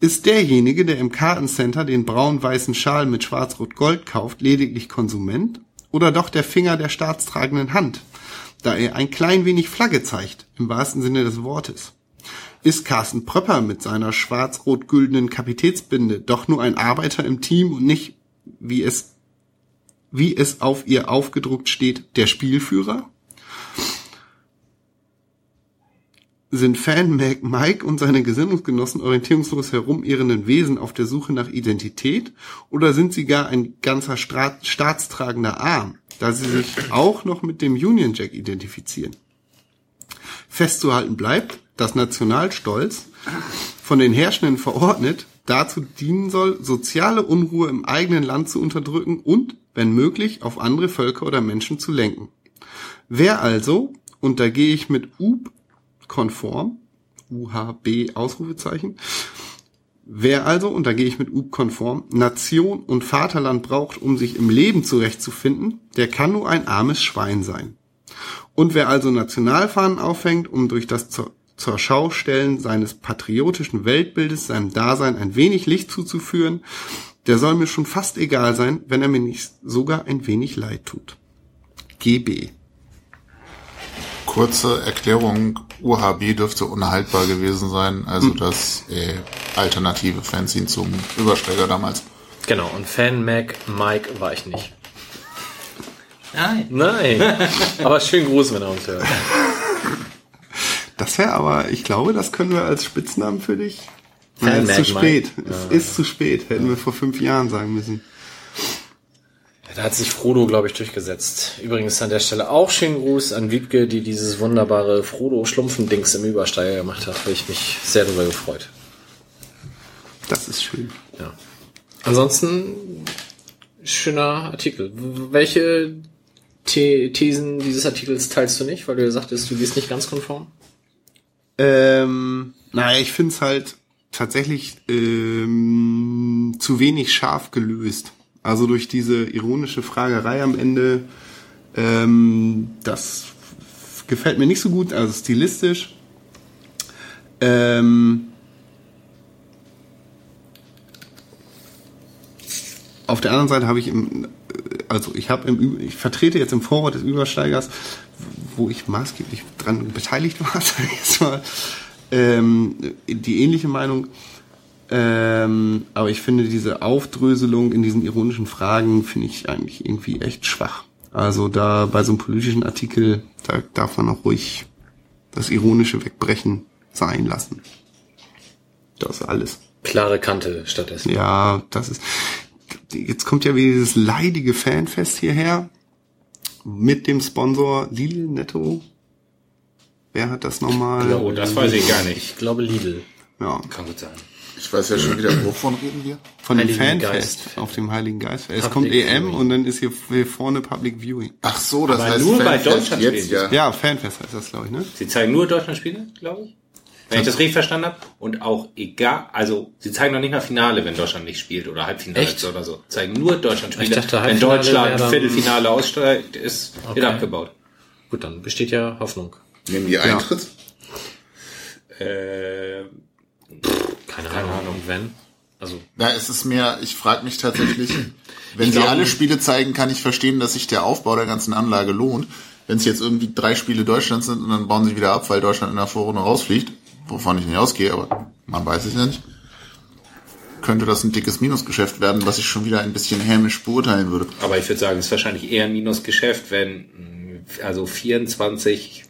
Ist derjenige, der im Kartencenter den braun-weißen Schal mit schwarz-rot-gold kauft, lediglich Konsument oder doch der Finger der staatstragenden Hand, da er ein klein wenig Flagge zeigt, im wahrsten Sinne des Wortes? Ist Carsten Pröpper mit seiner schwarz-rot-güldenen Kapitätsbinde doch nur ein Arbeiter im Team und nicht, wie es, wie es auf ihr aufgedruckt steht, der Spielführer? Sind Fan Mac Mike und seine Gesinnungsgenossen orientierungslos herumirrenden Wesen auf der Suche nach Identität oder sind sie gar ein ganzer Stra staatstragender Arm, da sie sich auch noch mit dem Union Jack identifizieren? Festzuhalten bleibt, dass Nationalstolz von den Herrschenden verordnet dazu dienen soll, soziale Unruhe im eigenen Land zu unterdrücken und, wenn möglich, auf andere Völker oder Menschen zu lenken. Wer also, und da gehe ich mit UB konform, UHB Ausrufezeichen, wer also, und da gehe ich mit UB konform, Nation und Vaterland braucht, um sich im Leben zurechtzufinden, der kann nur ein armes Schwein sein. Und wer also Nationalfahnen aufhängt, um durch das zur, zur Schaustellen seines patriotischen Weltbildes seinem Dasein ein wenig Licht zuzuführen, der soll mir schon fast egal sein, wenn er mir nicht sogar ein wenig leid tut. GB.
Kurze Erklärung, UHB dürfte unhaltbar gewesen sein, also das äh, alternative Fanzine zum Übersteiger damals.
Genau, und Fan Mac Mike war ich nicht.
Nein.
Nein. *laughs* Aber schönen Gruß, wenn er uns hört.
Das wäre aber, ich glaube, das können wir als Spitznamen für dich.
Fan
Nein, es ist zu
Mac
spät.
Mike.
Es ist zu spät. Hätten wir vor fünf Jahren sagen müssen.
Da hat sich Frodo, glaube ich, durchgesetzt. Übrigens an der Stelle auch schönen Gruß an Wiebke, die dieses wunderbare Frodo-Schlumpfendings im Übersteiger gemacht hat. Habe ich mich sehr darüber gefreut.
Das ist schön.
Ja. Ansonsten schöner Artikel. Welche The Thesen dieses Artikels teilst du nicht, weil du ja sagtest, du gehst nicht ganz konform?
Ähm, naja, ich finde es halt tatsächlich ähm, zu wenig scharf gelöst. Also durch diese ironische Fragerei am Ende, ähm, das gefällt mir nicht so gut, also stilistisch. Ähm, auf der anderen Seite habe ich im, also ich habe im, ich vertrete jetzt im Vorwort des Übersteigers, wo ich maßgeblich dran beteiligt war, *laughs* sag ich jetzt mal, ähm, die ähnliche Meinung. Ähm, aber ich finde diese Aufdröselung in diesen ironischen Fragen finde ich eigentlich irgendwie echt schwach. Also da bei so einem politischen Artikel, da darf man auch ruhig das Ironische wegbrechen sein lassen. Das ist alles.
Klare Kante stattdessen.
Ja, das ist. Jetzt kommt ja wieder dieses leidige Fanfest hierher mit dem Sponsor Lidl Netto. Wer hat das nochmal?
Oh, das weiß ich gar nicht.
Ich glaube Lidl.
Ja,
Kann gut sein.
Ich weiß ja schon wieder, wovon reden wir?
von dem
Heiligen
Fanfest
Geist.
auf dem Heiligen Geist. Es
Public
kommt EM
Viewing.
und dann ist hier hier vorne Public Viewing.
Ach so, das
Aber
heißt
nur bei
Fanfest
Deutschland
jetzt
spielen
ja.
Ja, Fanfest heißt das, glaube ich, ne?
Sie zeigen nur Deutschland-Spiele, glaube ich. Wenn ich das richtig verstanden habe. Und auch egal, also sie zeigen noch nicht mal Finale, wenn Deutschland nicht spielt oder Halbfinale
Echt?
oder so. Zeigen nur Deutschland-Spiele.
Ich dachte,
wenn Deutschland Viertelfinale aussteigt, ist
Okay.
wird abgebaut.
Gut, dann besteht ja Hoffnung.
Nehmen die Eintritt?
Äh,
Keine Ahnung, wenn. Also,
Na, es ist mehr, ich frage mich tatsächlich, *clears throat* wenn
Ich
sie alle Spiele zeigen, kann ich verstehen, dass sich der Aufbau der ganzen Anlage lohnt. Wenn es jetzt irgendwie drei Spiele Deutschlands sind und dann bauen sie wieder ab, weil Deutschland in der Vorrunde rausfliegt, wovon ich nicht ausgehe, aber man weiß es ja nicht, könnte das ein dickes Minusgeschäft werden, was ich schon wieder ein bisschen hämisch beurteilen würde.
aber ich würde sagen, es ist wahrscheinlich eher ein Minusgeschäft, wenn also 24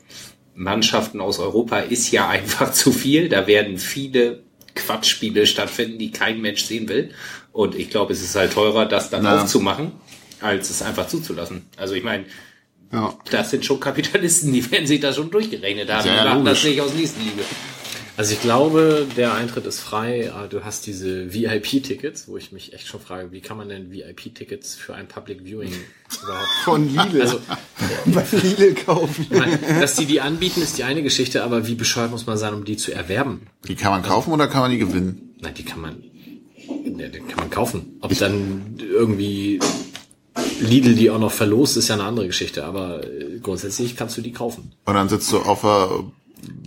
Mannschaften aus Europa ist ja *laughs* einfach zu viel. Da werden viele Quatschspiele stattfinden, die kein Mensch sehen will. Und ich glaube, es ist halt teurer, das dann
Ja.
aufzumachen, als es einfach zuzulassen. Also ich meine,
Ja.
das sind schon Kapitalisten, die werden sich da schon durchgerechnet haben.
Ja,
die machen das
logisch.
nicht aus Nächstenliebe.
Also ich glaube, der Eintritt ist frei. aber Du hast diese VIP-Tickets, wo ich mich echt schon frage, wie kann man denn VIP-Tickets für ein Public Viewing überhaupt
Von Lidl.
Also, *laughs*
bei Lidl kaufen.
ich meine, dass die die anbieten, ist die eine Geschichte, aber wie bescheuert muss man sein, um die zu erwerben?
Die kann man kaufen oder kann man die gewinnen?
Nein, die kann man, ne, die kann man kaufen. Ob dann irgendwie Lidl die auch noch verlost, ist ja eine andere Geschichte, aber äh, grundsätzlich kannst du die kaufen.
Und dann sitzt du auf der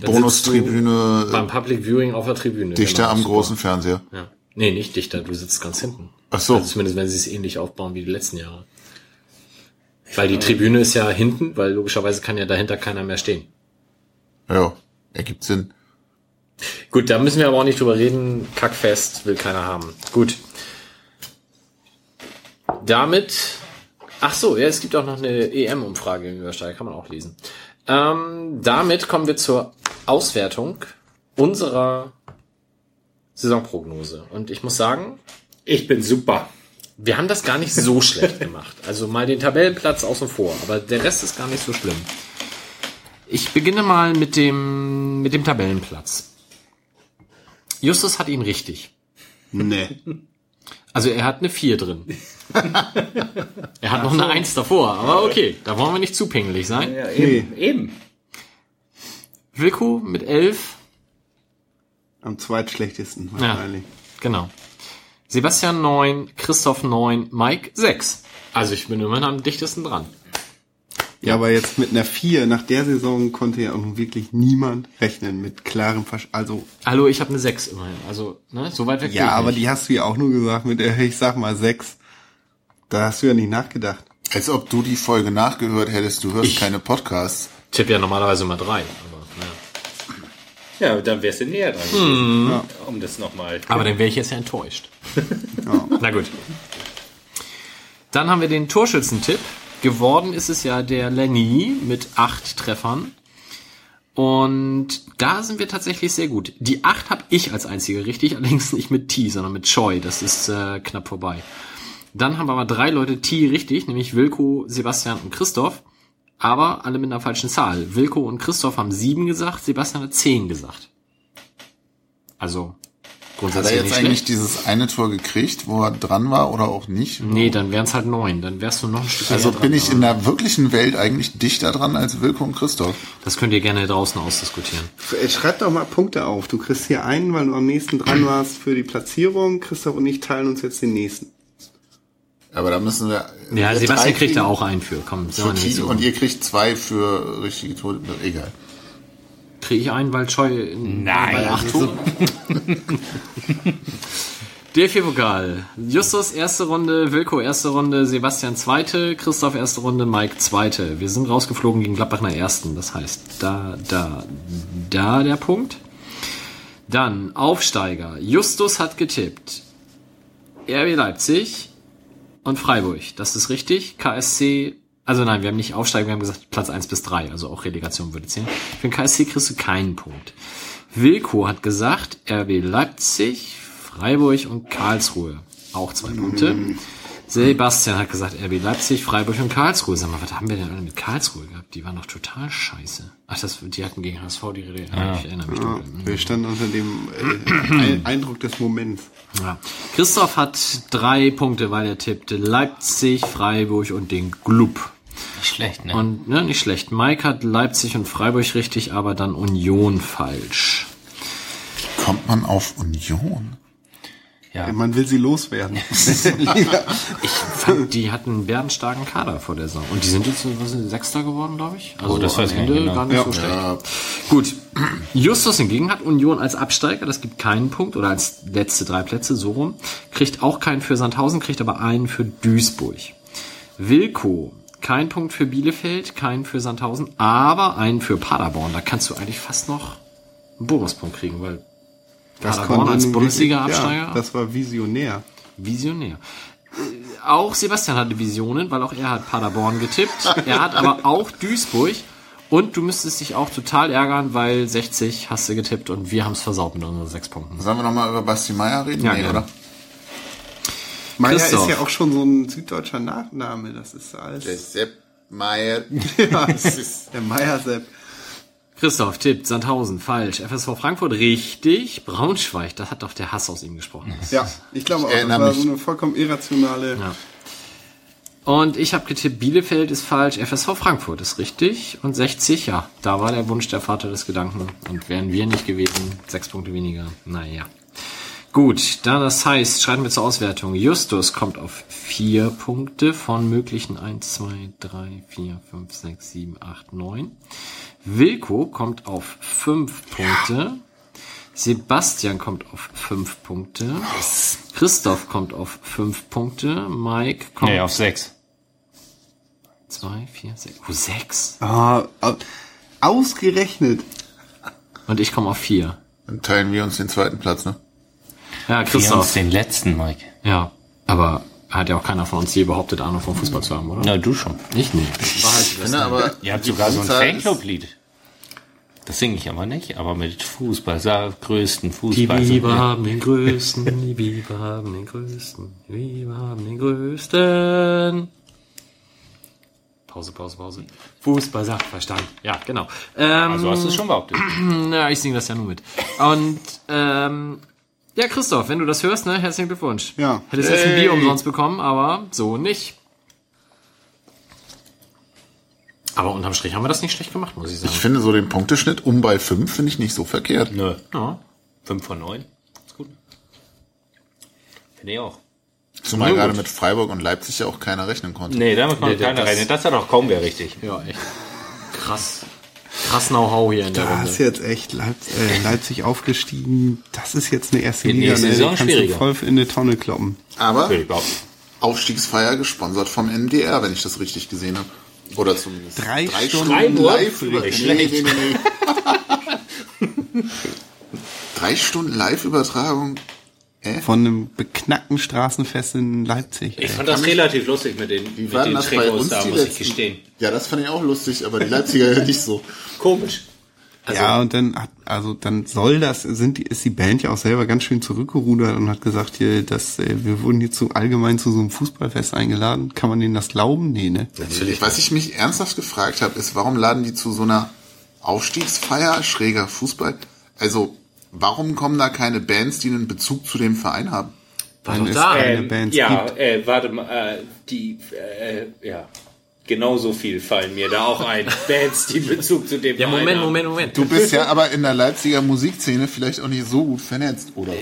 Bonustribüne
Beim Public Viewing auf der Tribüne.
dichter
genau,
am
super.
großen Fernseher.
Ja. Nee, nicht dichter, du sitzt ganz hinten.
Ach so.
Also zumindest wenn sie es ähnlich aufbauen wie die letzten Jahre. Weil die Tribüne ist ja hinten, weil logischerweise kann ja dahinter keiner mehr stehen.
Ja, ergibt Sinn.
Gut, da müssen wir aber auch nicht drüber reden. Kackfest will keiner haben. Gut. Damit. Ach so, ja, es gibt auch noch eine EM-Umfrage in Übersteiger, kann man auch lesen. Ähm, damit kommen wir zur Auswertung unserer Saisonprognose. Und ich muss sagen,
Ich bin super.
wir haben das gar nicht so schlecht gemacht. Also mal den Tabellenplatz außen vor, aber der Rest ist gar nicht so schlimm. Ich beginne mal mit dem, mit dem Tabellenplatz. Justus hat ihn richtig.
Nee.
Also er hat eine 4 drin. *laughs* er hat noch eine 1 davor, aber okay, da wollen wir nicht zu pingelig sein.
Ja, eben. eben.
Wilko mit 11,
Am zweitschlechtesten
Ja.
wahrscheinlich.
genau. Sebastian 9, Christoph 9, Mike 6. Also ich bin immerhin am dichtesten dran.
Ja, aber jetzt mit einer 4 nach der Saison konnte ja auch nun wirklich niemand rechnen mit klarem Versch Also,
Hallo, ich habe eine 6 immerhin. Also, ne, so weit weg
ja, aber
nicht.
die hast du ja auch nur gesagt mit, der, ich sag mal 6. Da hast du ja nicht nachgedacht.
Als ob du die Folge nachgehört hättest, du hörst
Ich-
keine Podcasts.
tippe ja normalerweise immer 3, aber naja.
Ja, dann wärst du näher dran. gewesen.
Ja.
Um das nochmal.
Aber dann wäre ich jetzt ja enttäuscht.
Ja. *laughs*
Na gut. Dann haben wir den Torschützentipp. Geworden ist es ja der Lenny mit acht Treffern. Und da sind wir tatsächlich sehr gut. Die acht habe ich als einzige richtig, allerdings nicht mit T, sondern mit Choi. Das ist äh, knapp vorbei. Dann haben wir aber drei Leute T richtig, nämlich Wilko, Sebastian und Christoph. Aber alle mit einer falschen Zahl. Wilko und Christoph haben sieben gesagt, Sebastian hat zehn gesagt. Also
Hat er
grundsätzlich
jetzt
nicht
eigentlich
schlecht.
dieses eine Tor gekriegt, wo er dran war oder auch nicht?
Nee, dann wären es halt neun. Dann wärst du noch ein Stück
Also bin
dran,
ich
aber
in der wirklichen Welt eigentlich dichter dran als Wilko und Christoph.
Das könnt ihr gerne draußen ausdiskutieren.
Äh, Schreib doch mal Punkte auf. Du kriegst hier einen, weil du am nächsten dran *clears throat* warst für die Platzierung. Christoph und ich teilen uns jetzt den nächsten.
Aber da müssen wir.
Ja,
wir
Sebastian kriegt da
kriegen
auch einen für. Komm,
für
sagen wir nicht
T
so.
und ihr kriegt zwei für richtige Tore. Egal.
Kriege ich einen, weil Choi in,
Nein,
bei acht Toren? DFB-Pokal. Justus erste Runde, Wilko erste Runde, Sebastian zweite, Christoph erste Runde, Mike zweite. Wir sind rausgeflogen gegen Gladbach in der ersten. Das heißt, da, da, da der Punkt. Dann Aufsteiger. Justus hat getippt. RB Leipzig und Freiburg. Das ist richtig. KSC, also nein, wir haben nicht Aufsteiger, wir haben gesagt Platz 1 bis 3, also auch Relegation würde zählen. Für den KSC kriegst du keinen Punkt. Wilko hat gesagt, RB Leipzig, Freiburg und Karlsruhe. Auch zwei Punkte. Sebastian hat gesagt, RB Leipzig, Freiburg und Karlsruhe. Sag mal, was haben wir denn alle mit Karlsruhe gehabt? Die waren doch total scheiße. Ach, das, die hatten gegen HSV die Rede. Ja. Ich erinnere mich
Ja,
dunkel.
wir standen unter dem äh, *clears throat* Ein- Eindruck des Moments.
Ja. Christoph hat drei Punkte, weil er tippte Leipzig, Freiburg und den Glub.
Schlecht, ne?
Und ne, nicht schlecht. Mike hat Leipzig und Freiburg richtig, aber dann Union falsch.
Kommt man auf Union?
Ja.
Man will sie loswerden. *laughs* *laughs*
Ich fand, die hatten einen bärenstarken Kader vor der Saison. Und die sind jetzt was sind Sechster geworden, glaube ich. Also
Oh, das
am
weiß ich nicht
Ende
genau.
gar nicht
Ja.
so schlecht.
Ja,
Gut. Justus hingegen hat Union als Absteiger, das gibt keinen Punkt, oder als letzte drei Plätze, so rum. Kriegt auch keinen für Sandhausen, kriegt aber einen für Duisburg. Wilko, kein Punkt für Bielefeld, keinen für Sandhausen, aber einen für Paderborn. Da kannst du eigentlich fast noch einen Bonuspunkt kriegen, weil Paderborn
konnte
als Bundesliga-Absteiger,
Ja, das war visionär.
visionär. Auch Sebastian hatte Visionen, weil auch er hat Paderborn getippt. Er hat aber *laughs* auch Duisburg Und du müsstest dich auch total ärgern, weil 60 hast du getippt und wir haben es versaut mit unseren sechs Punkten.
Sollen wir nochmal über Basti Meier reden?
Ja,
nee, oder?
Meier ist ja auch schon so ein süddeutscher Nachname. Das ist alles.
Der Sepp Meier. *laughs*
Ja,
Das ist,
der Meier Sepp.
Christoph tippt Sandhausen, falsch. FSV Frankfurt, richtig. Braunschweig, das hat doch der Hass aus ihm gesprochen. *laughs*
Ja, ich glaube auch, das
erinnere
war
mich.
so eine vollkommen irrationale.
Ja. Und ich habe getippt, Bielefeld ist falsch, FSV Frankfurt ist richtig. Und 60, ja, da war der Wunsch der Vater des Gedanken. Und wären wir nicht gewesen, sechs Punkte weniger. Naja. Gut, dann das heißt, schreiten wir zur Auswertung. Justus kommt auf vier Punkte von möglichen 1, 2, 3, 4, 5, 6, 7, 8, 9. Wilko kommt auf fünf Punkte. Sebastian kommt auf fünf Punkte. Christoph kommt auf fünf Punkte. Mike kommt
Nee, auf sechs.
zwei, vier, sechs. Oh, sechs.
Ah, au- ausgerechnet.
Und ich komme auf vier.
dann teilen wir uns den zweiten Platz, ne?
Ja,
Wir uns
Christoph.
den letzten, Mike.
Ja, aber hat ja auch keiner von uns je behauptet, Ahnung vom Fußball zu haben, oder?
Na, du schon.
Ich nicht.
Ich finde aber,
Ihr habt
die
sogar so ein Fanclub-Lied. Das singe ich aber nicht, aber mit Fußball, sag, größten
Die
Fußball.
Biber haben den größten, die Biber haben den größten, die Biber haben den größten. Pause, Pause, Pause. Fußball, Sachverstand. Ja, genau. Ähm,
Also hast du es schon behauptet. *clears throat*
Na, ich singe das ja nur mit. Und, ähm, ja, Christoph, wenn du das hörst, ne, herzlichen Glückwunsch.
Ja.
Hättest jetzt ein Bier umsonst bekommen, aber so nicht. Aber unterm Strich haben wir das nicht schlecht gemacht, muss ich sagen.
Ich finde so den Punkteschnitt um bei fünf finde ich nicht so verkehrt.
Nö.
Ja.
Fünf von neun. Ist gut. Finde ich auch.
Zumal
Na
gerade
gut.
mit Freiburg und Leipzig ja auch keiner rechnen konnte.
Nee, damit kann
Nee,
keiner rechnen. Das hat auch kaum wer richtig.
Ja, echt. Krass. Krass Know-how hier in der
Da
Runde.
ist jetzt echt Leipzig, äh, Leipzig aufgestiegen. Das ist jetzt eine erste
Die
Liga.
nächste
ne? Die
Saison
kannst du
schwieriger.
voll in eine Tonne kloppen.
Aber
ich.
Aufstiegsfeier gesponsert vom NDR, wenn ich das richtig gesehen habe. Oder zumindest
Drei Stunden
live über
Nicht
nee, nee, nee, nee. *laughs* Drei Stunden Live-Übertragung. Äh?
Von einem beknackten Straßenfest in Leipzig.
Ich fand das relativ lustig mit den,
Wie
mit
war
den
das bei
Trikots
uns
da, muss ich
letzten?
gestehen.
Ja, das fand ich auch lustig, aber die Leipziger ja nicht so.
Komisch.
ja, und dann hat, also dann soll das, sind die, ist die Band ja auch selber ganz schön zurückgerudert und hat gesagt, hier, dass äh, wir wurden hier zu allgemein zu so einem Fußballfest eingeladen. Kann man denen das glauben? Nee, ne?
Was ich mich ernsthaft gefragt habe, ist, warum laden die zu so einer Aufstiegsfeier, schräger Fußball? Also, warum kommen da keine Bands, die einen Bezug zu dem Verein haben?
War doch
es
da.
keine
Ähm,
Bands
ja,
gibt.
äh, warte mal, äh, die, äh, ja, genauso viel fallen mir da auch ein. *laughs* Bands, die Bezug zu dem
Ja,
Verein
Moment,
haben.
Moment, Moment.
Du bist ja aber in der Leipziger Musikszene vielleicht auch nicht so gut vernetzt, oder?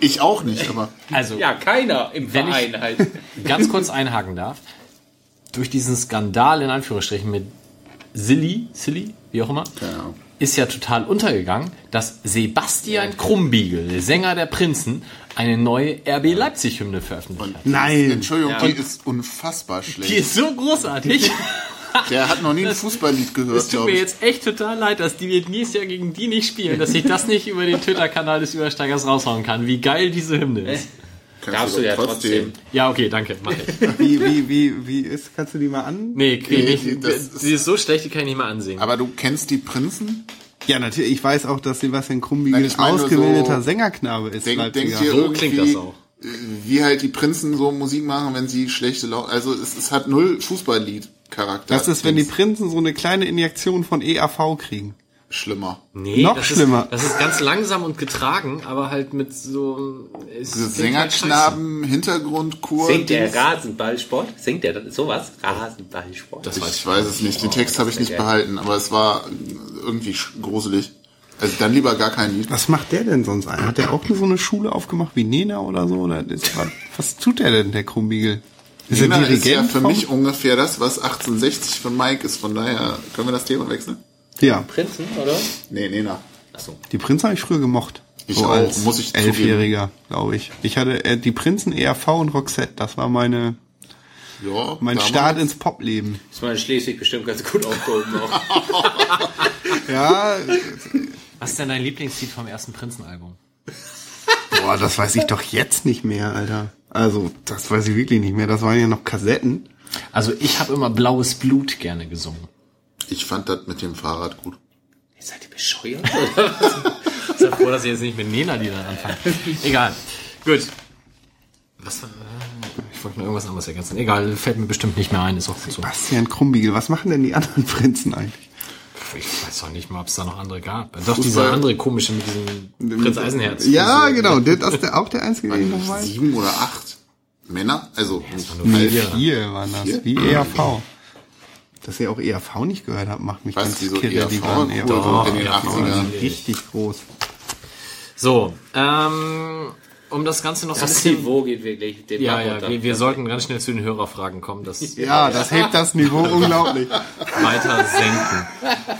Ich auch nicht, aber
Also,
Ja, keiner im
Wenn ich-
Verein halt. *laughs*
ganz kurz einhaken darf. Durch diesen Skandal in Anführungsstrichen mit Silly, Silly, wie auch immer,
Ja.
Ist ja total untergegangen, dass Sebastian Krumbiegel, der Sänger der Prinzen, eine neue RB Leipzig-Hymne veröffentlicht hat.
Nein.
Entschuldigung, die ist unfassbar schlecht.
Die ist so großartig. *laughs*
Der hat noch nie ein Fußballlied
Es
gehört,
tut
glaube
mir
ich.
jetzt echt total leid, dass die wir nächstes Jahr gegen die nicht spielen, dass ich das nicht über den Twitter-Kanal des Übersteigers raushauen kann. Wie geil diese Hymne ist.
Kannst
Darfst du ja trotzdem.
Ja, okay, danke, mach ich. *laughs*
Wie, wie, wie, wie ist, kannst du die mal an?
Nee, krieg ich nicht. Sie ist so schlecht, die kann ich nicht mal ansehen.
Aber du kennst die Prinzen?
Ja, natürlich. Ich weiß auch, dass Sebastian Krumbiegel
ich nur
ausgebildeter
so-
Sängername ist.
Denk, denkt ihr
So klingt das auch.
äh, wie halt die Prinzen so Musik machen, wenn sie schlechte Laune... Also es, es hat null Fußballlied-Charakter.
das ist, wenn die Prinzen so eine kleine Injektion von EAV kriegen.
Schlimmer.
Nee,
Noch
das
schlimmer.
Ist, das ist ganz langsam und getragen, aber halt mit so halt
Sängerknaben, Hintergrundchor...
Singt der. Rasenballsport? Singt der sowas? Rasenballsport.
Das weiß
Ich
ich.
weiß es nicht, den Text habe ich nicht
Ja.
behalten, aber es war irgendwie gruselig. Also dann lieber gar kein Lied.
Was macht der denn sonst ein? Hat der auch so eine Schule aufgemacht wie Nena oder so? Oder ist, was, tut der denn, der Krumbiegel? Ist er
ist ja für mich ungefähr das, was 1860 für Mike ist. Von daher können wir das Thema wechseln?
Ja,
Prinzen, oder?
Nee, Nena.
Achso.
die Prinzen habe ich früher gemocht.
Ich
so
auch,
als
muss ich
Elfjähriger, glaube ich. Ich hatte äh, die Prinzen, ERV und Roxette. Das war meine
Ja,
mein
damals.
Start ins Popleben.
Ist man in Schleswig bestimmt ganz gut aufgehoben auch. *laughs* *laughs*
Ja,
Was ist denn dein Lieblingslied vom ersten Prinzenalbum?
boah, das weiß ich doch jetzt nicht mehr, Alter. Also, das weiß ich wirklich nicht mehr. Das waren ja noch Kassetten.
Also ich habe immer Blaues Blut gerne gesungen.
Ich fand das mit dem Fahrrad gut.
Seid ihr bescheuert? *laughs*
Ich bin froh, dass ihr jetzt nicht mit Nena die dann anfangen. Egal. Gut. Was war, ich wollte noch irgendwas anderes ergänzen. Egal, fällt mir bestimmt nicht mehr ein, ist auch gut so.
Bastian Krumbiegel, was machen denn die anderen Prinzen eigentlich?
Ich weiß auch nicht mal, ob es da noch andere gab. Doch, dieser andere komische mit diesem Prinz Eisenherz.
Ja, genau, der, das ist der, auch der einzige, den ich noch weiß.
Sieben oder acht Männer? Also
nur
Nee,
vier.
vier waren das, wie ERV. Dass ihr auch ERV nicht gehört habt, macht mich
Was,
ganz
die so
kirre. Die
ERV?
waren
Cool,
ERV.
so in den
ja,
80ern.
Richtig groß.
So, ähm, um das Ganze noch so ein
Das
bisschen...
Niveau geht wirklich den
Ja, ja, wir, wir sollten ganz schnell zu den Hörerfragen kommen, das *laughs*
Ja, das hebt das Niveau *laughs* unglaublich.
weiter senken.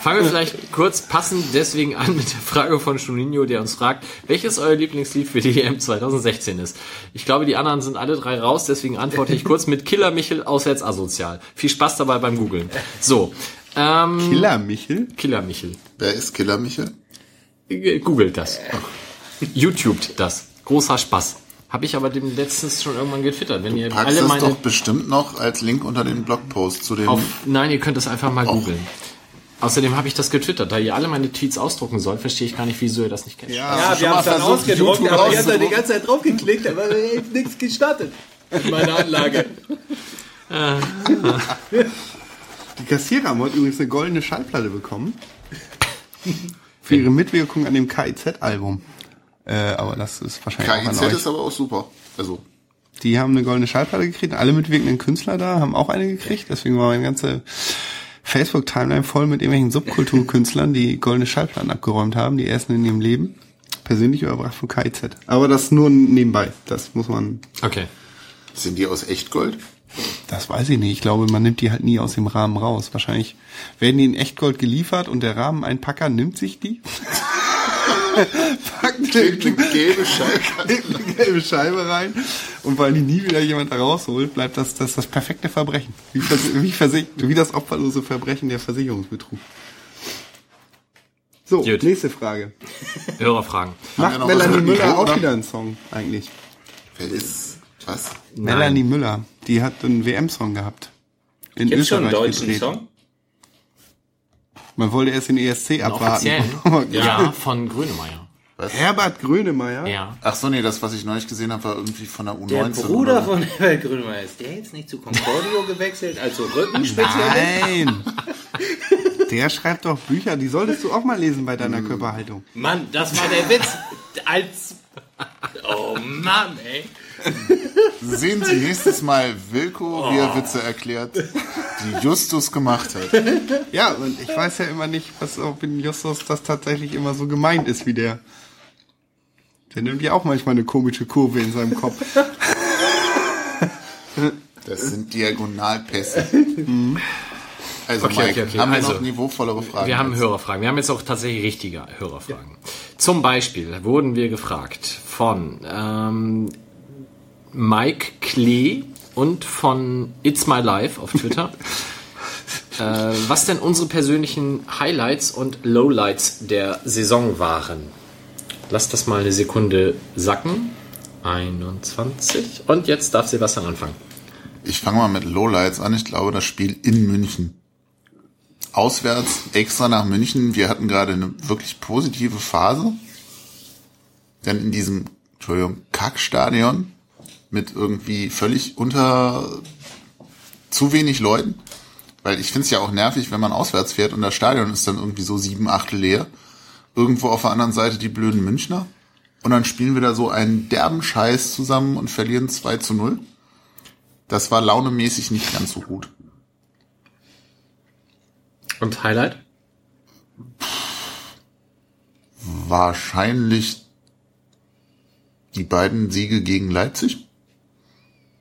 Fangen wir vielleicht kurz passend deswegen an mit der Frage von Juninho, der uns fragt, welches euer Lieblingslied für die EM 2016 ist. Ich glaube, die anderen sind alle drei raus, deswegen antworte ich kurz mit Killer Michel auswärts asozial. Viel Spaß dabei beim Googlen. So, ähm,
Killer Michel?
Killer Michel.
Wer ist Killer Michel?
Googelt das. YouTubet das. *laughs* Großer Spaß. Habe ich aber dem letztens schon irgendwann getwittert. Wenn ihr
Packst
alle
das
meine
doch bestimmt noch als Link unter den Blogpost zu dem.
auf, nein, ihr könnt das einfach mal googeln. Außerdem habe ich das getwittert. Da ihr alle meine Tweets ausdrucken sollt, verstehe ich gar nicht, wieso ihr das nicht kennt.
Ja,
schon
wir haben es dann ausgedruckt,
YouTube
aber ich habe da die ganze Zeit drauf geklickt, aber nichts gestartet. In meiner Anlage. *laughs*
Die Kassierer haben heute übrigens eine goldene Schallplatte bekommen. *laughs* Für ihre Mitwirkung an dem KIZ-Album. Äh, aber das ist wahrscheinlich auch an
KIZ
euch.
ist aber auch super. Also,
Die haben eine goldene Schallplatte gekriegt. Alle mitwirkenden Künstler da haben auch eine gekriegt. Deswegen war meine ganze Facebook-Timeline voll mit irgendwelchen Subkulturkünstlern, die goldene Schallplatten abgeräumt haben, die ersten in ihrem Leben. Persönlich überbracht von KIZ. Aber das nur nebenbei. Das muss man,
Okay.
sind die aus Echtgold?
das weiß ich nicht. Ich glaube, man nimmt die halt nie aus dem Rahmen raus. Wahrscheinlich werden die in Echtgold geliefert und der Rahmeneinpacker nimmt sich die. *laughs* Packt
Eine gelbe Scheibe. *laughs*
eine gelbe Scheibe rein und weil die nie wieder jemand da rausholt, bleibt das das, das perfekte Verbrechen. Wie, vers wie, wie das opferlose Verbrechen der Versicherungsbetrug. So,
Gut.
nächste Frage.
Hörerfragen.
Macht Melanie Müller auch wieder einen Song eigentlich?
Wer ist, was?
Melanie Müller, die hat einen WM-Song gehabt. In
Gibt's schon einen
Österreich
deutschen
gedreht.
Song?
Man wollte erst den ESC abwarten. *laughs*
Ja, von Grönemeyer.
Herbert Grönemeyer.
Ja.
Ach so, nee, das, was ich neulich gesehen habe, war irgendwie von der U19.
Der Bruder
oder?
von Herbert Grönemeyer, ist der jetzt nicht zu Concordio *laughs* gewechselt, also Rückenspezialist?
Nein. *laughs* Der schreibt doch Bücher, die solltest du auch mal lesen bei deiner Körperhaltung.
Mann, das war der Witz. Als. Oh Mann, ey.
Sehen Sie nächstes Mal Wilko, wie er Witze erklärt, die Justus gemacht hat.
Ja, und ich weiß ja immer nicht, was ob in Justus das tatsächlich immer so gemeint ist wie der. Der nimmt ja auch manchmal eine komische Kurve in seinem Kopf.
Das sind Diagonalpässe. Also,
Okay,
Mike,
okay, okay.
haben wir
Also,
noch niveauvollere Fragen?
Wir haben
jetzt?
Hörerfragen. Wir haben jetzt auch tatsächlich richtige Hörerfragen. Zum Beispiel wurden wir gefragt von ähm, Mike Klee und von It's My Life auf Twitter. *laughs* äh, was denn unsere persönlichen Highlights und Lowlights der Saison waren. Lass das mal eine Sekunde sacken. 21. Und jetzt darf Sebastian anfangen.
Ich fange mal mit Lowlights an. Ich glaube, das Spiel in München. Auswärts, extra nach München. Wir hatten gerade eine wirklich positive Phase. Dann in diesem, Entschuldigung, Kackstadion mit irgendwie völlig unter zu wenig Leuten. Weil ich finde es ja auch nervig, wenn man auswärts fährt und das Stadion ist dann irgendwie so sieben Achtel leer. Irgendwo auf der anderen Seite die blöden Münchner. Und dann spielen wir da so einen derben Scheiß zusammen und verlieren 2 zu 0. Das war launemäßig nicht ganz so gut.
Und Highlight?
Wahrscheinlich die beiden Siege gegen Leipzig.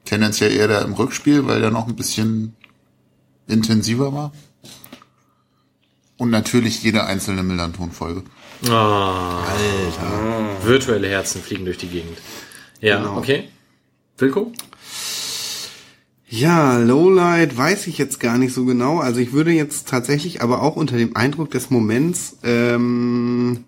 Tendenziell eher da im Rückspiel, weil der noch ein bisschen intensiver war. Und natürlich jede einzelne Millanton-Folge.
Alter. Virtuelle Herzen fliegen durch die Gegend. Ja, okay. Wilko?
Ja, Lowlight weiß ich jetzt gar nicht so genau. Also ich würde jetzt tatsächlich, aber auch unter dem Eindruck des Moments, ähm,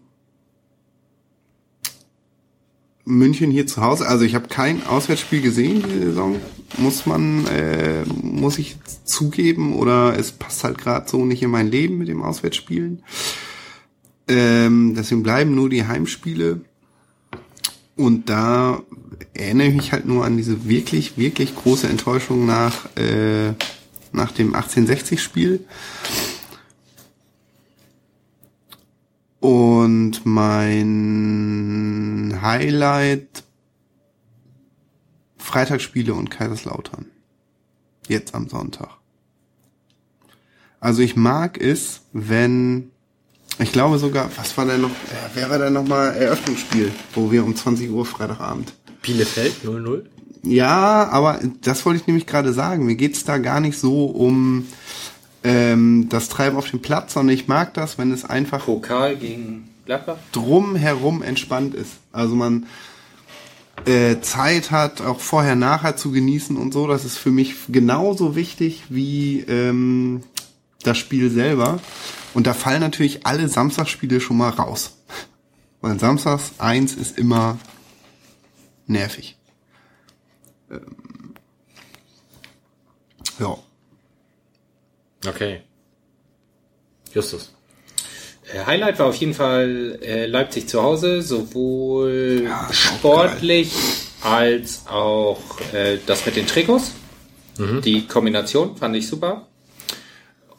München hier zu Hause. Also ich habe kein Auswärtsspiel gesehen diese Saison, muss man, äh, muss ich zugeben, oder es passt halt gerade so nicht in mein Leben mit dem Auswärtsspielen. Ähm, deswegen bleiben nur die Heimspiele. Und da erinnere ich mich halt nur an diese wirklich, wirklich große Enttäuschung nach, äh, nach dem 1860-Spiel. Und mein Highlight Freitagsspiele und Kaiserslautern. Jetzt am Sonntag. Also ich mag es, wenn ich glaube sogar, was war denn noch, äh, wer war denn nochmal Eröffnungsspiel, wo wir um 20 Uhr Freitagabend.
Bielefeld 0-0.
Ja, aber das wollte ich nämlich gerade sagen. Mir geht's da gar nicht so um ähm, das Treiben auf dem Platz, sondern ich mag das, wenn es einfach
Pokal gegen Gladbach.
drumherum entspannt ist. Also man äh, Zeit hat, auch vorher, nachher zu genießen und so. Das ist für mich genauso wichtig wie ähm, das Spiel selber. Und da fallen natürlich alle Samstagsspiele schon mal raus. Weil Samstags eins ist immer nervig. Ähm, ja.
Okay. Justus.
Äh, Highlight war auf jeden Fall äh, Leipzig zu Hause, sowohl
Ja,
sportlich als auch äh, das mit den Trikots. Die Kombination fand ich super.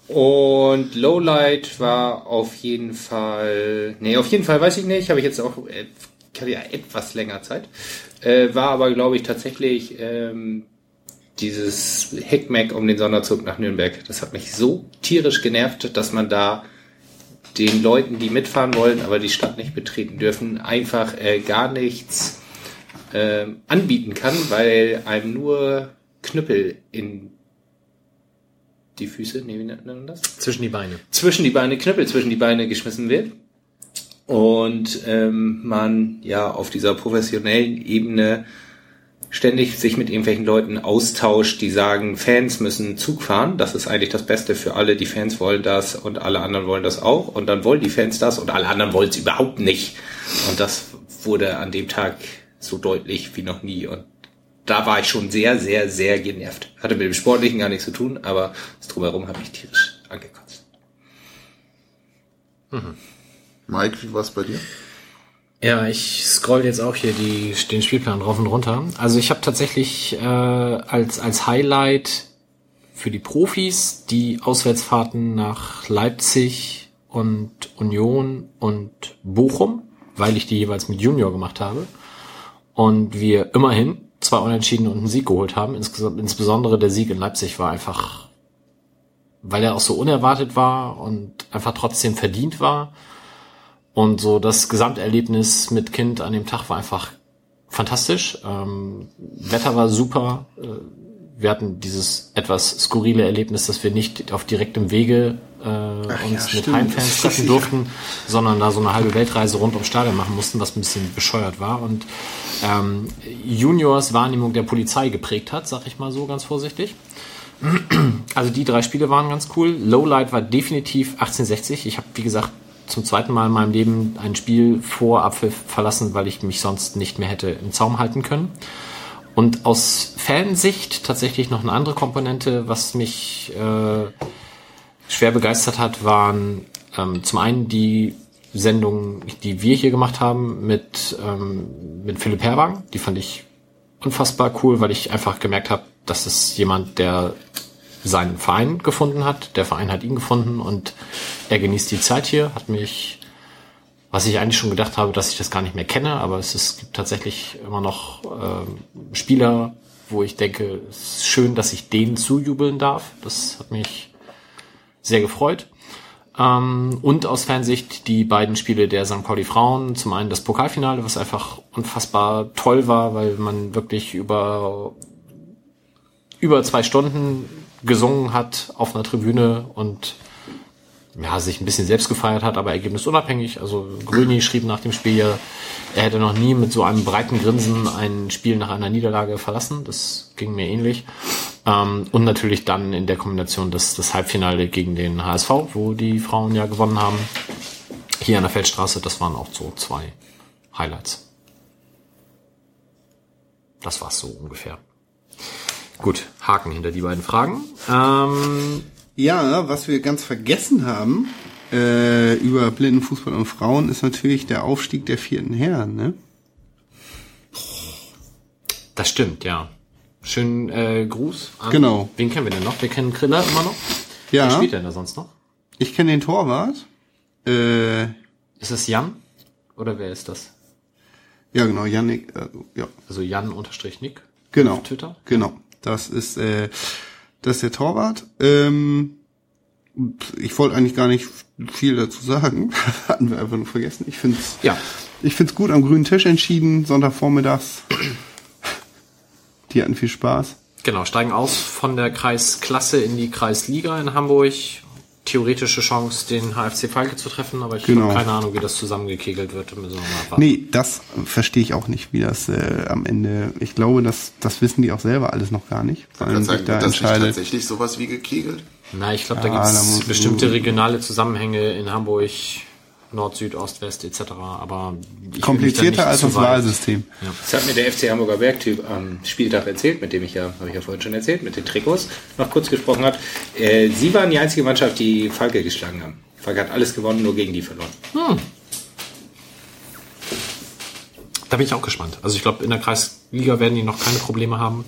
Und Lowlight war auf jeden Fall, nee, auf jeden Fall weiß ich nicht, habe ich jetzt auch, äh, ich hatte ja etwas länger Zeit, äh, war aber glaube ich tatsächlich ähm, dieses Hickmack um den Sonderzug nach Nürnberg. Das hat mich so tierisch genervt, dass man da den Leuten, die mitfahren wollen, aber die Stadt nicht betreten dürfen, einfach äh, gar nichts ähm, anbieten kann, weil einem nur Knüppel in die Füße, nee, wie nennt man das?
Zwischen die Beine.
zwischen die Beine, Knüppel zwischen die Beine geschmissen wird. Und ähm, man ja auf dieser professionellen Ebene ständig sich mit irgendwelchen Leuten austauscht, die sagen, Fans müssen Zug fahren. Das ist eigentlich das Beste für alle. Die Fans wollen das und alle anderen wollen das auch. Und dann wollen die Fans das und alle anderen wollen es überhaupt nicht. Und das wurde an dem Tag so deutlich wie noch nie. Und da war ich schon sehr, sehr, sehr genervt. Hatte mit dem Sportlichen gar nichts zu tun, aber das Drumherum hat mich tierisch angekotzt.
Mike, wie war's bei dir?
Ja, ich scroll jetzt auch hier die, den Spielplan rauf und runter. Also ich habe tatsächlich äh, als, als Highlight für die Profis die Auswärtsfahrten nach Leipzig und Union und Bochum, weil ich die jeweils mit Junior gemacht habe. Und wir immerhin zwei Unentschieden und einen Sieg geholt haben. Insgesamt, insbesondere der Sieg in Leipzig war einfach, weil er auch so unerwartet war und einfach trotzdem verdient war. Und so das Gesamterlebnis mit Kind an dem Tag war einfach fantastisch. Ähm, Wetter war super. Äh, Wir hatten dieses etwas skurrile Erlebnis, dass wir nicht auf direktem Wege äh, uns
ja,
mit. Heimfans treffen *laughs* durften, sondern da so eine halbe Weltreise rund ums Stadion machen mussten, was ein bisschen bescheuert war. Und ähm, Juniors Wahrnehmung der Polizei geprägt hat, sag ich mal so ganz vorsichtig. Also die drei Spiele waren ganz cool. Lowlight war definitiv 1860. Ich habe, wie gesagt, zum zweiten Mal in meinem Leben ein Spiel vor Abpfiff verlassen, weil ich mich sonst nicht mehr hätte im Zaum halten können. Und aus Fansicht tatsächlich noch eine andere Komponente, was mich äh, schwer begeistert hat, waren ähm, zum einen die Sendungen, die wir hier gemacht haben mit, ähm, mit Philipp Herwagen. Die fand ich unfassbar cool, weil ich einfach gemerkt habe, das ist jemand, der seinen Verein gefunden hat. Der Verein hat ihn gefunden und er genießt die Zeit hier, hat mich, was ich eigentlich schon gedacht habe, dass ich das gar nicht mehr kenne, aber es, ist, es gibt tatsächlich immer noch ähm, Spieler, wo ich denke, es ist schön, dass ich denen zujubeln darf. Das hat mich sehr gefreut. Ähm, und aus Fansicht die beiden Spiele der St. Pauli Frauen. Zum einen das Pokalfinale, was einfach unfassbar toll war, weil man wirklich über über zwei Stunden gesungen hat auf einer Tribüne und ja, sich ein bisschen selbst gefeiert hat, aber ergebnisunabhängig. Also Gröni schrieb nach dem Spiel, ja, er hätte noch nie mit so einem breiten Grinsen ein Spiel nach einer Niederlage verlassen. Das ging mir ähnlich. Ähm, und natürlich dann in der Kombination das, das Halbfinale gegen den HSV, wo die Frauen ja gewonnen haben. Hier an der Feldstraße, das waren auch so zwei Highlights. Das war's so ungefähr. Gut, Haken hinter die beiden Fragen. Ähm,
Ja, was wir ganz vergessen haben äh, über Blindenfußball und Frauen ist natürlich der Aufstieg der vierten Herren. Ne?
das stimmt, ja. Schönen äh, Gruß an.
Genau.
Wen kennen wir denn noch? Wir kennen Kriller immer noch.
Ja.
Wer spielt denn da sonst noch?
Ich kenne den Torwart. Äh,
Ist es Jan? Oder wer ist das?
ja, genau, Yannick. Äh, ja,
Also Jan unterstrich Nick.
genau.
Auf Twitter?
Genau. Das ist äh, das ist der Torwart. Ähm, ich wollte eigentlich gar nicht viel dazu sagen. *laughs* Hatten wir einfach nur vergessen. Ich finde es
Ja.
ich find's gut am grünen Tisch entschieden, Sonntagvormittags. Die hatten viel Spaß.
Genau, steigen aus von der Kreisklasse in die Kreisliga in Hamburg. Theoretische Chance, den HFC Falke zu treffen, aber ich
Genau.
habe keine Ahnung, wie das zusammengekegelt wird. Müssen wir.
Nee, das verstehe ich auch nicht, wie das äh, am Ende. Ich glaube, das, das wissen die auch selber alles noch gar nicht, weil
Kann
man sich
sagen,
da
das tatsächlich sowas wie gekegelt?
Na, ich glaube,
Ja,
da gibt's
muss-
bestimmte regionale Zusammenhänge in Hamburg, Nord, Süd, Ost, West etc. Aber
Komplizierter als das Wahlsystem.
Das hat mir der FC Hamburger Bergtyp am Spieltag erzählt, mit dem ich ja, habe ich ja vorhin schon erzählt, mit den Trikots noch kurz gesprochen hat. Äh, sie waren die einzige Mannschaft, die Falke geschlagen haben. Falke hat alles gewonnen, nur gegen die verloren.
Da bin ich auch gespannt. Also ich glaube, in der Kreisliga werden die noch keine Probleme haben.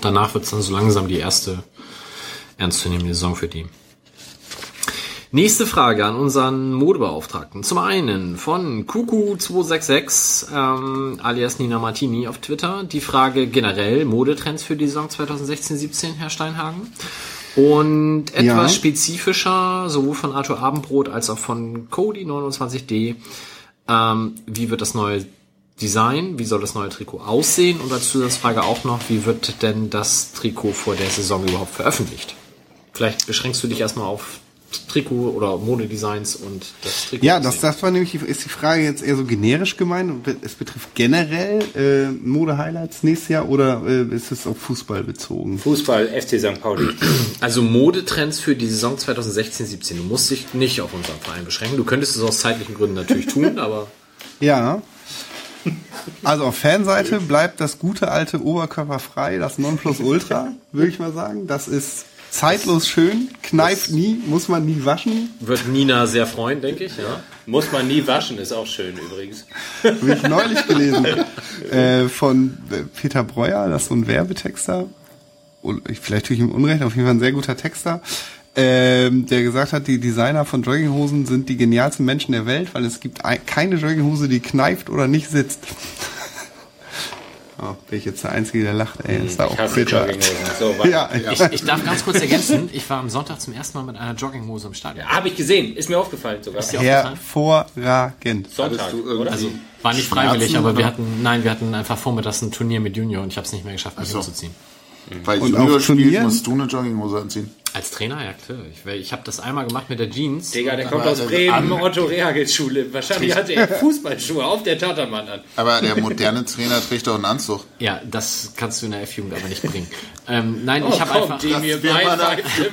Danach wird es dann so langsam die erste ernstzunehmende Saison für die. Nächste Frage an unseren Modebeauftragten. Zum einen von Kuku266 ähm, alias Nina Martini auf Twitter. Die Frage generell Modetrends für die Saison 2016-17, Herr Steinhagen. Und etwas
Ja.
spezifischer, sowohl von Arthur Abendbrot als auch von Cody 29D. Ähm, wie wird das neue Design, wie soll das neue Trikot aussehen? Und als Zusatzfrage auch noch, wie wird denn das Trikot vor der Saison überhaupt veröffentlicht? Vielleicht beschränkst du dich erstmal auf Trikot oder Modedesigns und das Trikot.
Ja, das, das war nämlich, die- ist die Frage jetzt eher so generisch gemeint. und Es betrifft generell äh, Mode-Highlights nächstes Jahr oder äh, ist es auf Fußball bezogen?
Fußball, FC St. Pauli.
Also Modetrends für die Saison 2016-17. Du musst dich nicht auf unseren Verein beschränken. Du könntest es aus zeitlichen Gründen natürlich tun, *laughs* aber
Ja. Also auf Fanseite bleibt das gute alte Oberkörperfrei, das Nonplusultra, würde ich mal sagen. Das ist zeitlos schön, kneift nie, muss man nie waschen.
wird Nina sehr freuen, denke ich. Ja.
Muss man nie waschen, ist auch schön übrigens.
Habe ich neulich gelesen. *laughs* äh, von äh, Peter Breuer, das ist so ein Werbetexter. Vielleicht tue ich ihm Unrecht, auf jeden Fall ein sehr guter Texter. Ähm, der gesagt hat, die Designer von Jogginghosen sind die genialsten Menschen der Welt, weil es gibt ein, keine Jogginghose, die kneift oder nicht sitzt. Oh, bin ich jetzt der Einzige, der lacht, ey. Ist da auch
Ich hasse
Peter.
Jogginghosen. So, *laughs* weiter.
Ja,
Ich, ich darf ganz kurz ergänzen, ich war am Sonntag zum ersten Mal mit einer Jogginghose im Stadion.
Habe ich gesehen, ist mir aufgefallen sogar.
dir
hervorragend.
Sonntag,
du
oder?
Also war nicht freiwillig,
Schmerzen,
aber wir hatten, nein, wir hatten einfach vormittags ein Turnier mit Junior und ich habe es nicht mehr geschafft, mich
so.
umzuziehen.
Weil
Und
Junior
Turnieren?
musst du eine Jogginghose anziehen.
Als Trainer, ja klar. Ich, weil ich habe das einmal gemacht mit der Jeans.
Digga, der kommt aus Bremen, Otto Rehagels Schule. Wahrscheinlich hatte er *laughs* Fußballschuhe auf der Tatermann an.
Aber der moderne Trainer trägt doch einen Anzug.
Ja, das kannst du in der F-Jugend aber nicht bringen. Ähm, nein,
Oh,
ich habe einfach.
die mir im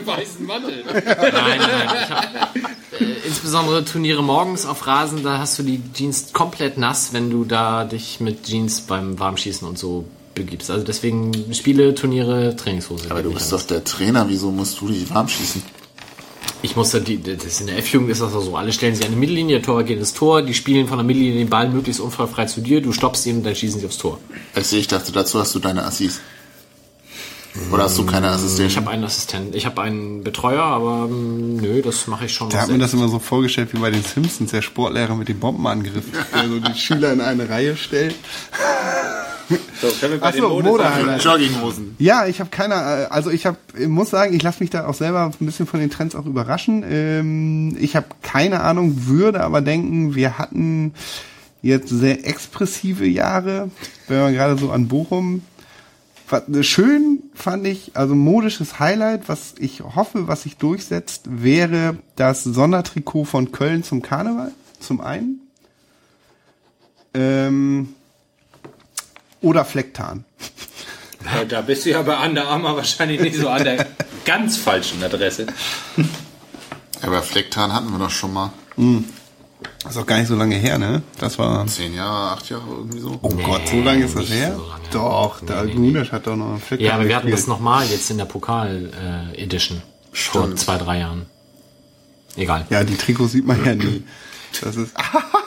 weißen Mantel. *laughs*
Nein, nein, nein. Ich hab, äh, insbesondere Turniere morgens auf Rasen, da hast du die Jeans komplett nass, wenn du da dich mit Jeans beim Warmschießen und so begibst. Also deswegen Spiele, Turniere, Trainingshose.
Aber du bist doch der Trainer, wieso musst du dich warm schießen?
Ich muss da die, das in der F-Jugend ist das auch so. Alle stellen sich an die Mittellinie, der Torwart geht ins Tor, die spielen von der Mittellinie den Ball möglichst unfallfrei zu dir, du stoppst ihn, dann schießen sie aufs Tor.
Also ich dachte, dazu hast du deine Assis. Oder hast du keine Assistenten?
Ich habe einen Assistenten, ich habe einen Betreuer, aber ähm, nö, das mache ich schon.
Der hat mir das immer so vorgestellt wie bei den Simpsons, der Sportlehrer mit dem Bombenangriff, der so die Schüler in eine Reihe stellt.
So, können wir bei
Ach so,
Mode
Mode-Highlights.
Jogginghosen.
Ja, ich habe keine, äh, also ich habe, muss sagen, ich lasse mich da auch selber ein bisschen von den Trends auch überraschen. Ähm, ich habe keine Ahnung, würde aber denken, wir hatten jetzt sehr expressive Jahre, wenn man gerade so an Bochum. Äh, Schön fand ich, also modisches Highlight, was ich hoffe, was sich durchsetzt, wäre das Sondertrikot von Köln zum Karneval, zum einen. Ähm, oder Flecktarn.
Ja, da bist du ja bei Under Armour wahrscheinlich nicht so an der *laughs* ganz falschen Adresse.
Aber Flecktarn hatten wir doch schon mal.
Das ist auch gar nicht so lange her, ne? Das war.
Zehn Jahre, acht Jahre, irgendwie so.
Oh Gott, so lange ist das her?
so.
Doch, da
Nee, nee,
Gunesch hat doch noch einen Flick
Ja, aber wir hatten das nochmal jetzt in der Pokal-Edition. vor
Stimmt.
zwei, drei Jahren. Egal.
Ja, die Trikots sieht man ja nie. Das ist.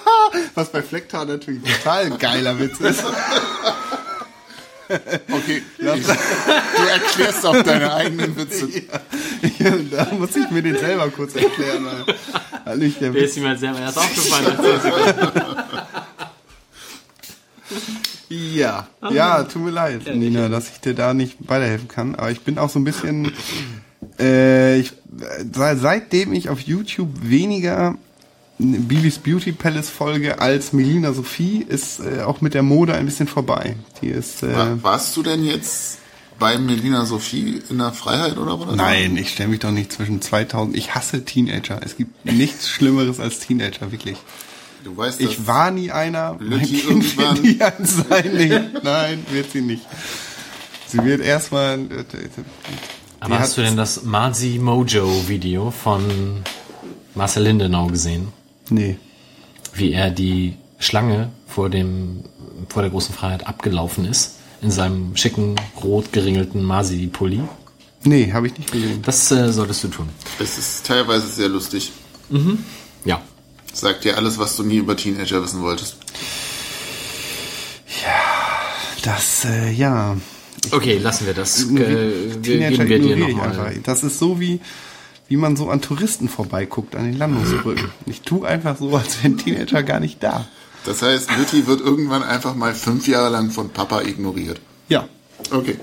*laughs* Was bei Flecktar natürlich total ein geiler Witz ist. *laughs*
Okay, ich, du erklärst auch deine eigenen Witze.
Ja, da muss ich mir den selber kurz erklären. weil- weil nicht der
ist ihm halt selber erst aufgefallen?
Ja, ja, tut mir leid, Nina, dass ich dir da nicht weiterhelfen kann. Aber ich bin auch so ein bisschen. Äh, ich, äh, se- seitdem ich auf YouTube weniger Bibis Beauty Palace folge als Melina Sophie, ist äh, auch mit der Mode ein bisschen vorbei. Die ist. Äh,
War, warst du denn jetzt bei Melina Sophie in der Freiheit oder was?
Nein, ich stelle mich doch nicht zwischen 2000. Ich hasse Teenager. Es gibt nichts Schlimmeres als Teenager, wirklich.
Du weißt,
Ich war nie einer. Mein Kind wird nie eins sein. Nee, nein, wird sie nicht. Sie wird erstmal. äh,
Aber hast du denn das Marzi Mojo Video von Marcel Lindenau gesehen?
Nee.
Wie er die Schlange vor dem, vor der großen Freiheit abgelaufen ist? In seinem schicken, rot geringelten Marzi-Pulli?
Nee, habe ich nicht gesehen.
Das äh, solltest du tun.
es ist teilweise sehr lustig.
Ja.
Sagt dir alles, was du nie über Teenager wissen wolltest.
Das, äh, ja.
Okay, lassen wir das. Äh, wir,
Teenager
geben wir dir
ignoriere ich
nochmal.
einfach. Das ist so wie, wie man so an Touristen vorbeiguckt, an den Landungsbrücken. Ich tue einfach so, als wären Teenager gar nicht da.
Das heißt, Lütti wird irgendwann einfach mal fünf Jahre lang von Papa ignoriert.
Ja.
Okay.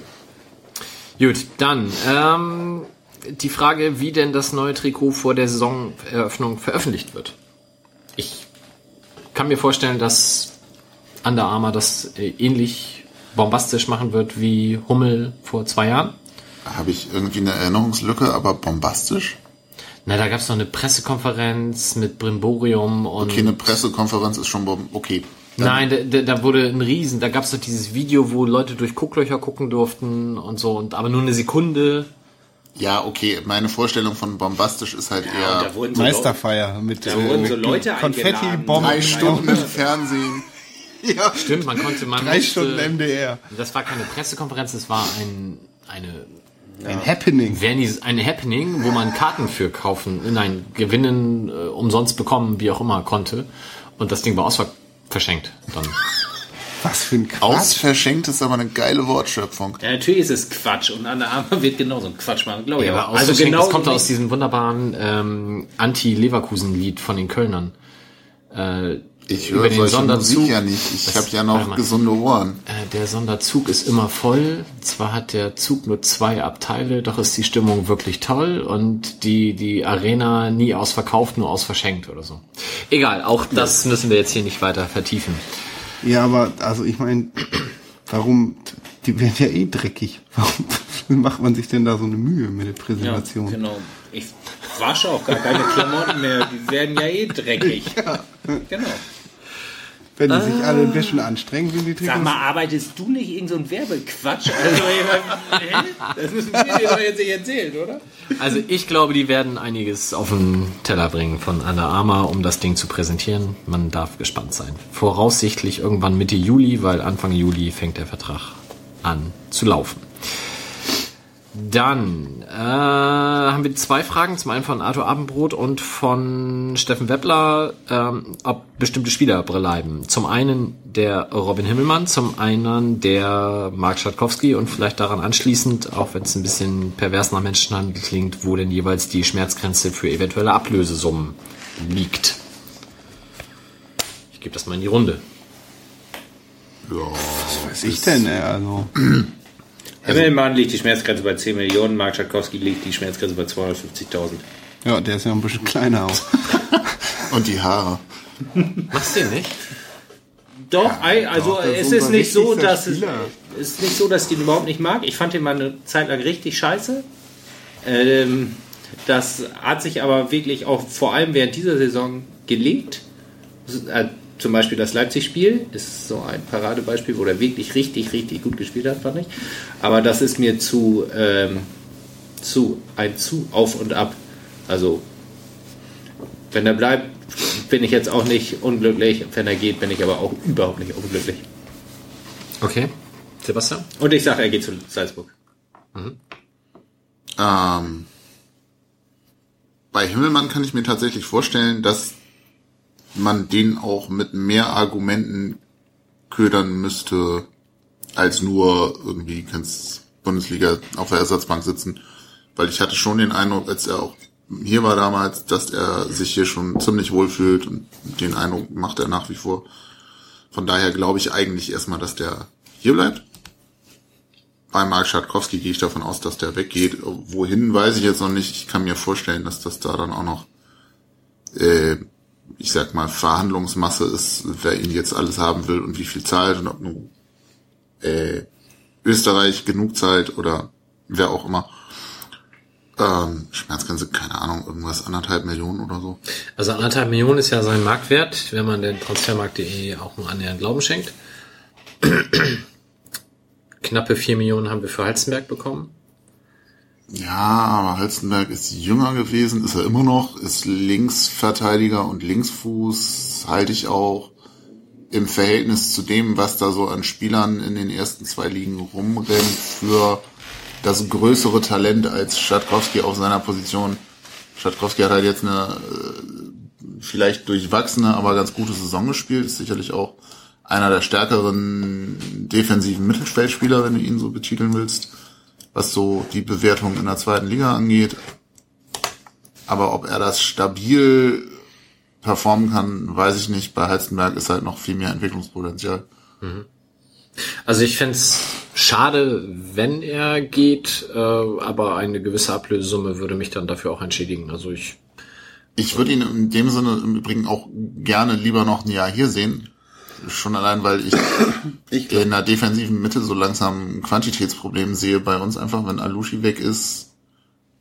Gut, dann ähm, die Frage, wie denn das neue Trikot vor der Saisoneröffnung veröffentlicht wird. Ich kann mir vorstellen, dass Under Armour das äh, ähnlich bombastisch machen wird wie Hummel vor zwei Jahren.
Habe ich irgendwie eine Erinnerungslücke, aber bombastisch?
Na, da gab es noch eine Pressekonferenz mit Brimborium und
Okay, eine Pressekonferenz ist schon bom okay. Dann-
Nein, da, da, wurde ein Riesen, da gab es doch dieses Video, wo Leute durch Gucklöcher gucken durften und so, und aber nur eine Sekunde.
Ja, okay. Meine Vorstellung von bombastisch ist halt eher
Da wurden so
Meisterfeier mit,
Da wurden so
mit
Leute
Konfetti,
eingeladen.
Bomben.
drei Stunden im Fernsehen. *laughs* Ja.
Stimmt, man konnte, man
Drei
musste,
Stunden MDR.
Das war keine Pressekonferenz, das war ein, eine
Ein Happening.
Vernis, eine Happening, wo man Karten für kaufen, nein, gewinnen, äh, umsonst bekommen, wie auch immer konnte. Und das Ding war ausver verschenkt. Dann.
Was für ein Quatsch.
Ausverschenkt ist aber eine geile Wortschöpfung.
Ja, natürlich ist es Quatsch und Under Armour wird genauso ein Quatsch machen, glaube ich.
Ja, aber also genau das kommt aus diesem wunderbaren ähm, Anti-Leverkusen-Lied von den Kölnern. Äh,
Ich höre
den
solche
Sonderzug.
Musik ja nicht. Ich habe ja noch
mal.
gesunde Ohren.
Äh, der Sonderzug ist immer voll. Zwar hat der Zug nur zwei Abteile, doch ist die Stimmung wirklich toll und die, die Arena nie ausverkauft, nur ausverschenkt oder so. Egal, auch das müssen wir jetzt hier nicht weiter vertiefen.
Ja, aber also ich meine, warum, die werden ja eh dreckig. Warum *laughs* macht man sich denn da so eine Mühe mit der
Ja,
Präsentation?
genau. Ich wasche auch gar keine Klamotten mehr. Die werden ja eh dreckig. *laughs* Genau.
Wenn die sich alle ein bisschen anstrengen, sind die
Sag
Trikots.
mal, arbeitest du nicht irgend so ein Werbequatsch? Also, das müssen wir dir doch jetzt nicht erzählen, oder?
Also ich glaube, die werden einiges auf den Teller bringen von Under Armour, um das Ding zu präsentieren. Man darf gespannt sein. Voraussichtlich irgendwann Mitte Juli, weil Anfang Juli fängt der Vertrag an zu laufen. Dann äh, haben wir zwei Fragen, zum einen von Arthur Abendbrot und von Steffen Weppler, ähm, ob bestimmte Spieler bleiben. Zum einen der Robin Himmelmann, zum einen der Mark Schatkowski und vielleicht daran anschließend, auch wenn es ein bisschen pervers nach Menschenhandel klingt, wo denn jeweils die Schmerzgrenze für eventuelle Ablösesummen liegt. Ich gebe das mal in die Runde.
Was weiß ich denn, ey, *clears throat* also.
Himmelmann liegt die Schmerzgrenze bei 10 Millionen, Mark Schakowski liegt die Schmerzgrenze bei 250.000.
Ja, der ist ja ein bisschen kleiner auch. *laughs*
Und die Haare.
Machst du den nicht?
Doch, ei- also
doch,
es
ist
nicht so, dass es
Spieler.
ist nicht so, dass ich den überhaupt nicht mag. Ich fand den mal eine Zeit lang richtig scheiße. Ähm, das hat sich aber wirklich auch vor allem während dieser Saison gelegt. Zum Beispiel das Leipzig-Spiel ist so ein Paradebeispiel, wo er wirklich richtig, richtig gut gespielt hat, fand ich. Aber das ist mir zu, ähm, zu ein zu auf und ab. Also wenn er bleibt, bin ich jetzt auch nicht unglücklich. Wenn er geht, bin ich aber auch überhaupt nicht unglücklich.
Okay. Sebastian?
Und ich sage, er geht zu Salzburg.
Ähm, bei Himmelmann kann ich mir tatsächlich vorstellen, dass man den auch mit mehr Argumenten ködern müsste, als nur irgendwie kannst Bundesliga auf der Ersatzbank sitzen. Weil ich hatte schon den Eindruck, als er auch hier war damals, dass er sich hier schon ziemlich wohl fühlt und den Eindruck macht er nach wie vor. Von daher glaube ich eigentlich erstmal, dass der hier bleibt. Bei Mark Schatkowski gehe ich davon aus, dass der weggeht. Wohin weiß ich jetzt noch nicht. Ich kann mir vorstellen, dass das da dann auch noch, äh, ich sag mal, Verhandlungsmasse ist, wer ihn jetzt alles haben will und wie viel zahlt und ob nur äh, Österreich genug zahlt oder wer auch immer. Ähm, Schmerzgrenze, keine Ahnung, irgendwas anderthalb Millionen oder so.
Also anderthalb Millionen ist ja sein Marktwert, wenn man den Transfermarkt.de auch nur annähernd Glauben schenkt. *clears throat* Knappe vier Millionen haben wir für Halzenberg bekommen.
Ja, aber Halstenberg ist jünger gewesen, ist er immer noch, ist Linksverteidiger und Linksfuß, halte ich auch im Verhältnis zu dem, was da so an Spielern in den ersten zwei Ligen rumrennt, für das größere Talent als Schatkowski auf seiner Position. Schatkowski hat halt jetzt eine äh, vielleicht durchwachsene, aber ganz gute Saison gespielt, ist sicherlich auch einer der stärkeren defensiven Mittelfeldspieler, wenn du ihn so betiteln willst was so die Bewertung in der zweiten Liga angeht. Aber ob er das stabil performen kann, weiß ich nicht. Bei Heizenberg ist halt noch viel mehr Entwicklungspotenzial.
Also ich fänd's schade, wenn er geht, äh, aber eine gewisse Ablösesumme würde mich dann dafür auch entschädigen. Also ich
Ich würde ihn in dem Sinne im Übrigen auch gerne lieber noch ein Jahr hier sehen. Schon allein, weil ich,
Ich
in der defensiven Mitte so langsam ein Quantitätsproblem sehe bei uns einfach, wenn Alushi weg ist.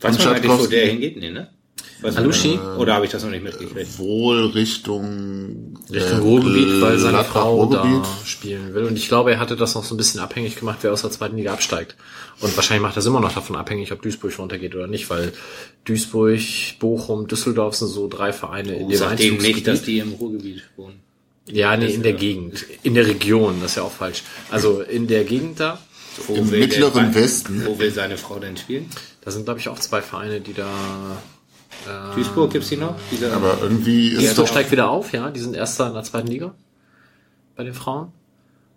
Weiß man eigentlich, wo der hingeht? Nee, ne? Weiß man
Alushi?
das? Oder habe ich das noch nicht mitgekriegt?
Wohl Richtung,
Richtung
äh,
Ruhrgebiet, weil seine
Gladbach,
Frau
Ruhrgebiet.
da spielen will. Und ich glaube, er hatte das noch so ein bisschen abhängig gemacht, wer aus der zweiten Liga absteigt. Und wahrscheinlich macht das immer noch davon abhängig, ob Duisburg runtergeht oder nicht, weil Duisburg, Bochum, Düsseldorf sind so drei Vereine in dem
dem nicht, dass
Einzugsgebiet.
die im Ruhrgebiet wohnen.
Ja, nee, in der Gegend. In der Region, das ist ja auch falsch. Also in der Gegend da,
Wo
Im mittleren
der-
Westen.
Wo will seine Frau denn spielen?
da sind glaube ich auch zwei Vereine, die da... Äh,
Duisburg gibt's die noch? Diese,
Aber irgendwie ist
Duisburg
doch,
steigt wieder auf, ja, die sind Erster in der zweiten Liga bei den Frauen.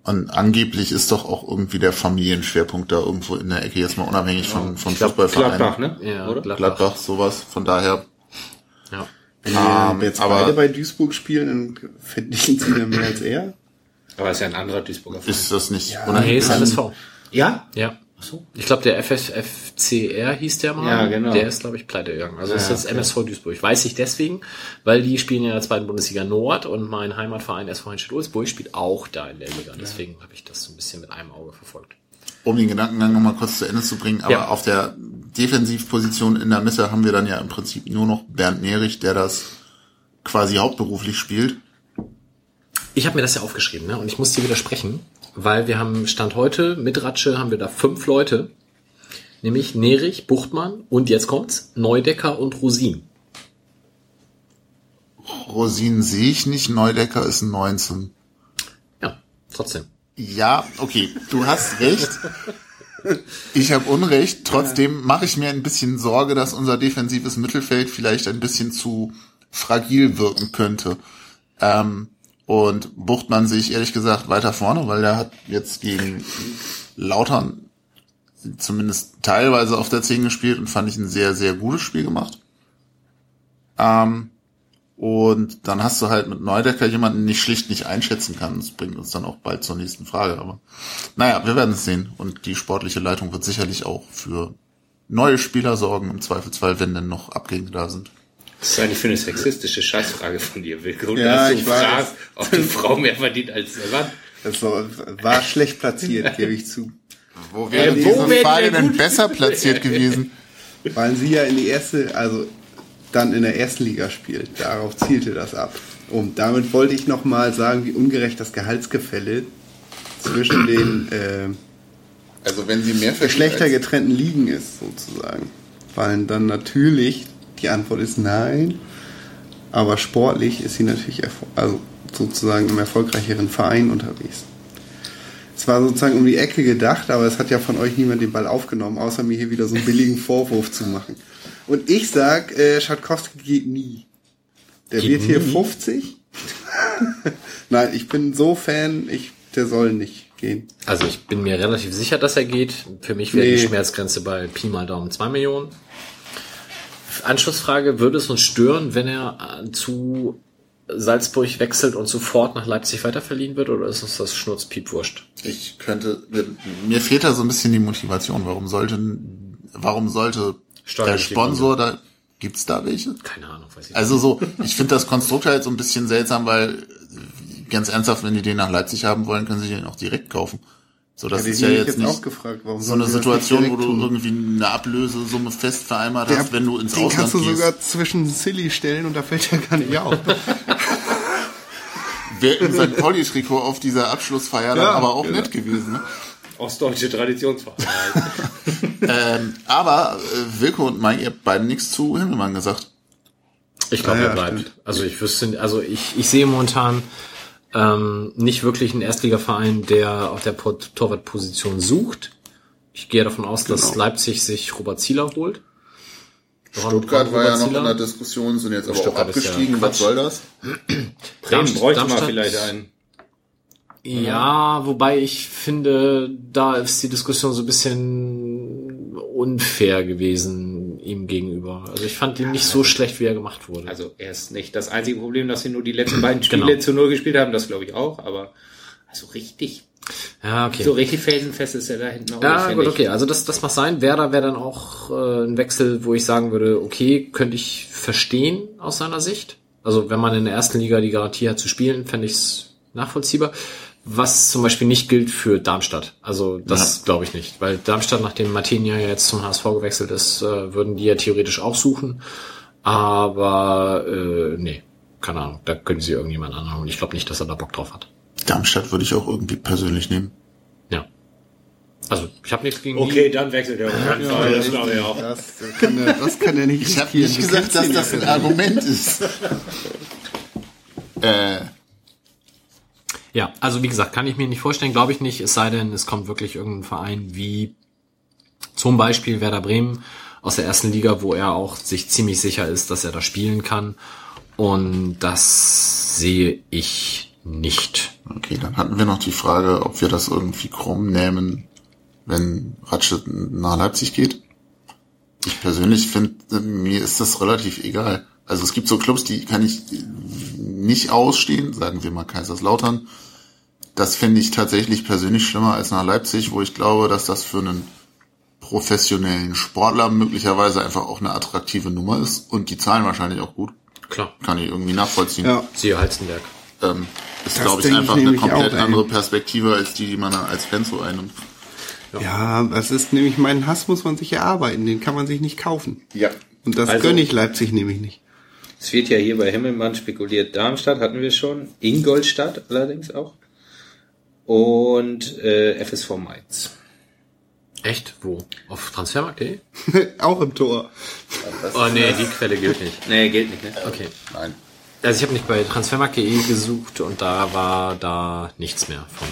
und angeblich ist doch auch irgendwie der Familienschwerpunkt da irgendwo in der Ecke, jetzt mal unabhängig von, von
glaub,
Fußballvereinen.
Gladbach, ne?
Ja,
Oder?
Gladbach.
Gladbach, sowas. Von daher,
Ja.
Wenn
Ähm,
wir jetzt
aber-
beide bei Duisburg spielen, dann verdienen sie dann mehr als er.
Aber ist ja ein anderer Duisburger Verein.
ist das nicht
Ah, Nee, ist LSV.
Ja?
Ja. Ich glaube, der FFCR hieß der mal.
Ja, genau.
Der ist, glaube ich, pleite gegangen. Also ist jetzt MSV Duisburg. Weiß ich deswegen, weil die spielen ja in der zweiten Bundesliga Nord und mein Heimatverein SV Heinstedt-Ulzburg spielt auch da in der Liga. Deswegen habe ich das so ein bisschen mit einem Auge verfolgt.
Um den Gedankengang nochmal kurz zu Ende zu bringen, aber
Ja.
auf der Defensivposition in der Mitte haben wir dann ja im Prinzip nur noch Bernd Nerich, der das quasi hauptberuflich spielt.
Ich habe mir das ja aufgeschrieben, ne? Und ich muss dir widersprechen, weil wir haben Stand heute mit Ratsche haben wir da fünf Leute, nämlich Nerich, Buchtmann und jetzt kommt's Neudecker und Rosin.
Rosin sehe ich nicht, Neudecker ist ein 19.
Ja, trotzdem.
Ja, okay, du hast recht. Ich habe Unrecht. Trotzdem mache ich mir ein bisschen Sorge, dass unser defensives Mittelfeld vielleicht ein bisschen zu fragil wirken könnte. Ähm, und Buchtmann sehe ich ehrlich gesagt weiter vorne, weil der hat jetzt gegen Lautern zumindest teilweise auf der 10 gespielt und fand ich ein sehr, sehr gutes Spiel gemacht. Ähm, und dann hast du halt mit Neudecker jemanden, den ich schlicht nicht einschätzen kann. Das bringt uns dann auch bald zur nächsten Frage. Aber naja, wir werden es sehen. Und die sportliche Leitung wird sicherlich auch für neue Spieler sorgen, im Zweifelsfall, wenn denn noch Abgänge da sind.
Das ist eigentlich für eine sexistische Scheißfrage von dir, Wilke. Und
Ja,
dass du
ich weiß.
fragst, ob die Frau mehr verdient als der Mann.
Das war, war schlecht platziert, *laughs* gebe ich zu.
Wo wäre
wo
diese
wäre die
Frage
denn
besser platziert gewesen?
Weil sie ja in die erste, also dann in der ersten Liga spielt. Darauf zielte das ab. Und damit wollte ich nochmal sagen, wie ungerecht das Gehaltsgefälle zwischen den äh,
Also wenn sie mehr
geschlechtergetrennten Ligen ist, sozusagen. Weil dann natürlich die Antwort ist nein. aber sportlich ist sie natürlich also sozusagen im erfolgreicheren Verein unterwegs. Es war sozusagen um die Ecke gedacht, aber es hat ja von euch niemand den Ball aufgenommen, außer mir hier wieder so einen billigen Vorwurf zu machen. Und ich sag, äh, Schatkowski geht nie. Der
Geht
wird hier
nie?
50. *laughs* Nein, ich bin so Fan, ich, der soll nicht gehen.
Also ich bin mir relativ sicher, dass er geht. Für mich wäre die
Nee.
Schmerzgrenze bei Pi mal Daumen 2 Millionen. Anschlussfrage, würde es uns stören, wenn er äh, zu Salzburg wechselt und sofort nach Leipzig weiterverliehen wird oder ist uns das Schnurzpiepwurscht?
Ich könnte, mir fehlt da so ein bisschen die Motivation. Warum sollte, warum sollte der Sponsor da, gibt's da welche?
Keine Ahnung, weiß ich
Also so, ich finde das Konstrukt halt so ein bisschen seltsam, weil ganz ernsthaft, wenn die den nach Leipzig haben wollen, können sie den auch direkt kaufen. So, das
Ja,
ist ja jetzt
ich
nicht
auch gefragt, warum
so eine
nicht
Situation, wo du
tun?
irgendwie eine Ablösesumme fest vereinbart
Der-
hast, wenn du ins
den
Ausland
kannst du
gehst.
sogar zwischen Silly stellen und da fällt ja gar nicht auf. *laughs*
Wäre im St. Pauli-Trikot auf dieser Abschlussfeier dann
Ja,
aber auch
genau.
nett gewesen. Ne?
Ostdeutsche Traditionsverein. *laughs*
Ähm, aber äh, Wilko und Mai, ihr habt beiden nichts zu Himmelmann gesagt.
Ich glaube,
Ja, ja,
er bleibt.
stimmt.
Also ich wüsste, also ich, ich sehe momentan ähm, nicht wirklich einen Erstligaverein, der auf der Torwartposition sucht. Ich gehe davon aus, dass
Genau.
Leipzig sich Robert Zieler holt.
Stuttgart war ja noch
Zieler.
in der Diskussion, sind jetzt aber auch
Stuttgart ja
abgestiegen. Was
Quatsch.
soll das?
Bremen
Darmstadt-
bräuchte mal
Darmstadt-
vielleicht einen.
Ja, wobei ich finde, da ist die Diskussion so ein bisschen unfair gewesen ihm gegenüber. Also ich fand ihn nicht so schlecht, wie er gemacht wurde.
Also er ist nicht das einzige Problem, dass sie nur die letzten *clears throat* beiden Spiele
Genau.
zu null gespielt haben, das glaube ich auch, aber also richtig,
ja, okay.
so richtig felsenfest ist er da hinten auch
Ja, gut, okay. Also das, das mag sein. Werder wäre dann auch äh, ein Wechsel, wo ich sagen würde, okay, könnte ich verstehen aus seiner Sicht. Also wenn man in der ersten Liga die Garantie hat zu spielen, fände ich es nachvollziehbar. Was zum Beispiel nicht gilt für Darmstadt. Also das glaube ich nicht. Weil Darmstadt, nachdem Martinia ja jetzt zum HSV gewechselt ist, äh, würden die ja theoretisch auch suchen. Aber äh, nee, keine Ahnung. Da können sie irgendjemand anderen holen. Ich glaube nicht, dass er da Bock drauf hat.
Darmstadt würde ich auch irgendwie persönlich nehmen.
Ja. Also ich habe nichts gegen die.
Okay, dann wechselt er jeden Fall, das glaube ich auch.
Das kann er, das kann er nicht
Ich habe nicht gesagt, dass
ihn
das
ja.
ein Argument ist. *laughs* äh,
Ja, also wie gesagt, kann ich mir nicht vorstellen, glaube ich nicht, es sei denn, es kommt wirklich irgendein Verein wie zum Beispiel Werder Bremen aus der ersten Liga, wo er auch sich ziemlich sicher ist, dass er da spielen kann. Und das sehe ich nicht.
okay, dann hatten wir noch die Frage, ob wir das irgendwie krumm nehmen, wenn Ratschet nach Leipzig geht. Ich persönlich finde, mir ist das relativ egal. Also es gibt so Clubs, die kann ich nicht ausstehen, sagen wir mal Kaiserslautern. Das finde ich tatsächlich persönlich schlimmer als nach Leipzig, wo ich glaube, dass das für einen professionellen Sportler möglicherweise einfach auch eine attraktive Nummer ist und die zahlen wahrscheinlich auch gut.
Klar.
Kann ich irgendwie nachvollziehen.
Ja.
Siehe Halstenberg.
Ähm, ist, glaube ich,
denke ich
einfach eine komplett
auch,
andere Perspektive als die, die man als Fan so einnimmt.
Ja, das ist nämlich, meinen Hass muss man sich erarbeiten, den kann man sich nicht kaufen.
Ja.
Und das
Also-
gönne ich Leipzig nämlich nicht.
Es wird ja hier bei Himmelmann spekuliert, Darmstadt hatten wir schon, Ingolstadt allerdings auch und äh, FSV Mainz.
Echt? Wo? Auf transfermarkt.de? *laughs*
auch im Tor.
Oh nee, die Quelle gilt nicht.
Nee, gilt nicht, ne?
Okay.
Nein.
Also ich habe nicht bei transfermarkt.de gesucht und da war da nichts mehr von.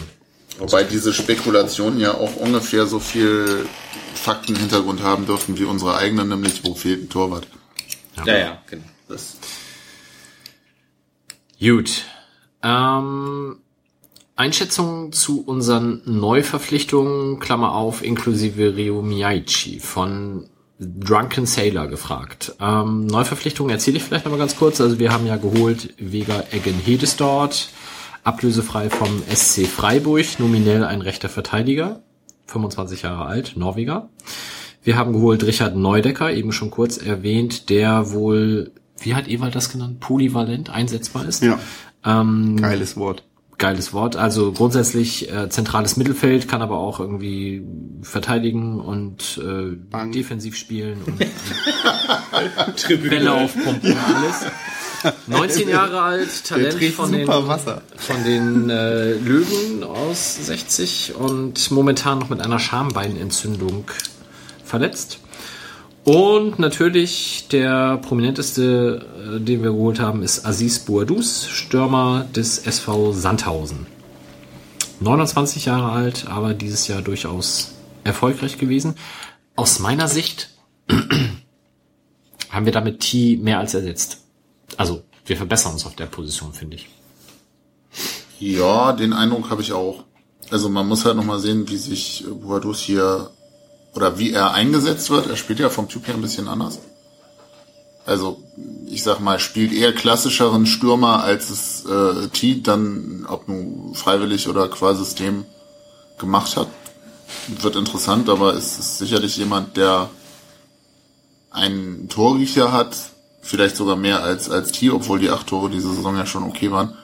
Wobei diese Spekulationen ja auch ungefähr so viel Faktenhintergrund haben dürften wie unsere eigenen, nämlich wo fehlt ein Torwart.
Ja, ja, genau.
Das
Gut. Ähm, Einschätzung zu unseren Neuverpflichtungen, Klammer auf, inklusive Rio Miyaichi von Drunken Sailor gefragt. Ähm, Neuverpflichtungen erzähle ich vielleicht noch mal ganz kurz. Also wir haben ja geholt Vega Eggen Hedesdort, ablösefrei vom SC Freiburg, nominell ein rechter Verteidiger, 25 Jahre alt, Norweger. Wir haben geholt Richard Neudecker, eben schon kurz erwähnt, der wohl, wie hat Ewald das genannt, polyvalent einsetzbar ist.
Ja,
Ähm,
geiles Wort.
Geiles Wort. Also grundsätzlich äh, zentrales Mittelfeld, kann aber auch irgendwie verteidigen und äh, defensiv spielen und *laughs* Bälle aufpumpen und alles. 19 Jahre alt, Talent von den, von den äh, Löwen aus 60 und momentan noch mit einer Schambeinentzündung verletzt. Und natürlich der prominenteste, äh, den wir geholt haben, ist Aziz Bouadouz, Stürmer des SV Sandhausen. 29 Jahre alt, aber dieses Jahr durchaus erfolgreich gewesen. Aus meiner Sicht *clears throat* haben wir damit T mehr als ersetzt. Also, wir verbessern uns auf der Position, finde ich.
Ja, den Eindruck habe ich auch. Also man muss halt nochmal sehen, wie sich Boadus hier oder wie er eingesetzt wird. Er spielt ja vom Typ her ein bisschen anders. Also ich sag mal, spielt eher klassischeren Stürmer, als es äh, T dann, ob nun freiwillig oder qua System gemacht hat. Wird interessant, aber es ist sicherlich jemand, der einen Torriecher hat, vielleicht sogar mehr als, als T, obwohl die acht Tore diese Saison ja schon okay waren.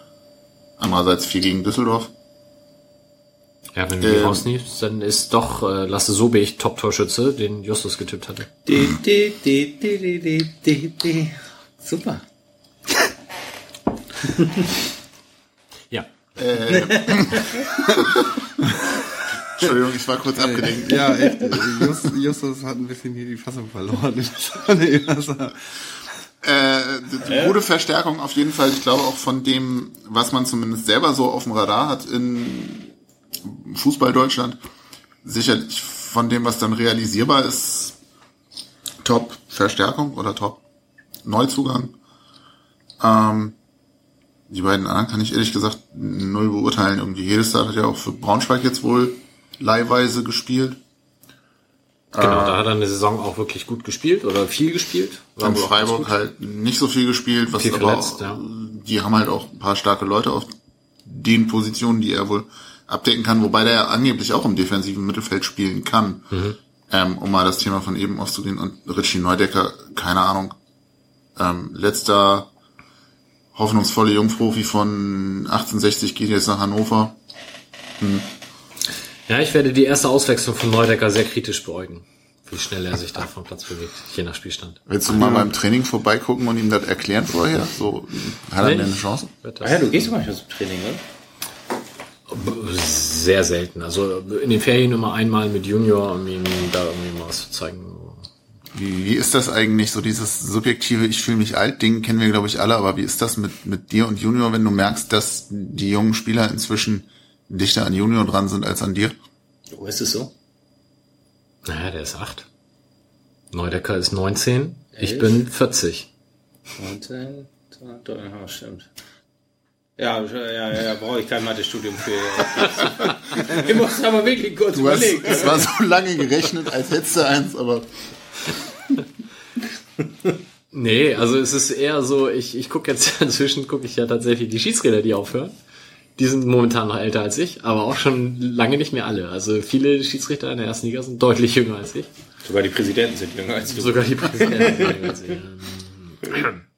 Andererseits vier gegen Düsseldorf.
Ja, wenn du die
Ähm.
rausnimmst, dann ist doch äh, Lasse Sobich Top-Torschütze, den Justus getippt hatte.
Di, di, di, di, di, di, di. Super.
Ja. *laughs*
Entschuldigung, ich war kurz abgelenkt.
Ja, echt. Just, Justus hat ein bisschen hier die Fassung verloren. *laughs*
Äh, die gute Verstärkung auf jeden Fall. Ich glaube auch von dem, was man zumindest selber so auf dem Radar hat in Fußball Deutschland, sicherlich von dem, was dann realisierbar ist, Top Verstärkung oder Top Neuzugang. Ähm, die beiden anderen kann ich ehrlich gesagt null beurteilen. Irgendwie jedes hat ja auch für Braunschweig jetzt wohl leihweise gespielt.
Genau, da hat er eine Saison auch wirklich gut gespielt oder viel gespielt. War
in Freiburg halt nicht so viel gespielt, was
Viel
aber
verletzt,
auch,
ja.
die haben halt auch ein paar starke Leute auf den Positionen, die er wohl abdecken kann, wobei der ja angeblich auch im defensiven Mittelfeld spielen kann.
Mhm.
Ähm, um mal das Thema von eben auszugehen. Und Richie Neudecker, keine Ahnung, ähm, letzter hoffnungsvolle Jungprofi von 1860 geht jetzt nach Hannover.
Ja, ich werde die erste Auswechslung von Neudecker sehr kritisch beäugen. Wie schnell er sich da vom Platz bewegt, je nach Spielstand.
Willst du mal beim Training vorbeigucken und ihm das erklären vorher? So, hat er
Nee.
denn eine Chance?
Ah ja, du gehst doch manchmal zum Training, ne?
Sehr selten. Also in den Ferien immer einmal mit Junior, um ihm da irgendwie mal was zu zeigen.
Wie, wie ist das eigentlich, so dieses subjektive Ich fühle mich alt Ding kennen wir, glaube ich, alle, aber wie ist das mit, mit dir und Junior, wenn du merkst, dass die jungen Spieler inzwischen dichter an Junior dran sind als an dir?
Wo ist es so?
Naja, der ist acht. Neudecker ist 19, ich
Elf?
bin 40.
19, ja, stimmt. Ja, ja, ja, ja brauche ich kein Mathestudium für. *laughs* ich muss aber wirklich kurz
Du hast,
überlegen.
es war so lange gerechnet, als hättest du eins, aber
Nee, also es ist eher so, ich, ich gucke jetzt *laughs* inzwischen, gucke ich ja tatsächlich die Schiedsrichter, die aufhören. Die sind momentan noch älter als ich, aber auch schon lange nicht mehr alle. Also viele Schiedsrichter in der ersten Liga sind deutlich jünger als ich.
Sogar die Präsidenten sind jünger als du.
Sogar die Präsidenten. sind jünger als ich. *laughs*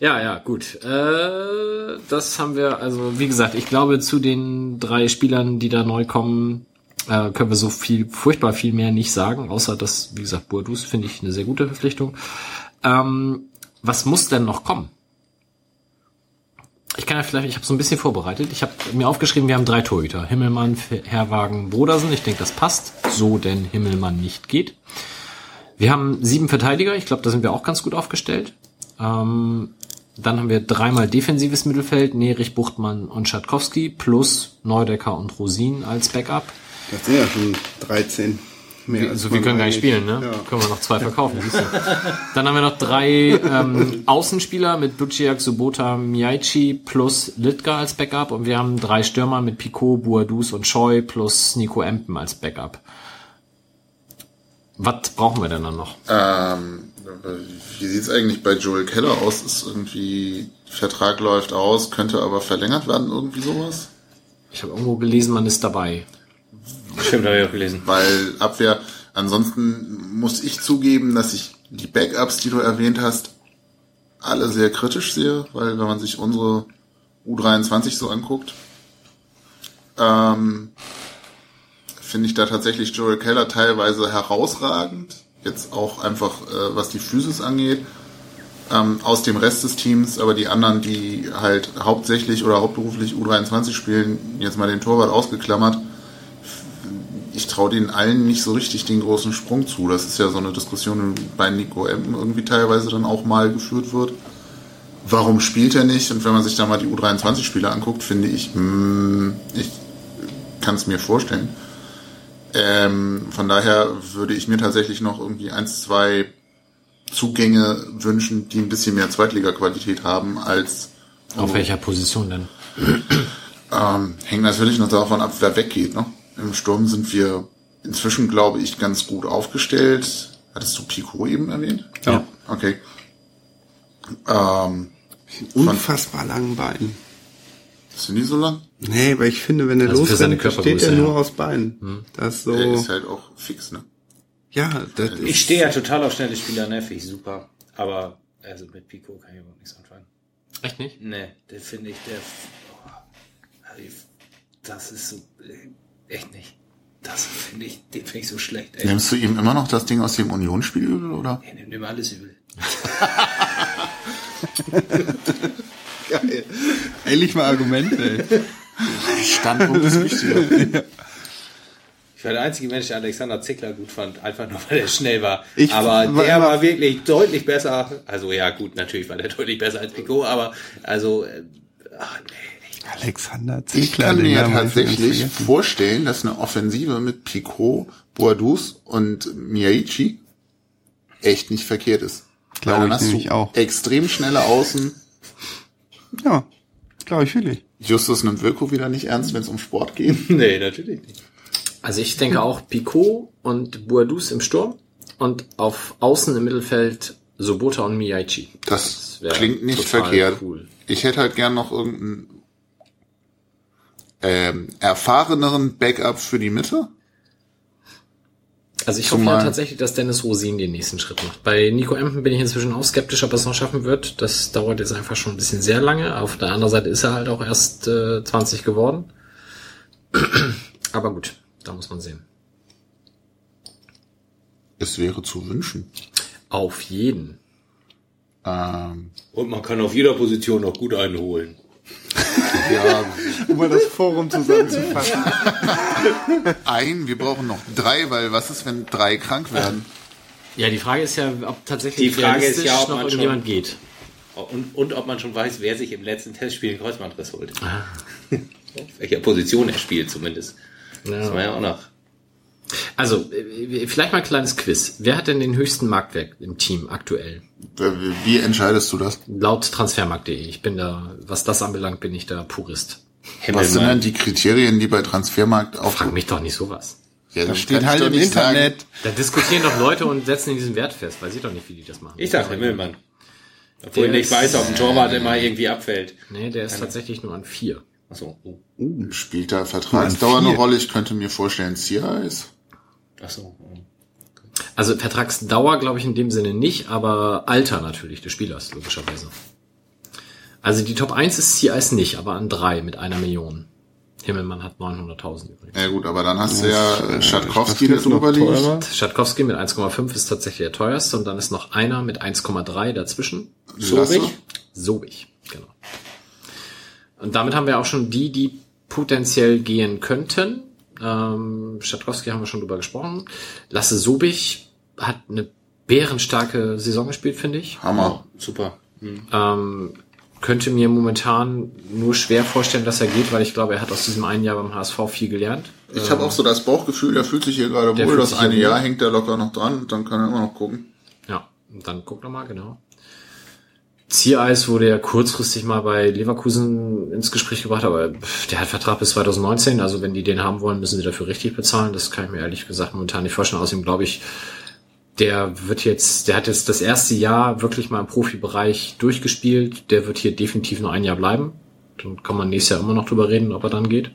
Ja. Ja, ja, gut. Äh, das haben wir, also wie gesagt, ich glaube, zu den drei Spielern, die da neu kommen, äh, können wir so viel, furchtbar viel mehr nicht sagen, außer dass, wie gesagt, Boadus finde ich eine sehr gute Verpflichtung. Ähm, was muss denn noch kommen? Ich kann ja vielleicht, ich habe so ein bisschen vorbereitet. Ich habe mir aufgeschrieben, wir haben drei Torhüter. Himmelmann, Herwagen, Brodersen. Ich denke, das passt. So denn Himmelmann nicht geht. Wir haben sieben Verteidiger. Ich glaube, da sind wir auch ganz gut aufgestellt. Ähm, dann haben wir dreimal defensives Mittelfeld. Nerich, Buchtmann und Schatkowski plus Neudecker und Rosin als Backup.
Das sind ja schon 13. Mehr als
Also wir können gar nicht spielen, ne?
Ja.
Können wir noch zwei verkaufen. siehst du. Dann haben wir noch drei ähm, *laughs* Außenspieler mit Buciak, Subota, Miaichi plus Litka als Backup und wir haben drei Stürmer mit Picot, Buadus und Choi plus Nico Empen als Backup. Was brauchen wir denn dann noch?
ähm, wie sieht's eigentlich bei Joel Keller aus? Ist irgendwie, Vertrag läuft aus, könnte aber verlängert werden, irgendwie sowas?
Ich habe irgendwo gelesen, man ist dabei.
Stimmt, habe ich auch gelesen.
Weil Abwehr, ansonsten muss ich zugeben, dass ich die Backups, die du erwähnt hast, alle sehr kritisch sehe, weil wenn man sich unsere U23 so anguckt, ähm, finde ich da tatsächlich Joel Keller teilweise herausragend. Jetzt auch einfach, äh, was die Physis angeht, ähm, aus dem Rest des Teams, aber die anderen, die halt hauptsächlich oder hauptberuflich U23 spielen, jetzt mal den Torwart ausgeklammert, ich traue denen allen nicht so richtig den großen Sprung zu. Das ist ja so eine Diskussion, die bei Nico Empen irgendwie teilweise dann auch mal geführt wird. Warum spielt er nicht? Und wenn man sich da mal die U23-Spieler anguckt, finde ich, mh, ich kann es mir vorstellen. Ähm, von daher würde ich mir tatsächlich noch irgendwie eins, zwei Zugänge wünschen, die ein bisschen mehr Zweitliga-Qualität haben als
Auf welcher Position denn?
ähm, hängt natürlich noch davon ab, wer weggeht. Ne? Im Sturm sind wir inzwischen, glaube ich, ganz gut aufgestellt. Hattest du Pico eben erwähnt?
Ja.
Okay. Ähm,
Unfassbar langen Beinen.
Sind die so lang?
Nee, aber ich finde, wenn er
Also
losrennt, steht
Körpergröße,
er nur
ja.
aus Beinen. Das ist so,
Der ist halt auch fix, ne?
ja, das ist,
Ich stehe ja total auf schnelle Spieler, ne? Finde ich super. Aber, also mit Pico kann ich überhaupt nichts anfangen.
Echt nicht?
Ne, der finde ich, der. Oh, also das ist so. äh, Echt nicht. Das finde ich, den finde ich so schlecht, ey.
Nimmst du ihm immer noch das Ding aus dem Unionsspiel übel, oder?
Er nimmt immer alles übel. *laughs* *laughs*
geil. Endlich mal Argumente, ey.
Standpunkt ist wichtiger. *laughs*
Ich war der einzige Mensch, der Alexander Zickler gut fand, einfach nur weil er schnell war.
Ich
aber
war
der war wirklich deutlich besser. Also ja, gut, natürlich war der *laughs* deutlich besser als Pico, aber also, äh, ach, nee.
Alexander
Ich
Ziegler.
kann mir
ich ganz
tatsächlich vorstellen, dass eine Offensive mit Picot, Boadus und Miyaichi echt nicht verkehrt ist.
Glaub
Weil dann
ich
hast du
auch.
extrem schnelle Außen.
Ja, glaube ich wirklich.
Justus nimmt Wilko wieder nicht ernst, wenn es um Sport geht. *laughs*
Nee, natürlich nicht.
Also ich denke auch Picot und Boadus im Sturm und auf Außen im Mittelfeld Sobota und Miyaichi.
Das
wär
klingt nicht
total
verkehrt.
Cool.
Ich hätte halt gern noch irgendeinen ähm, erfahreneren Backup für die Mitte.
Also ich hoffe
Zumal-
ja tatsächlich, dass Dennis Rosin den nächsten Schritt macht. Bei Nico Empen bin ich inzwischen auch skeptisch, ob er es noch schaffen wird. Das dauert jetzt einfach schon ein bisschen sehr lange. Auf der anderen Seite ist er halt auch erst äh, 20 geworden. Aber gut, da muss man sehen.
Es wäre zu wünschen.
Auf jeden.
Ähm,
Und man kann auf jeder Position noch gut einholen.
Ja,
Um mal das Forum zusammenzufassen.
ein, wir brauchen noch drei, weil was ist, wenn drei krank werden?
Ja, die Frage ist ja, ob tatsächlich
Die Frage ist ja, ob
noch
man schon-
irgendjemand geht.
Und, und ob man schon weiß, wer sich im letzten Testspiel den Kreuzbandriss holt. Auf welcher Position er spielt zumindest. Das war ja auch noch.
Also, äh, vielleicht mal ein kleines Quiz. Wer hat denn den höchsten Marktwert im Team aktuell?
Wie entscheidest du das?
Laut transfermarkt.de. Ich bin da, was das anbelangt, bin ich da Purist.
Was sind denn die Kriterien, die bei Transfermarkt auf
Frag mich doch nicht sowas.
Ja, dann
Steht halt im
sagen-
Internet.
Da diskutieren doch Leute und setzen diesen Wert fest. Weiß ich doch nicht, wie die das machen.
Ich sag Himmelmann. Obwohl
Der
ich weiß, ob ein Torwart immer irgendwie abfällt.
Nee, der ist tatsächlich nur an vier.
Achso. Oh.
Spielt da Vertragsdauer eine. Rolle? Ich könnte mir vorstellen, Sia ist.
Achso.
Also Vertragsdauer glaube ich in dem Sinne nicht, aber Alter natürlich des Spielers, logischerweise. Also die Top 1 ist CIS nicht, aber an drei mit einer Million. Himmelmann hat 900.000 übrigens.
Ja gut, aber dann hast du ja Schatkowski,
das
der drüber liegt.
Schatkowski mit 1,5 ist tatsächlich der teuerste und dann ist noch einer mit 1,3 dazwischen.
Lasse.
Sobig, genau. Und damit haben wir auch schon die, die potenziell gehen könnten. Ähm, Schatkowski haben wir schon drüber gesprochen. Lasse Sobich hat eine bärenstarke Saison gespielt, finde ich.
Hammer.
Super.
Ähm, könnte mir momentan nur schwer vorstellen, dass er geht, weil ich glaube, er hat aus diesem einen Jahr beim HSV viel gelernt.
Ich habe auch so das Bauchgefühl, der fühlt sich hier gerade wohl. Das eine. Jahr hängt er locker noch dran und dann kann er immer noch gucken.
Ja, und dann guck noch mal, genau. Ziereis wurde ja kurzfristig mal bei Leverkusen ins Gespräch gebracht, aber der hat Vertrag bis 2019, also wenn die den haben wollen, müssen sie dafür richtig bezahlen. Das kann ich mir ehrlich gesagt momentan nicht vorstellen. Außerdem glaube ich, der wird jetzt, der hat jetzt das erste Jahr wirklich mal im Profibereich durchgespielt. Der wird hier definitiv nur ein Jahr bleiben. Dann kann man nächstes Jahr immer noch drüber reden, ob er dann geht.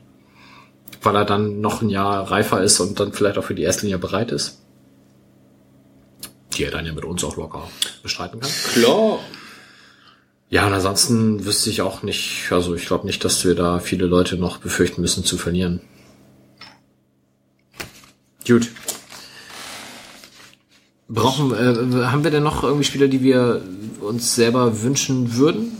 Weil er dann noch ein Jahr reifer ist und dann vielleicht auch für die erste Linie bereit ist. Die er dann ja mit uns auch locker bestreiten kann.
Klar.
Ja, und ansonsten wüsste ich auch nicht, also ich glaube nicht, dass wir da viele Leute noch befürchten müssen zu verlieren. Gut. Brauchen, äh, haben wir denn noch irgendwie Spieler, die wir uns selber wünschen würden?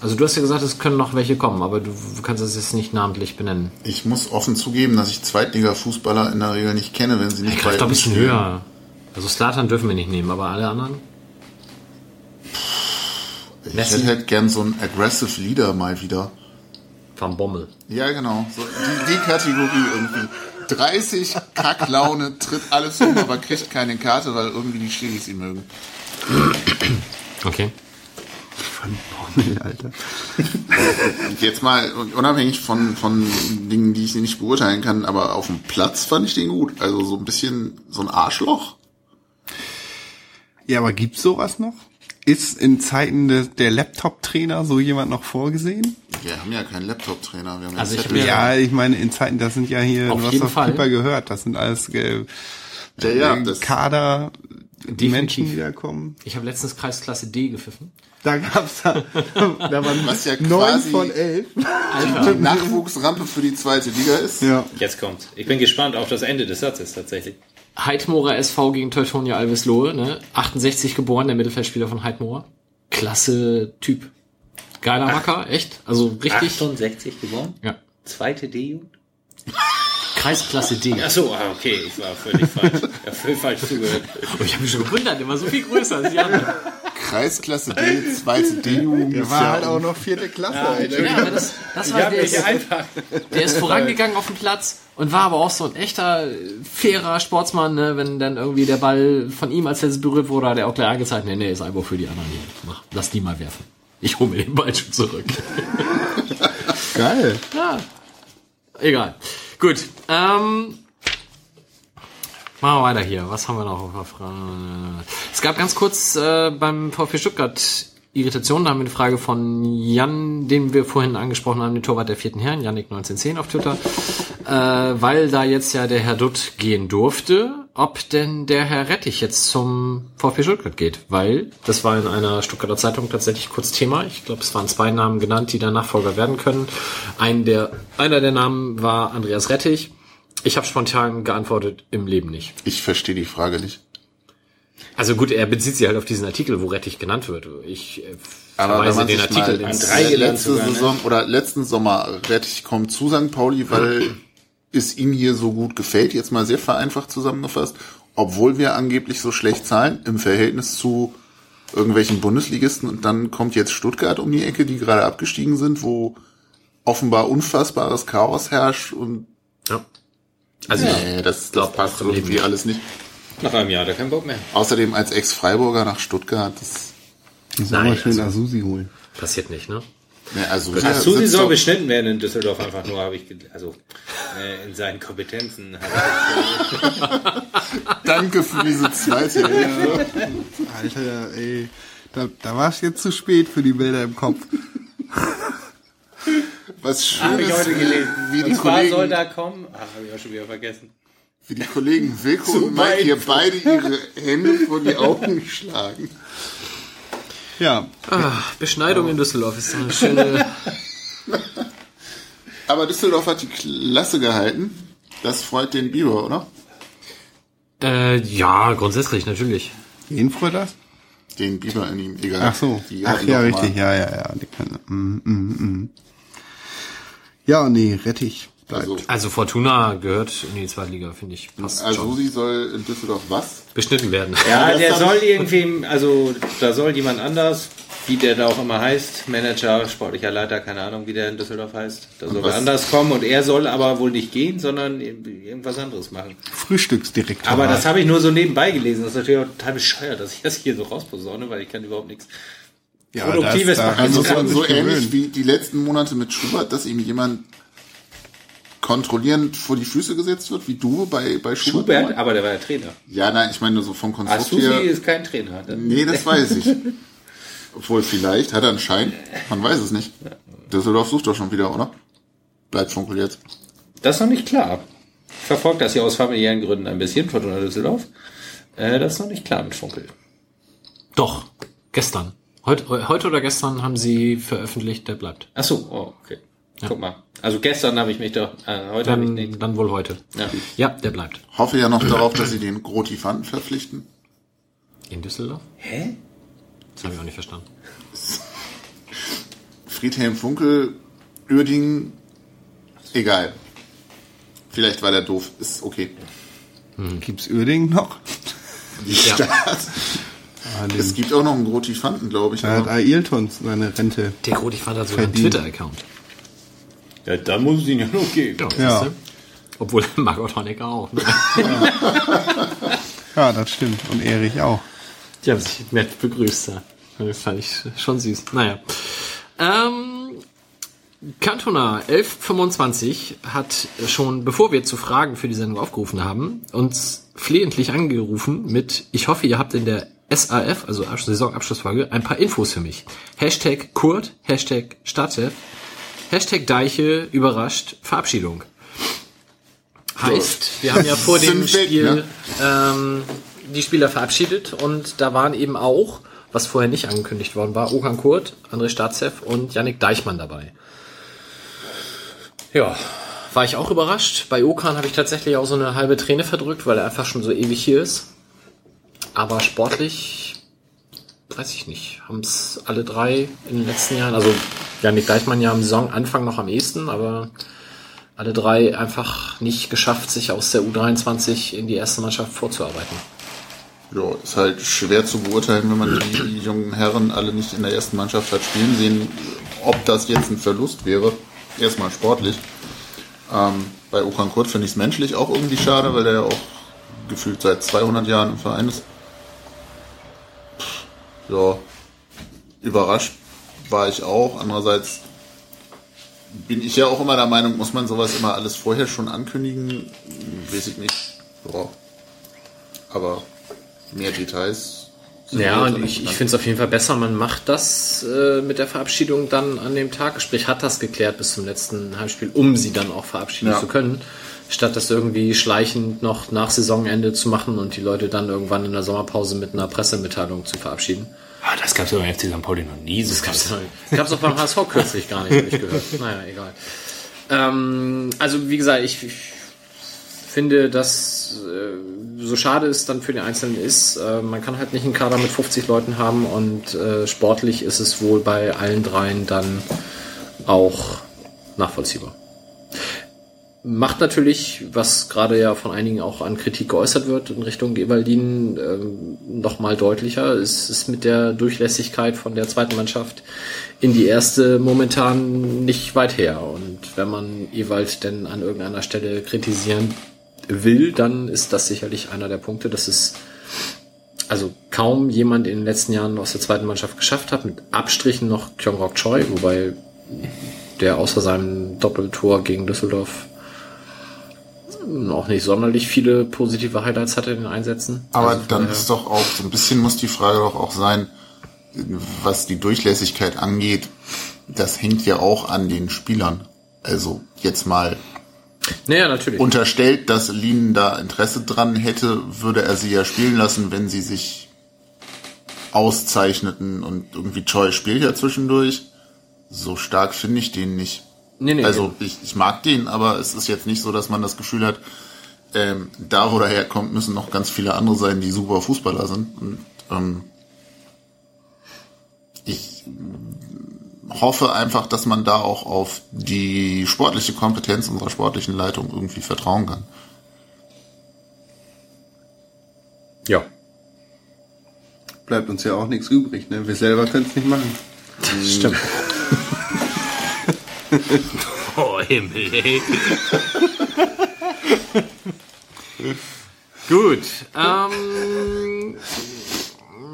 Also du hast ja gesagt, es können noch welche kommen, aber du kannst es jetzt nicht namentlich benennen.
Ich muss offen zugeben, dass ich Zweitliga-Fußballer in der Regel nicht kenne, wenn sie nicht
Ich glaube doch ein bisschen höher. Also Slatan dürfen wir nicht nehmen, aber alle anderen?
Ich
Messi?
hätte halt gern so einen Aggressive Leader mal wieder.
Van Bommel.
Ja, genau. So die, die Kategorie irgendwie. 30, Kacklaune, tritt alles um, aber kriegt keine Karte, weil irgendwie die Schiris ihn mögen.
Okay.
Von Bommel, Alter.
Und jetzt mal unabhängig von, von Dingen, die ich nicht beurteilen kann, aber auf dem Platz fand ich den gut. Also so ein bisschen so ein Arschloch.
Ja, aber gibt's sowas noch? Ist in Zeiten de, der Laptop-Trainer so jemand noch vorgesehen?
Wir haben ja keinen Laptop-Trainer. Wir haben ja
Also ich hab
Ja, ich meine, in Zeiten, das sind ja hier,
Auf
du hast
jeden Fall.
Gehört, das sind alles äh,
Ja, ja,
äh,
das-
Kader, die
Definitiv.
Menschen, die da kommen.
Ich habe letztens Kreisklasse D gepfiffen.
Da gab's da, da waren
Was ja
neun
quasi-
von elf.
die Nachwuchsrampe für die zweite Liga ist.
Ja.
Jetzt kommt's. Ich bin gespannt auf das Ende des Satzes tatsächlich.
Heidmorer SV gegen Teutonia Alveslohe, ne? 68 geboren, der Mittelfeldspieler von Heidmorer. Klasse Typ. Geiler Macker, echt. Also richtig.
68 geboren?
Ja.
Zweite D-Jugend?
Kreisklasse D.
Ach so, ah, okay, ich war völlig falsch. Ich hab völlig falsch zugehört. *laughs*
Oh, ich habe mich schon gewundert, der war so viel größer als die anderen.
Kreisklasse D, zweite D-Jugend.
Der war
ja
halt auch noch vierte Klasse. Alter.
Ja, aber das, das war der, ist,
einfach.
der ist vorangegangen auf dem Platz und war aber auch so ein echter, äh, fairer Sportsmann, ne? wenn dann irgendwie der Ball von ihm als letztes berührt wurde, hat er auch gleich angezeigt, nee, nee, ist einfach für die anderen hier. Mach, lass die mal werfen. Ich hole mir den Ball schon zurück.
Geil.
Ja. Egal. Gut. Ähm, machen wir weiter hier. Was haben wir noch auf der Frage? Es gab ganz kurz äh, beim VfB Stuttgart Irritation. Da haben wir eine Frage von Jan, den wir vorhin angesprochen haben, den Torwart der vierten Herren, Yannick1910 auf Twitter. Äh, weil da jetzt ja der Herr Dutt gehen durfte, ob denn der Herr Rettich jetzt zum VfB Stuttgart geht. Weil, das war in einer Stuttgarter Zeitung tatsächlich kurz Thema. Ich glaube, es waren zwei Namen genannt, die der Nachfolger werden können. Ein der, einer der Namen war Andreas Rettich. Ich habe spontan geantwortet, im Leben nicht.
Ich verstehe die Frage nicht.
Also gut, er bezieht sich halt auf diesen Artikel, wo Rettich genannt wird. Ich äh, verweise
man
den
sich
Artikel ins...
drei
letzte
sogar, ne?
Saison oder letzten Sommer Rettich kommt zu St. Pauli, weil *clears throat* es ihm hier so gut gefällt, jetzt mal sehr vereinfacht zusammengefasst, obwohl wir angeblich so schlecht zahlen im Verhältnis zu irgendwelchen Bundesligisten und dann kommt jetzt Stuttgart um die Ecke, die gerade abgestiegen sind, wo offenbar unfassbares Chaos herrscht und
Ja. Also
nee, das, das
glaub,
passt irgendwie alles nicht.
Nach einem Jahr, da kein Bock mehr.
Außerdem als Ex-Freiburger nach Stuttgart, das,
Ich soll mal schön
also-
Azusi holen.
passiert nicht, ne?
also, ja,
Susi
sitzt
soll
doch-
beschnitten werden in Düsseldorf einfach nur, habe ich, also äh, in seinen Kompetenzen. Habe *laughs*
Danke für diese zweite Hilfe. *laughs*
Alter, ey. Da, da war es jetzt zu spät für die Bilder im Kopf. *laughs*
Was schön
hab ich
ist,
heute gelesen.
wie die
Und zwar soll
Kollegen,
da kommen, ach, habe ich auch schon wieder vergessen.
Wie die Kollegen Wilko und Mike hier beide ihre Hände vor die Augen schlagen.
Ja,
Ah, Beschneidung in Düsseldorf ist so eine schöne... *laughs*
Aber Düsseldorf hat die Klasse gehalten. Das freut den Biber, oder?
äh, ja, grundsätzlich, natürlich.
wen freut das?
Den Biber in ihm, egal.
Ach so. Ach ja,
doch mal-
richtig. Ja, ja, ja. Die kann, mm, mm, mm. Ja, nee, Rettich bleibt.
Also,
Also Fortuna gehört in die Zweitliga, finde ich. Passt
also
schon.
sie soll in Düsseldorf was?
Beschnitten werden.
Ja,
das
der soll irgendwie, also da soll jemand anders, wie der da auch immer heißt, Manager, sportlicher Leiter, keine Ahnung, wie der in Düsseldorf heißt, da soll
was-
wer anders kommen und er soll aber wohl nicht gehen, sondern irgendwas anderes machen.
Frühstücksdirektor.
Aber das habe ich nur so nebenbei gelesen. Das ist natürlich auch total bescheuert, dass ich das hier so rausposaune, weil ich kann überhaupt nichts.
ja,
Produktives
da
machen.
Also so, so ähnlich wie die letzten Monate mit Schubert, dass ihm jemand kontrollierend vor die Füße gesetzt wird, wie du bei, bei Schubert.
Schubert, aber der war ja Trainer.
Ja, nein, ich meine nur so vom Konstrukt
Asusi
her.
ist kein Trainer.
Nee, das weiß ich. *laughs* Obwohl, vielleicht hat er einen Schein. Man weiß es nicht. Düsseldorf sucht doch schon wieder, oder? Bleibt Funkel jetzt.
Das ist noch nicht klar. Ich verfolge das ja aus familiären Gründen ein bisschen, Fortuna Düsseldorf. Äh, das ist noch nicht klar mit Funkel.
Doch, gestern. Heute, heute oder gestern haben sie veröffentlicht, der bleibt.
Ach so, oh, okay. Guck mal. Also gestern habe ich mich doch, äh, heute habe ich
Dann,
nicht.
dann wohl heute.
Ja.
Ja, der bleibt.
Hoffe ja noch darauf, dass sie den Grotifanten verpflichten.
In Düsseldorf?
Hä?
Das habe ich auch nicht verstanden.
Friedhelm Funkel, Uerdingen, egal. Vielleicht war der doof, ist okay.
Gibt's Uerdingen noch?
Die Stadt.
Ah, den-
Es gibt auch noch einen Grotifanten, glaube ich.
Da hat Ailton seine Rente.
Der Groti fand hat sogar einen. Twitter-Account.
Ja, dann muss es ihn ja noch geben.
Ja. Obwohl *laughs* Margot Honecker auch. Ne?
Ja, das stimmt. Und Erich auch.
Die haben sich nett begrüßt. Ja. Das fand ich schon süß. Naja. Ähm, Cantona 1125 hat schon, bevor wir zu Fragen für die Sendung aufgerufen haben, uns flehentlich angerufen mit, ich hoffe, ihr habt in der SAF, also Absch- Saisonabschlussfolge, ein paar Infos für mich. Hashtag Kurt, Hashtag Stadtchef, Hashtag Deiche, überrascht, Verabschiedung. Heißt, wir haben ja vor dem Spiel
ne?
ähm, die Spieler verabschiedet und da waren eben auch, was vorher nicht angekündigt worden war, Okan Kurt, André Staatsev und Yannick Deichmann dabei. Ja, war ich auch überrascht. Bei Okan habe ich tatsächlich auch so eine halbe Träne verdrückt, weil er einfach schon so ewig hier ist. Aber sportlich, weiß ich nicht, haben es alle drei in den letzten Jahren, also Yannick Deichmann ja am Saisonanfang noch am ehesten, aber alle drei einfach nicht geschafft, sich aus der U23 in die erste Mannschaft vorzuarbeiten.
Ja, ist halt schwer zu beurteilen, wenn man die jungen Herren alle nicht in der ersten Mannschaft hat spielen sehen, ob das jetzt ein Verlust wäre. Erstmal sportlich. Ähm, bei Okan Kurt finde ich es menschlich auch irgendwie schade, weil der ja auch gefühlt seit 200 Jahren im Verein ist. Ja, überrascht war ich auch. Andererseits bin ich ja auch immer der Meinung, muss man sowas immer alles vorher schon ankündigen? Weiß ich nicht. Ja. Aber mehr Details. sind
Ja, und ich, ich finde es auf jeden Fall besser, man macht das äh, mit der Verabschiedung dann an dem Tag, sprich hat das geklärt bis zum letzten Heimspiel, um sie dann auch verabschieden
Ja.
zu können, statt das irgendwie schleichend noch nach Saisonende zu machen und die Leute dann irgendwann in der Sommerpause mit einer Pressemitteilung zu verabschieden.
Ah, das gab's ja beim FC St. Pauli noch nie. Das
Gab's gab's auch beim HSV kürzlich gar nicht, habe ich gehört. *laughs* Naja, egal. Ähm, also wie gesagt, ich, ich finde, dass äh, so schade es dann für den Einzelnen ist, äh, man kann halt nicht einen Kader mit 50 Leuten haben und äh, sportlich ist es wohl bei allen dreien dann auch nachvollziehbar. Macht natürlich, was gerade ja von einigen auch an Kritik geäußert wird in Richtung Evaldin, ähm, nochmal deutlicher. Es ist mit der Durchlässigkeit von der zweiten Mannschaft in die erste momentan nicht weit her. Und wenn man Ewald denn an irgendeiner Stelle kritisieren will, dann ist das sicherlich einer der Punkte, dass es also kaum jemand in den letzten Jahren aus der zweiten Mannschaft geschafft hat, mit Abstrichen noch Kyung-Rok Choi, wobei der außer seinem Doppeltor gegen Düsseldorf auch nicht sonderlich viele positive Highlights hatte in den Einsätzen.
Aber
Also
dann ist doch auch, so ein bisschen muss die Frage doch auch sein, was die Durchlässigkeit angeht, das hängt ja auch an den Spielern. Also jetzt mal
Naja, natürlich.
unterstellt, dass Lien da Interesse dran hätte, würde er sie ja spielen lassen, wenn sie sich auszeichneten und irgendwie Choi spielt ja zwischendurch. So stark finde ich den nicht.
Nee, nee,
Also ich, ich mag den, aber es ist jetzt nicht so, dass man das Gefühl hat, ähm, da wo er herkommt, müssen noch ganz viele andere sein, die super Fußballer sind. Und ähm, ich hoffe einfach, dass man da auch auf die sportliche Kompetenz unserer sportlichen Leitung irgendwie vertrauen kann.
ja.
Bleibt uns ja auch nichts übrig, ne? Wir selber können es nicht machen.
Stimmt. *laughs*
Oh, Himmel, ey. *laughs*
Gut. Ähm,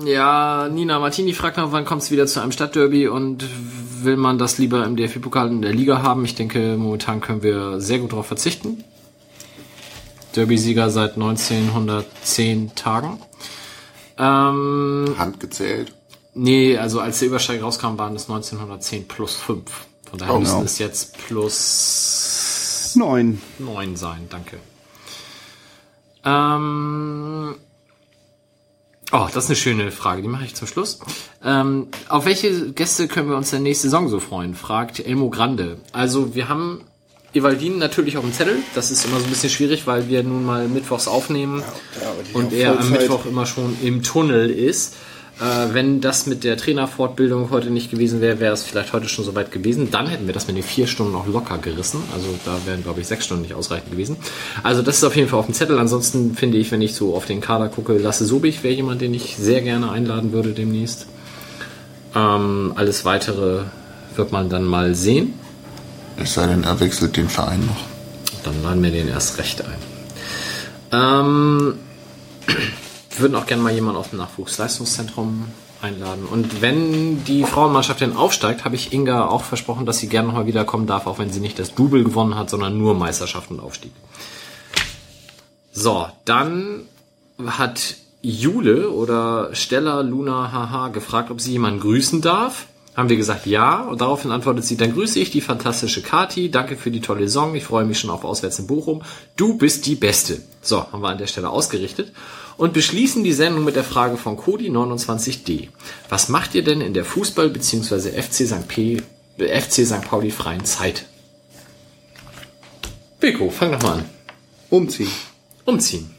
ja, Nina Martini fragt noch, wann kommt es wieder zu einem Stadtderby und will man das lieber im DFB-Pokal in der Liga haben? Ich denke, momentan können wir sehr gut darauf verzichten. Derby-Sieger seit 1910 Tagen. Ähm,
Handgezählt.
nee, also als der Übersteig rauskam, waren es 1910 plus 5. Von daher
Oh,
müssen
no.
es jetzt plus
Neun.
9 sein, danke. Ähm, oh, das ist eine schöne Frage, die mache ich zum Schluss. Ähm, auf welche Gäste können wir uns denn nächste Saison so freuen? fragt Elmo Grande. Also wir haben Evaldin natürlich auf dem Zettel. Das ist immer so ein bisschen schwierig, weil wir nun mal mittwochs aufnehmen und er am. Mittwoch immer schon im Tunnel ist. Äh, wenn das mit der Trainerfortbildung heute nicht gewesen wäre, wäre es vielleicht heute schon soweit gewesen. Dann hätten wir das mit den vier Stunden auch locker gerissen. Also da wären, glaube ich, sechs Stunden nicht ausreichend gewesen. Also das ist auf jeden Fall auf dem Zettel. Ansonsten finde ich, wenn ich so auf den Kader gucke, Lasse Sobich wäre jemand, den ich sehr gerne einladen würde demnächst. Ähm, alles weitere wird man dann mal sehen.
Es sei denn, er wechselt den Verein noch.
Dann laden wir den erst recht ein. Ähm, würden auch gerne mal jemanden aus dem Nachwuchsleistungszentrum einladen. Und wenn die Frauenmannschaft denn aufsteigt, habe ich Inga auch versprochen, dass sie gerne noch mal wiederkommen darf, auch wenn sie nicht das Double gewonnen hat, sondern nur Meisterschaft und Aufstieg. So, dann hat Jule oder Stella Luna Haha gefragt, ob sie jemanden grüßen darf. Haben wir gesagt ja und daraufhin antwortet sie, dann grüße ich die fantastische Kati, danke für die tolle Song, ich freue mich schon auf Auswärts in Bochum, du bist die Beste. So, haben wir an der Stelle ausgerichtet und beschließen die Sendung mit der Frage von Cody 29D. Was macht ihr denn in der Fußball- bzw. FC St. P FC St. Pauli freien Zeit? Beko, fang doch mal an.
Umziehen.
Umziehen.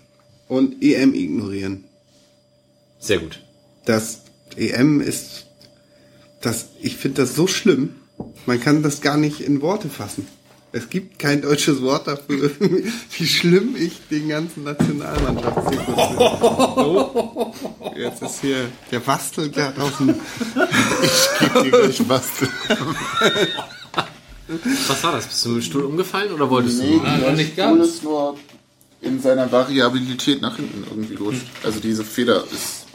Und EM ignorieren.
Sehr gut.
Das EM ist, das, ich finde das so schlimm. Man kann das gar nicht in Worte fassen. Es gibt kein deutsches Wort dafür, *laughs* wie schlimm ich den ganzen Nationalmannschaftszirkus finde. Oh, jetzt ist hier der Bastel gerade auf dem, *laughs*
Gib dir gleich was.
Was war das? Bist du mit dem Stuhl umgefallen oder wolltest
Nee,
du?
der
nicht
Stuhl
ganz.
ist nur in seiner Variabilität nach hinten irgendwie gerutscht. Also diese Feder ist.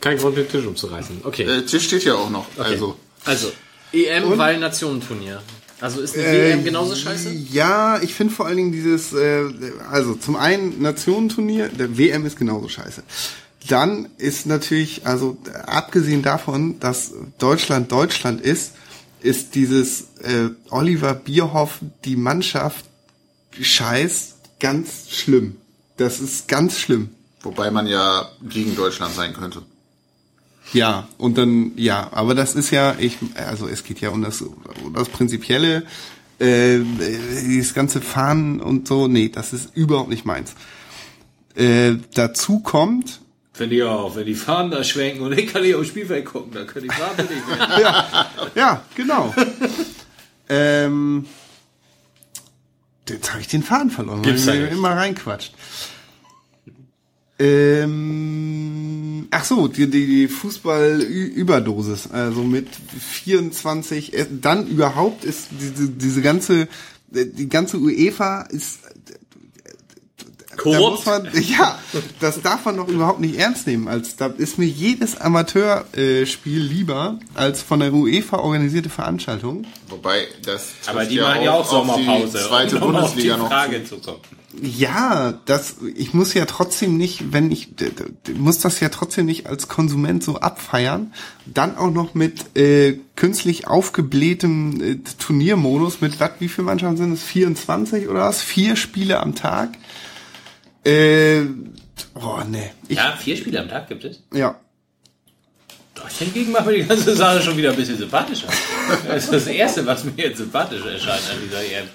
Kein Grund, den Tisch umzureißen. Okay.
Der Tisch steht ja auch noch. Also.
Also, EM, weil Nationenturnier. Also ist eine
Äh,
WM genauso scheiße?
Ja, ich finde vor allen Dingen dieses, äh, also zum einen Nationenturnier, der WM ist genauso scheiße. Dann ist natürlich, also abgesehen davon, dass Deutschland Deutschland ist, ist dieses äh, Oliver Bierhoff, die Mannschaft, Scheiß, ganz schlimm. Das ist ganz schlimm.
Wobei man ja gegen Deutschland sein könnte.
Ja, und dann, ja, aber das ist ja, ich, also es geht ja um das, um das Prinzipielle, äh, dieses ganze Fahren und so, nee, das ist überhaupt nicht meins. Äh, dazu kommt,
Finde ich auch. Wenn die Fahnen da schwenken und ich kann nicht aufs Spielfeld gucken, dann könnte ich wahnsinnig werden. *laughs*
ja, ja, genau. ähm, jetzt habe ich den Faden verloren,
Gibt's
weil
nicht.
immer reinquatscht. Ähm, ach so, die, die, die Fußball-Überdosis, also mit 24, äh, dann überhaupt ist diese, diese ganze, äh, die ganze UEFA ist, da muss
Korrupt.
man, *laughs* ja, das darf man doch überhaupt nicht ernst nehmen. Als da ist mir jedes Amateurspiel lieber als von der UEFA organisierte Veranstaltung.
Wobei das.
Aber die machen ja auch Sommerpause. *laughs*
Die zweite
um
Bundesliga noch.
Frage zu kommen.
Ja, das, ich muss ja trotzdem nicht, wenn ich, muss das ja trotzdem nicht als Konsument so abfeiern. Dann auch noch mit äh, künstlich aufgeblähtem äh, Turniermodus mit, was, wie viele Mannschaften sind es? 24 oder was? Vier Spiele am Tag. Äh, oh, ne. Ich,
Ja, vier Spiele am Tag gibt es.
ja.
Doch, hingegen macht mir die ganze Sache schon wieder ein bisschen sympathischer. Das ist das Erste, was mir jetzt sympathisch erscheint an dieser EM.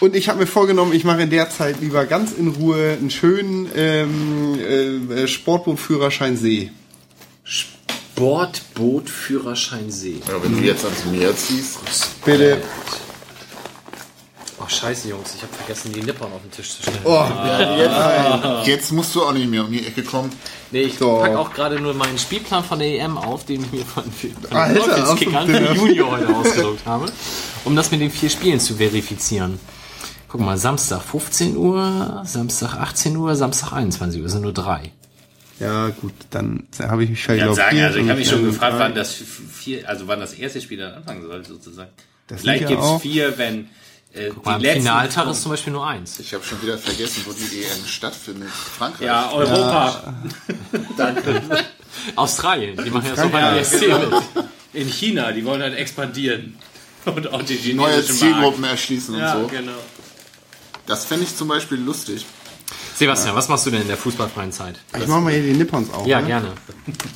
Und ich habe mir vorgenommen, ich mache in der Zeit lieber ganz in Ruhe einen schönen ähm, äh, Sportbootführerschein See.
Bordbootführerschein See.
Ja, wenn du jetzt ans Meer ziehst.
Bitte.
Oh, scheiße, Jungs, ich habe vergessen, die Nippon auf den Tisch zu stellen.
Oh,
Ja, jetzt, jetzt musst du auch nicht mehr um die Ecke kommen.
Nee, ich
So.
pack auch gerade nur meinen Spielplan von der EM auf, den ich mir von, von
Alter, Dinner.
Junior heute ausgedruckt habe, um das mit den vier Spielen zu verifizieren. Guck mal, Samstag 15 Uhr, Samstag 18 Uhr, Samstag 21 Uhr, sind nur drei.
Ja, gut, dann habe ich mich verglaubt.
sagen, also ich habe mich schon gefragt, wann das vier, also wann das erste Spiel dann anfangen soll, sozusagen.
Das
Vielleicht
ja
gibt's
auch-
vier, wenn äh, die letzten
Finaltag ist zum Beispiel nur eins.
Ich habe schon wieder vergessen, wo die EM stattfindet. Frankreich.
ja, Europa. *laughs*
danke. *laughs*
Australien, die machen ja so bei ESC mit.
In China, die wollen halt expandieren. *laughs* Und auch die chinesische
Neue
Markt.
Zielgruppen erschließen und
Ja,
so.
genau.
Das fände ich zum Beispiel lustig.
Sebastian, was machst du denn in der fußballfreien Zeit?
Ich mache mal hier die Nippons auf.
Ja,
ne?
gerne.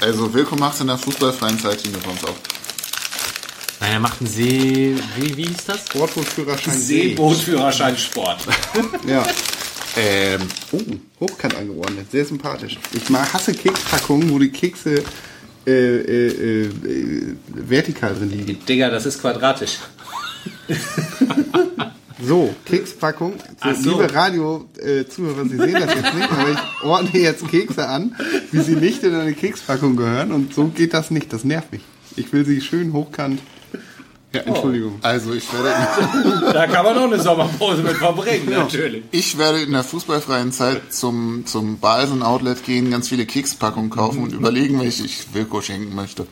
Also Wilko macht in der fußballfreien Zeit die Nippons auf.
Naja, macht ein See, wie, wie hieß das?
Sportbootführerschein See.
Seebootführerschein Sport. *laughs*
Ja.
Ähm,
Oh, hochkant angeordnet. Sehr sympathisch. Ich mag, hasse Kekspackungen, wo die Kekse äh, äh, äh, vertikal drin liegen.
Digga, das ist quadratisch. *laughs*
So, Kekspackung. So,
so.
Liebe Radio-Zuhörer, Sie sehen das jetzt nicht, aber ich ordne jetzt Kekse an, wie sie nicht in eine Kekspackung gehören. Und so geht das nicht. Das nervt mich. Ich will sie schön hochkant. Ja, Entschuldigung.
Also ich werde, *laughs*
Da kann man auch eine Sommerpause mit verbringen, natürlich.
ich werde in der fußballfreien Zeit zum, zum Balsen Outlet gehen, ganz viele Kekspackungen kaufen und überlegen, welche ich Wilko schenken möchte.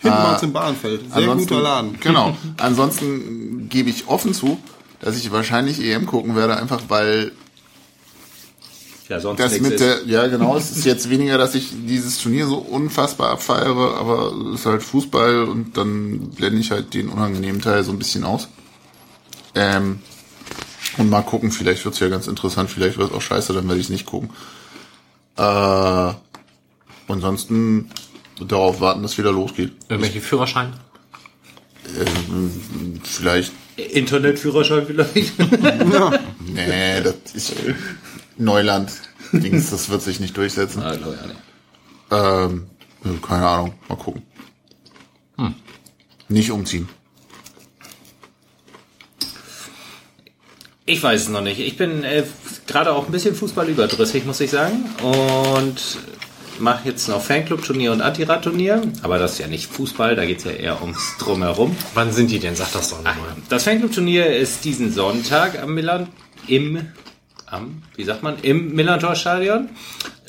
Hinten
Äh,
im Bahnfeld. Sehr guter Laden.
Genau. *laughs* Ansonsten gebe ich offen zu, dass ich wahrscheinlich EM gucken werde, einfach weil
Ja, sonst
das mit
ist.
der, ja genau, es ist jetzt weniger, dass ich dieses Turnier so unfassbar abfeiere, aber es ist halt Fußball und dann blende ich halt den unangenehmen Teil so ein bisschen aus. Ähm, und mal gucken, vielleicht wird's ja ganz interessant, vielleicht wird es auch scheiße, dann werde ich nicht gucken. Äh, ansonsten darauf warten, dass wieder losgeht.
Irgendwelche Führerscheine?
Ähm, vielleicht,
Internetführerschein vielleicht. *laughs*
nee, das ist Neuland. Dings, das wird sich nicht durchsetzen.
ah, glaub ich auch nicht.
Ähm, keine Ahnung, mal gucken. Nicht umziehen.
Ich weiß es noch nicht. Ich bin äh, gerade auch ein bisschen Fußball überdrüssig, muss ich sagen. Und mache jetzt noch Fanclub-Turnier und Antirad-Turnier. Aber das ist ja nicht Fußball, da geht es ja eher ums Drumherum.
Wann sind die denn? Sag das doch nochmal.
Das Fanclub-Turnier ist diesen Sonntag am Milan, im, am, wie sagt man, im Millantor-Stadion.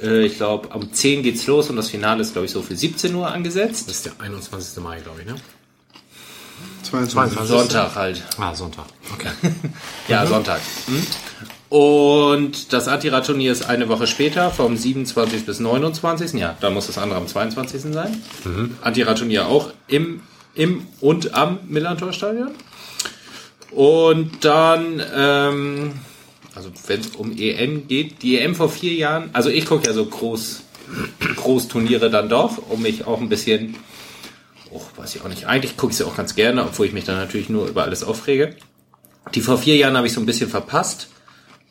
Äh, ich glaube, um 10 geht's los und das Finale ist, glaube ich, so für 17 Uhr angesetzt.
Das ist der 21. Mai, glaube ich, ne?
22.
Sonntag halt.
Ah, Sonntag. Okay. *laughs*
Ja, Sonntag. Hm? Und das Antirad-Turnier ist eine Woche später, vom 27. bis 29. Ja, da muss das andere am 22. sein. Antirad-Turnier auch im, im und am Millantor-Stadion. Und dann, ähm, also wenn es um EM geht, die EM vor vier Jahren, also ich gucke ja so groß, Großturniere dann doch, um mich auch ein bisschen, oh, weiß ich auch nicht, eigentlich gucke ich sie auch ganz gerne, obwohl ich mich dann natürlich nur über alles aufrege. Die vor vier Jahren habe ich so ein bisschen verpasst.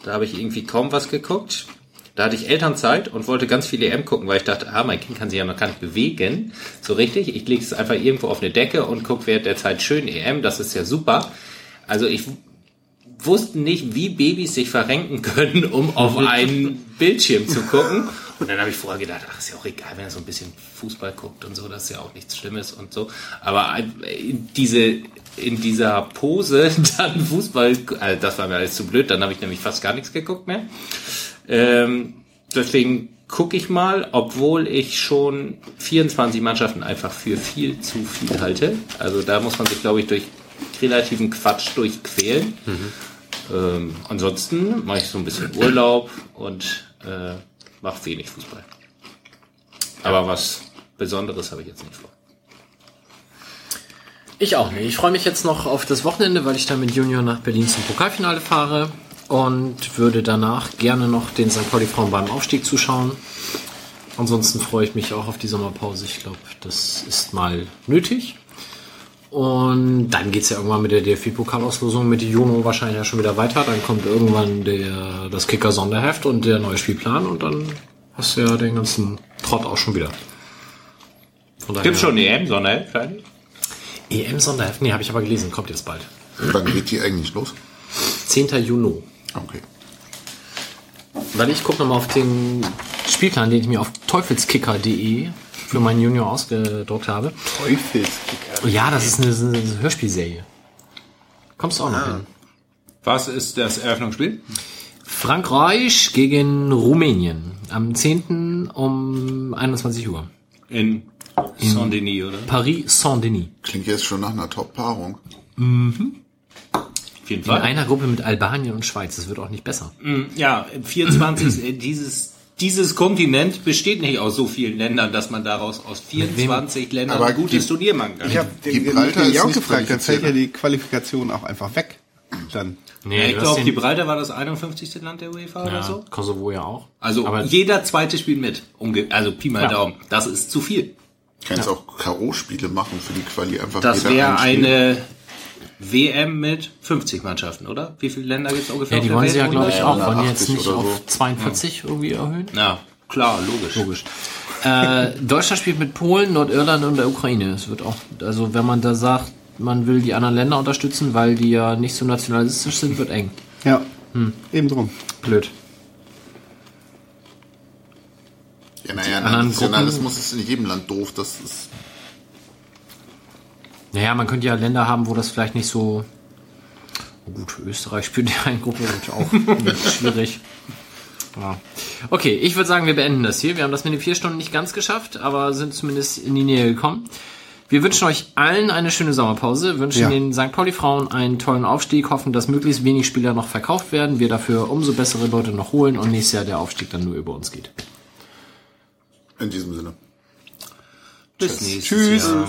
Da habe ich irgendwie kaum was geguckt. Da hatte ich Elternzeit und wollte ganz viel EM gucken, weil ich dachte, ah, mein Kind kann sich ja noch gar nicht bewegen. So richtig. Ich lege es einfach irgendwo auf eine Decke und gucke während der Zeit schön EM. Das ist ja super. Also ich wusste nicht, wie Babys sich verrenken können, um auf *laughs* einen Bildschirm zu gucken. Und dann habe ich vorher gedacht, ach, ist ja auch egal, wenn er so ein bisschen Fußball guckt und so, das ist ja auch nichts Schlimmes und so. Aber in diese, in dieser Pose *laughs* dann Fußball, also das war mir alles zu blöd, dann habe ich nämlich fast gar nichts geguckt mehr. Ähm, deswegen gucke ich mal, obwohl ich schon 24 Mannschaften einfach für viel zu viel halte. Also da muss man sich, glaube ich, durch relativen Quatsch durchquälen. Ähm, ansonsten mache ich so ein bisschen Urlaub und äh, mache wenig Fußball. Aber was Besonderes habe ich jetzt nicht vor.
Ich auch nicht. Ich freue mich jetzt noch auf das Wochenende, weil ich dann mit Junior nach Berlin zum Pokalfinale fahre und würde danach gerne noch den St. Pauli Frauen beim Aufstieg zuschauen. Ansonsten freue ich mich auch auf die Sommerpause. Ich glaube, das ist mal nötig. Und dann geht's ja irgendwann mit der DFB-Pokalauslosung mit Juno wahrscheinlich ja schon wieder weiter. Dann kommt irgendwann der, das Kicker-Sonderheft und der neue Spielplan und dann hast du ja den ganzen Trott auch schon wieder.
Gibt schon EM, Sonne, fertig?
EM-Sonderheft? Nee, habe ich aber gelesen, kommt jetzt bald.
Wann geht die eigentlich los?
10. Juni.
Okay.
Weil ich gucke nochmal auf den Spielplan, den ich mir auf teufelskicker.de für meinen Junior ausgedruckt habe.
Teufelskicker.
Ja, das ist eine, eine Hörspielserie. Kommst du auch noch hin.
Was ist das Eröffnungsspiel?
Frankreich gegen Rumänien. Am 10. um 21 Uhr.
In Saint-Denis, oder?
Paris Saint-Denis.
Klingt jetzt schon nach einer Top-Paarung.
Auf jeden
In
Fall.
einer Gruppe mit Albanien und Schweiz. Das wird auch nicht besser.
Ja, 24, äh, *clears throat* dieses, dieses Kontinent besteht nicht aus so vielen Ländern, dass man daraus aus 24 Ländern
Aber
ein gutes
die-
Turnier machen kann.
Ich habe
Gibraltar
den
nicht
gefragt, da fällt ja die Qualifikation auch einfach weg. Dann.
Nee,
ich
du hast
glaube, Gibraltar war das 51. Land der UEFA oder
ja,
so.
Kosovo ja auch.
Also
aber
jeder zweite spielt mit. Umge also Pi mal
Ja.
Daumen. Das ist zu viel.
Kannst auch K.O.-Spiele machen für die Quali einfach
Das
jeder
wäre
ein Spiel.
eine WM mit 50 Mannschaften, oder? Wie viele Länder gibt es ungefähr?
ja, die wollen sie ja, glaube ich, auch. Wollen die jetzt
80
nicht
oder
auf
so.
42 irgendwie erhöhen?
Ja,
Klar, logisch.
Logisch. Äh, Deutschland spielt mit Polen, Nordirland und der Ukraine. Es wird auch, also wenn man da sagt, man will die anderen Länder unterstützen, weil die ja nicht so nationalistisch sind, wird eng.
Ja, eben drum.
Blöd.
Ja, naja, Nationalismus ist in jedem Land doof. Das ist
Naja, man könnte ja Länder haben, wo das vielleicht nicht so. Oh gut, Österreich spielt *laughs* ja eine Gruppe und auch *laughs* schwierig. Ja. Okay, ich würde sagen, wir beenden das hier. Wir haben das mit den vier Stunden nicht ganz geschafft, aber sind zumindest in die Nähe gekommen. Wir wünschen euch allen eine schöne Sommerpause, wünschen
Ja.
den St. Pauli Frauen einen tollen Aufstieg, hoffen, dass möglichst wenig Spieler noch verkauft werden, wir dafür umso bessere Leute noch holen und nächstes Jahr der Aufstieg dann nur über uns geht.
in diesem Sinne.
Bis nächstes
Tschüss.
Jahr.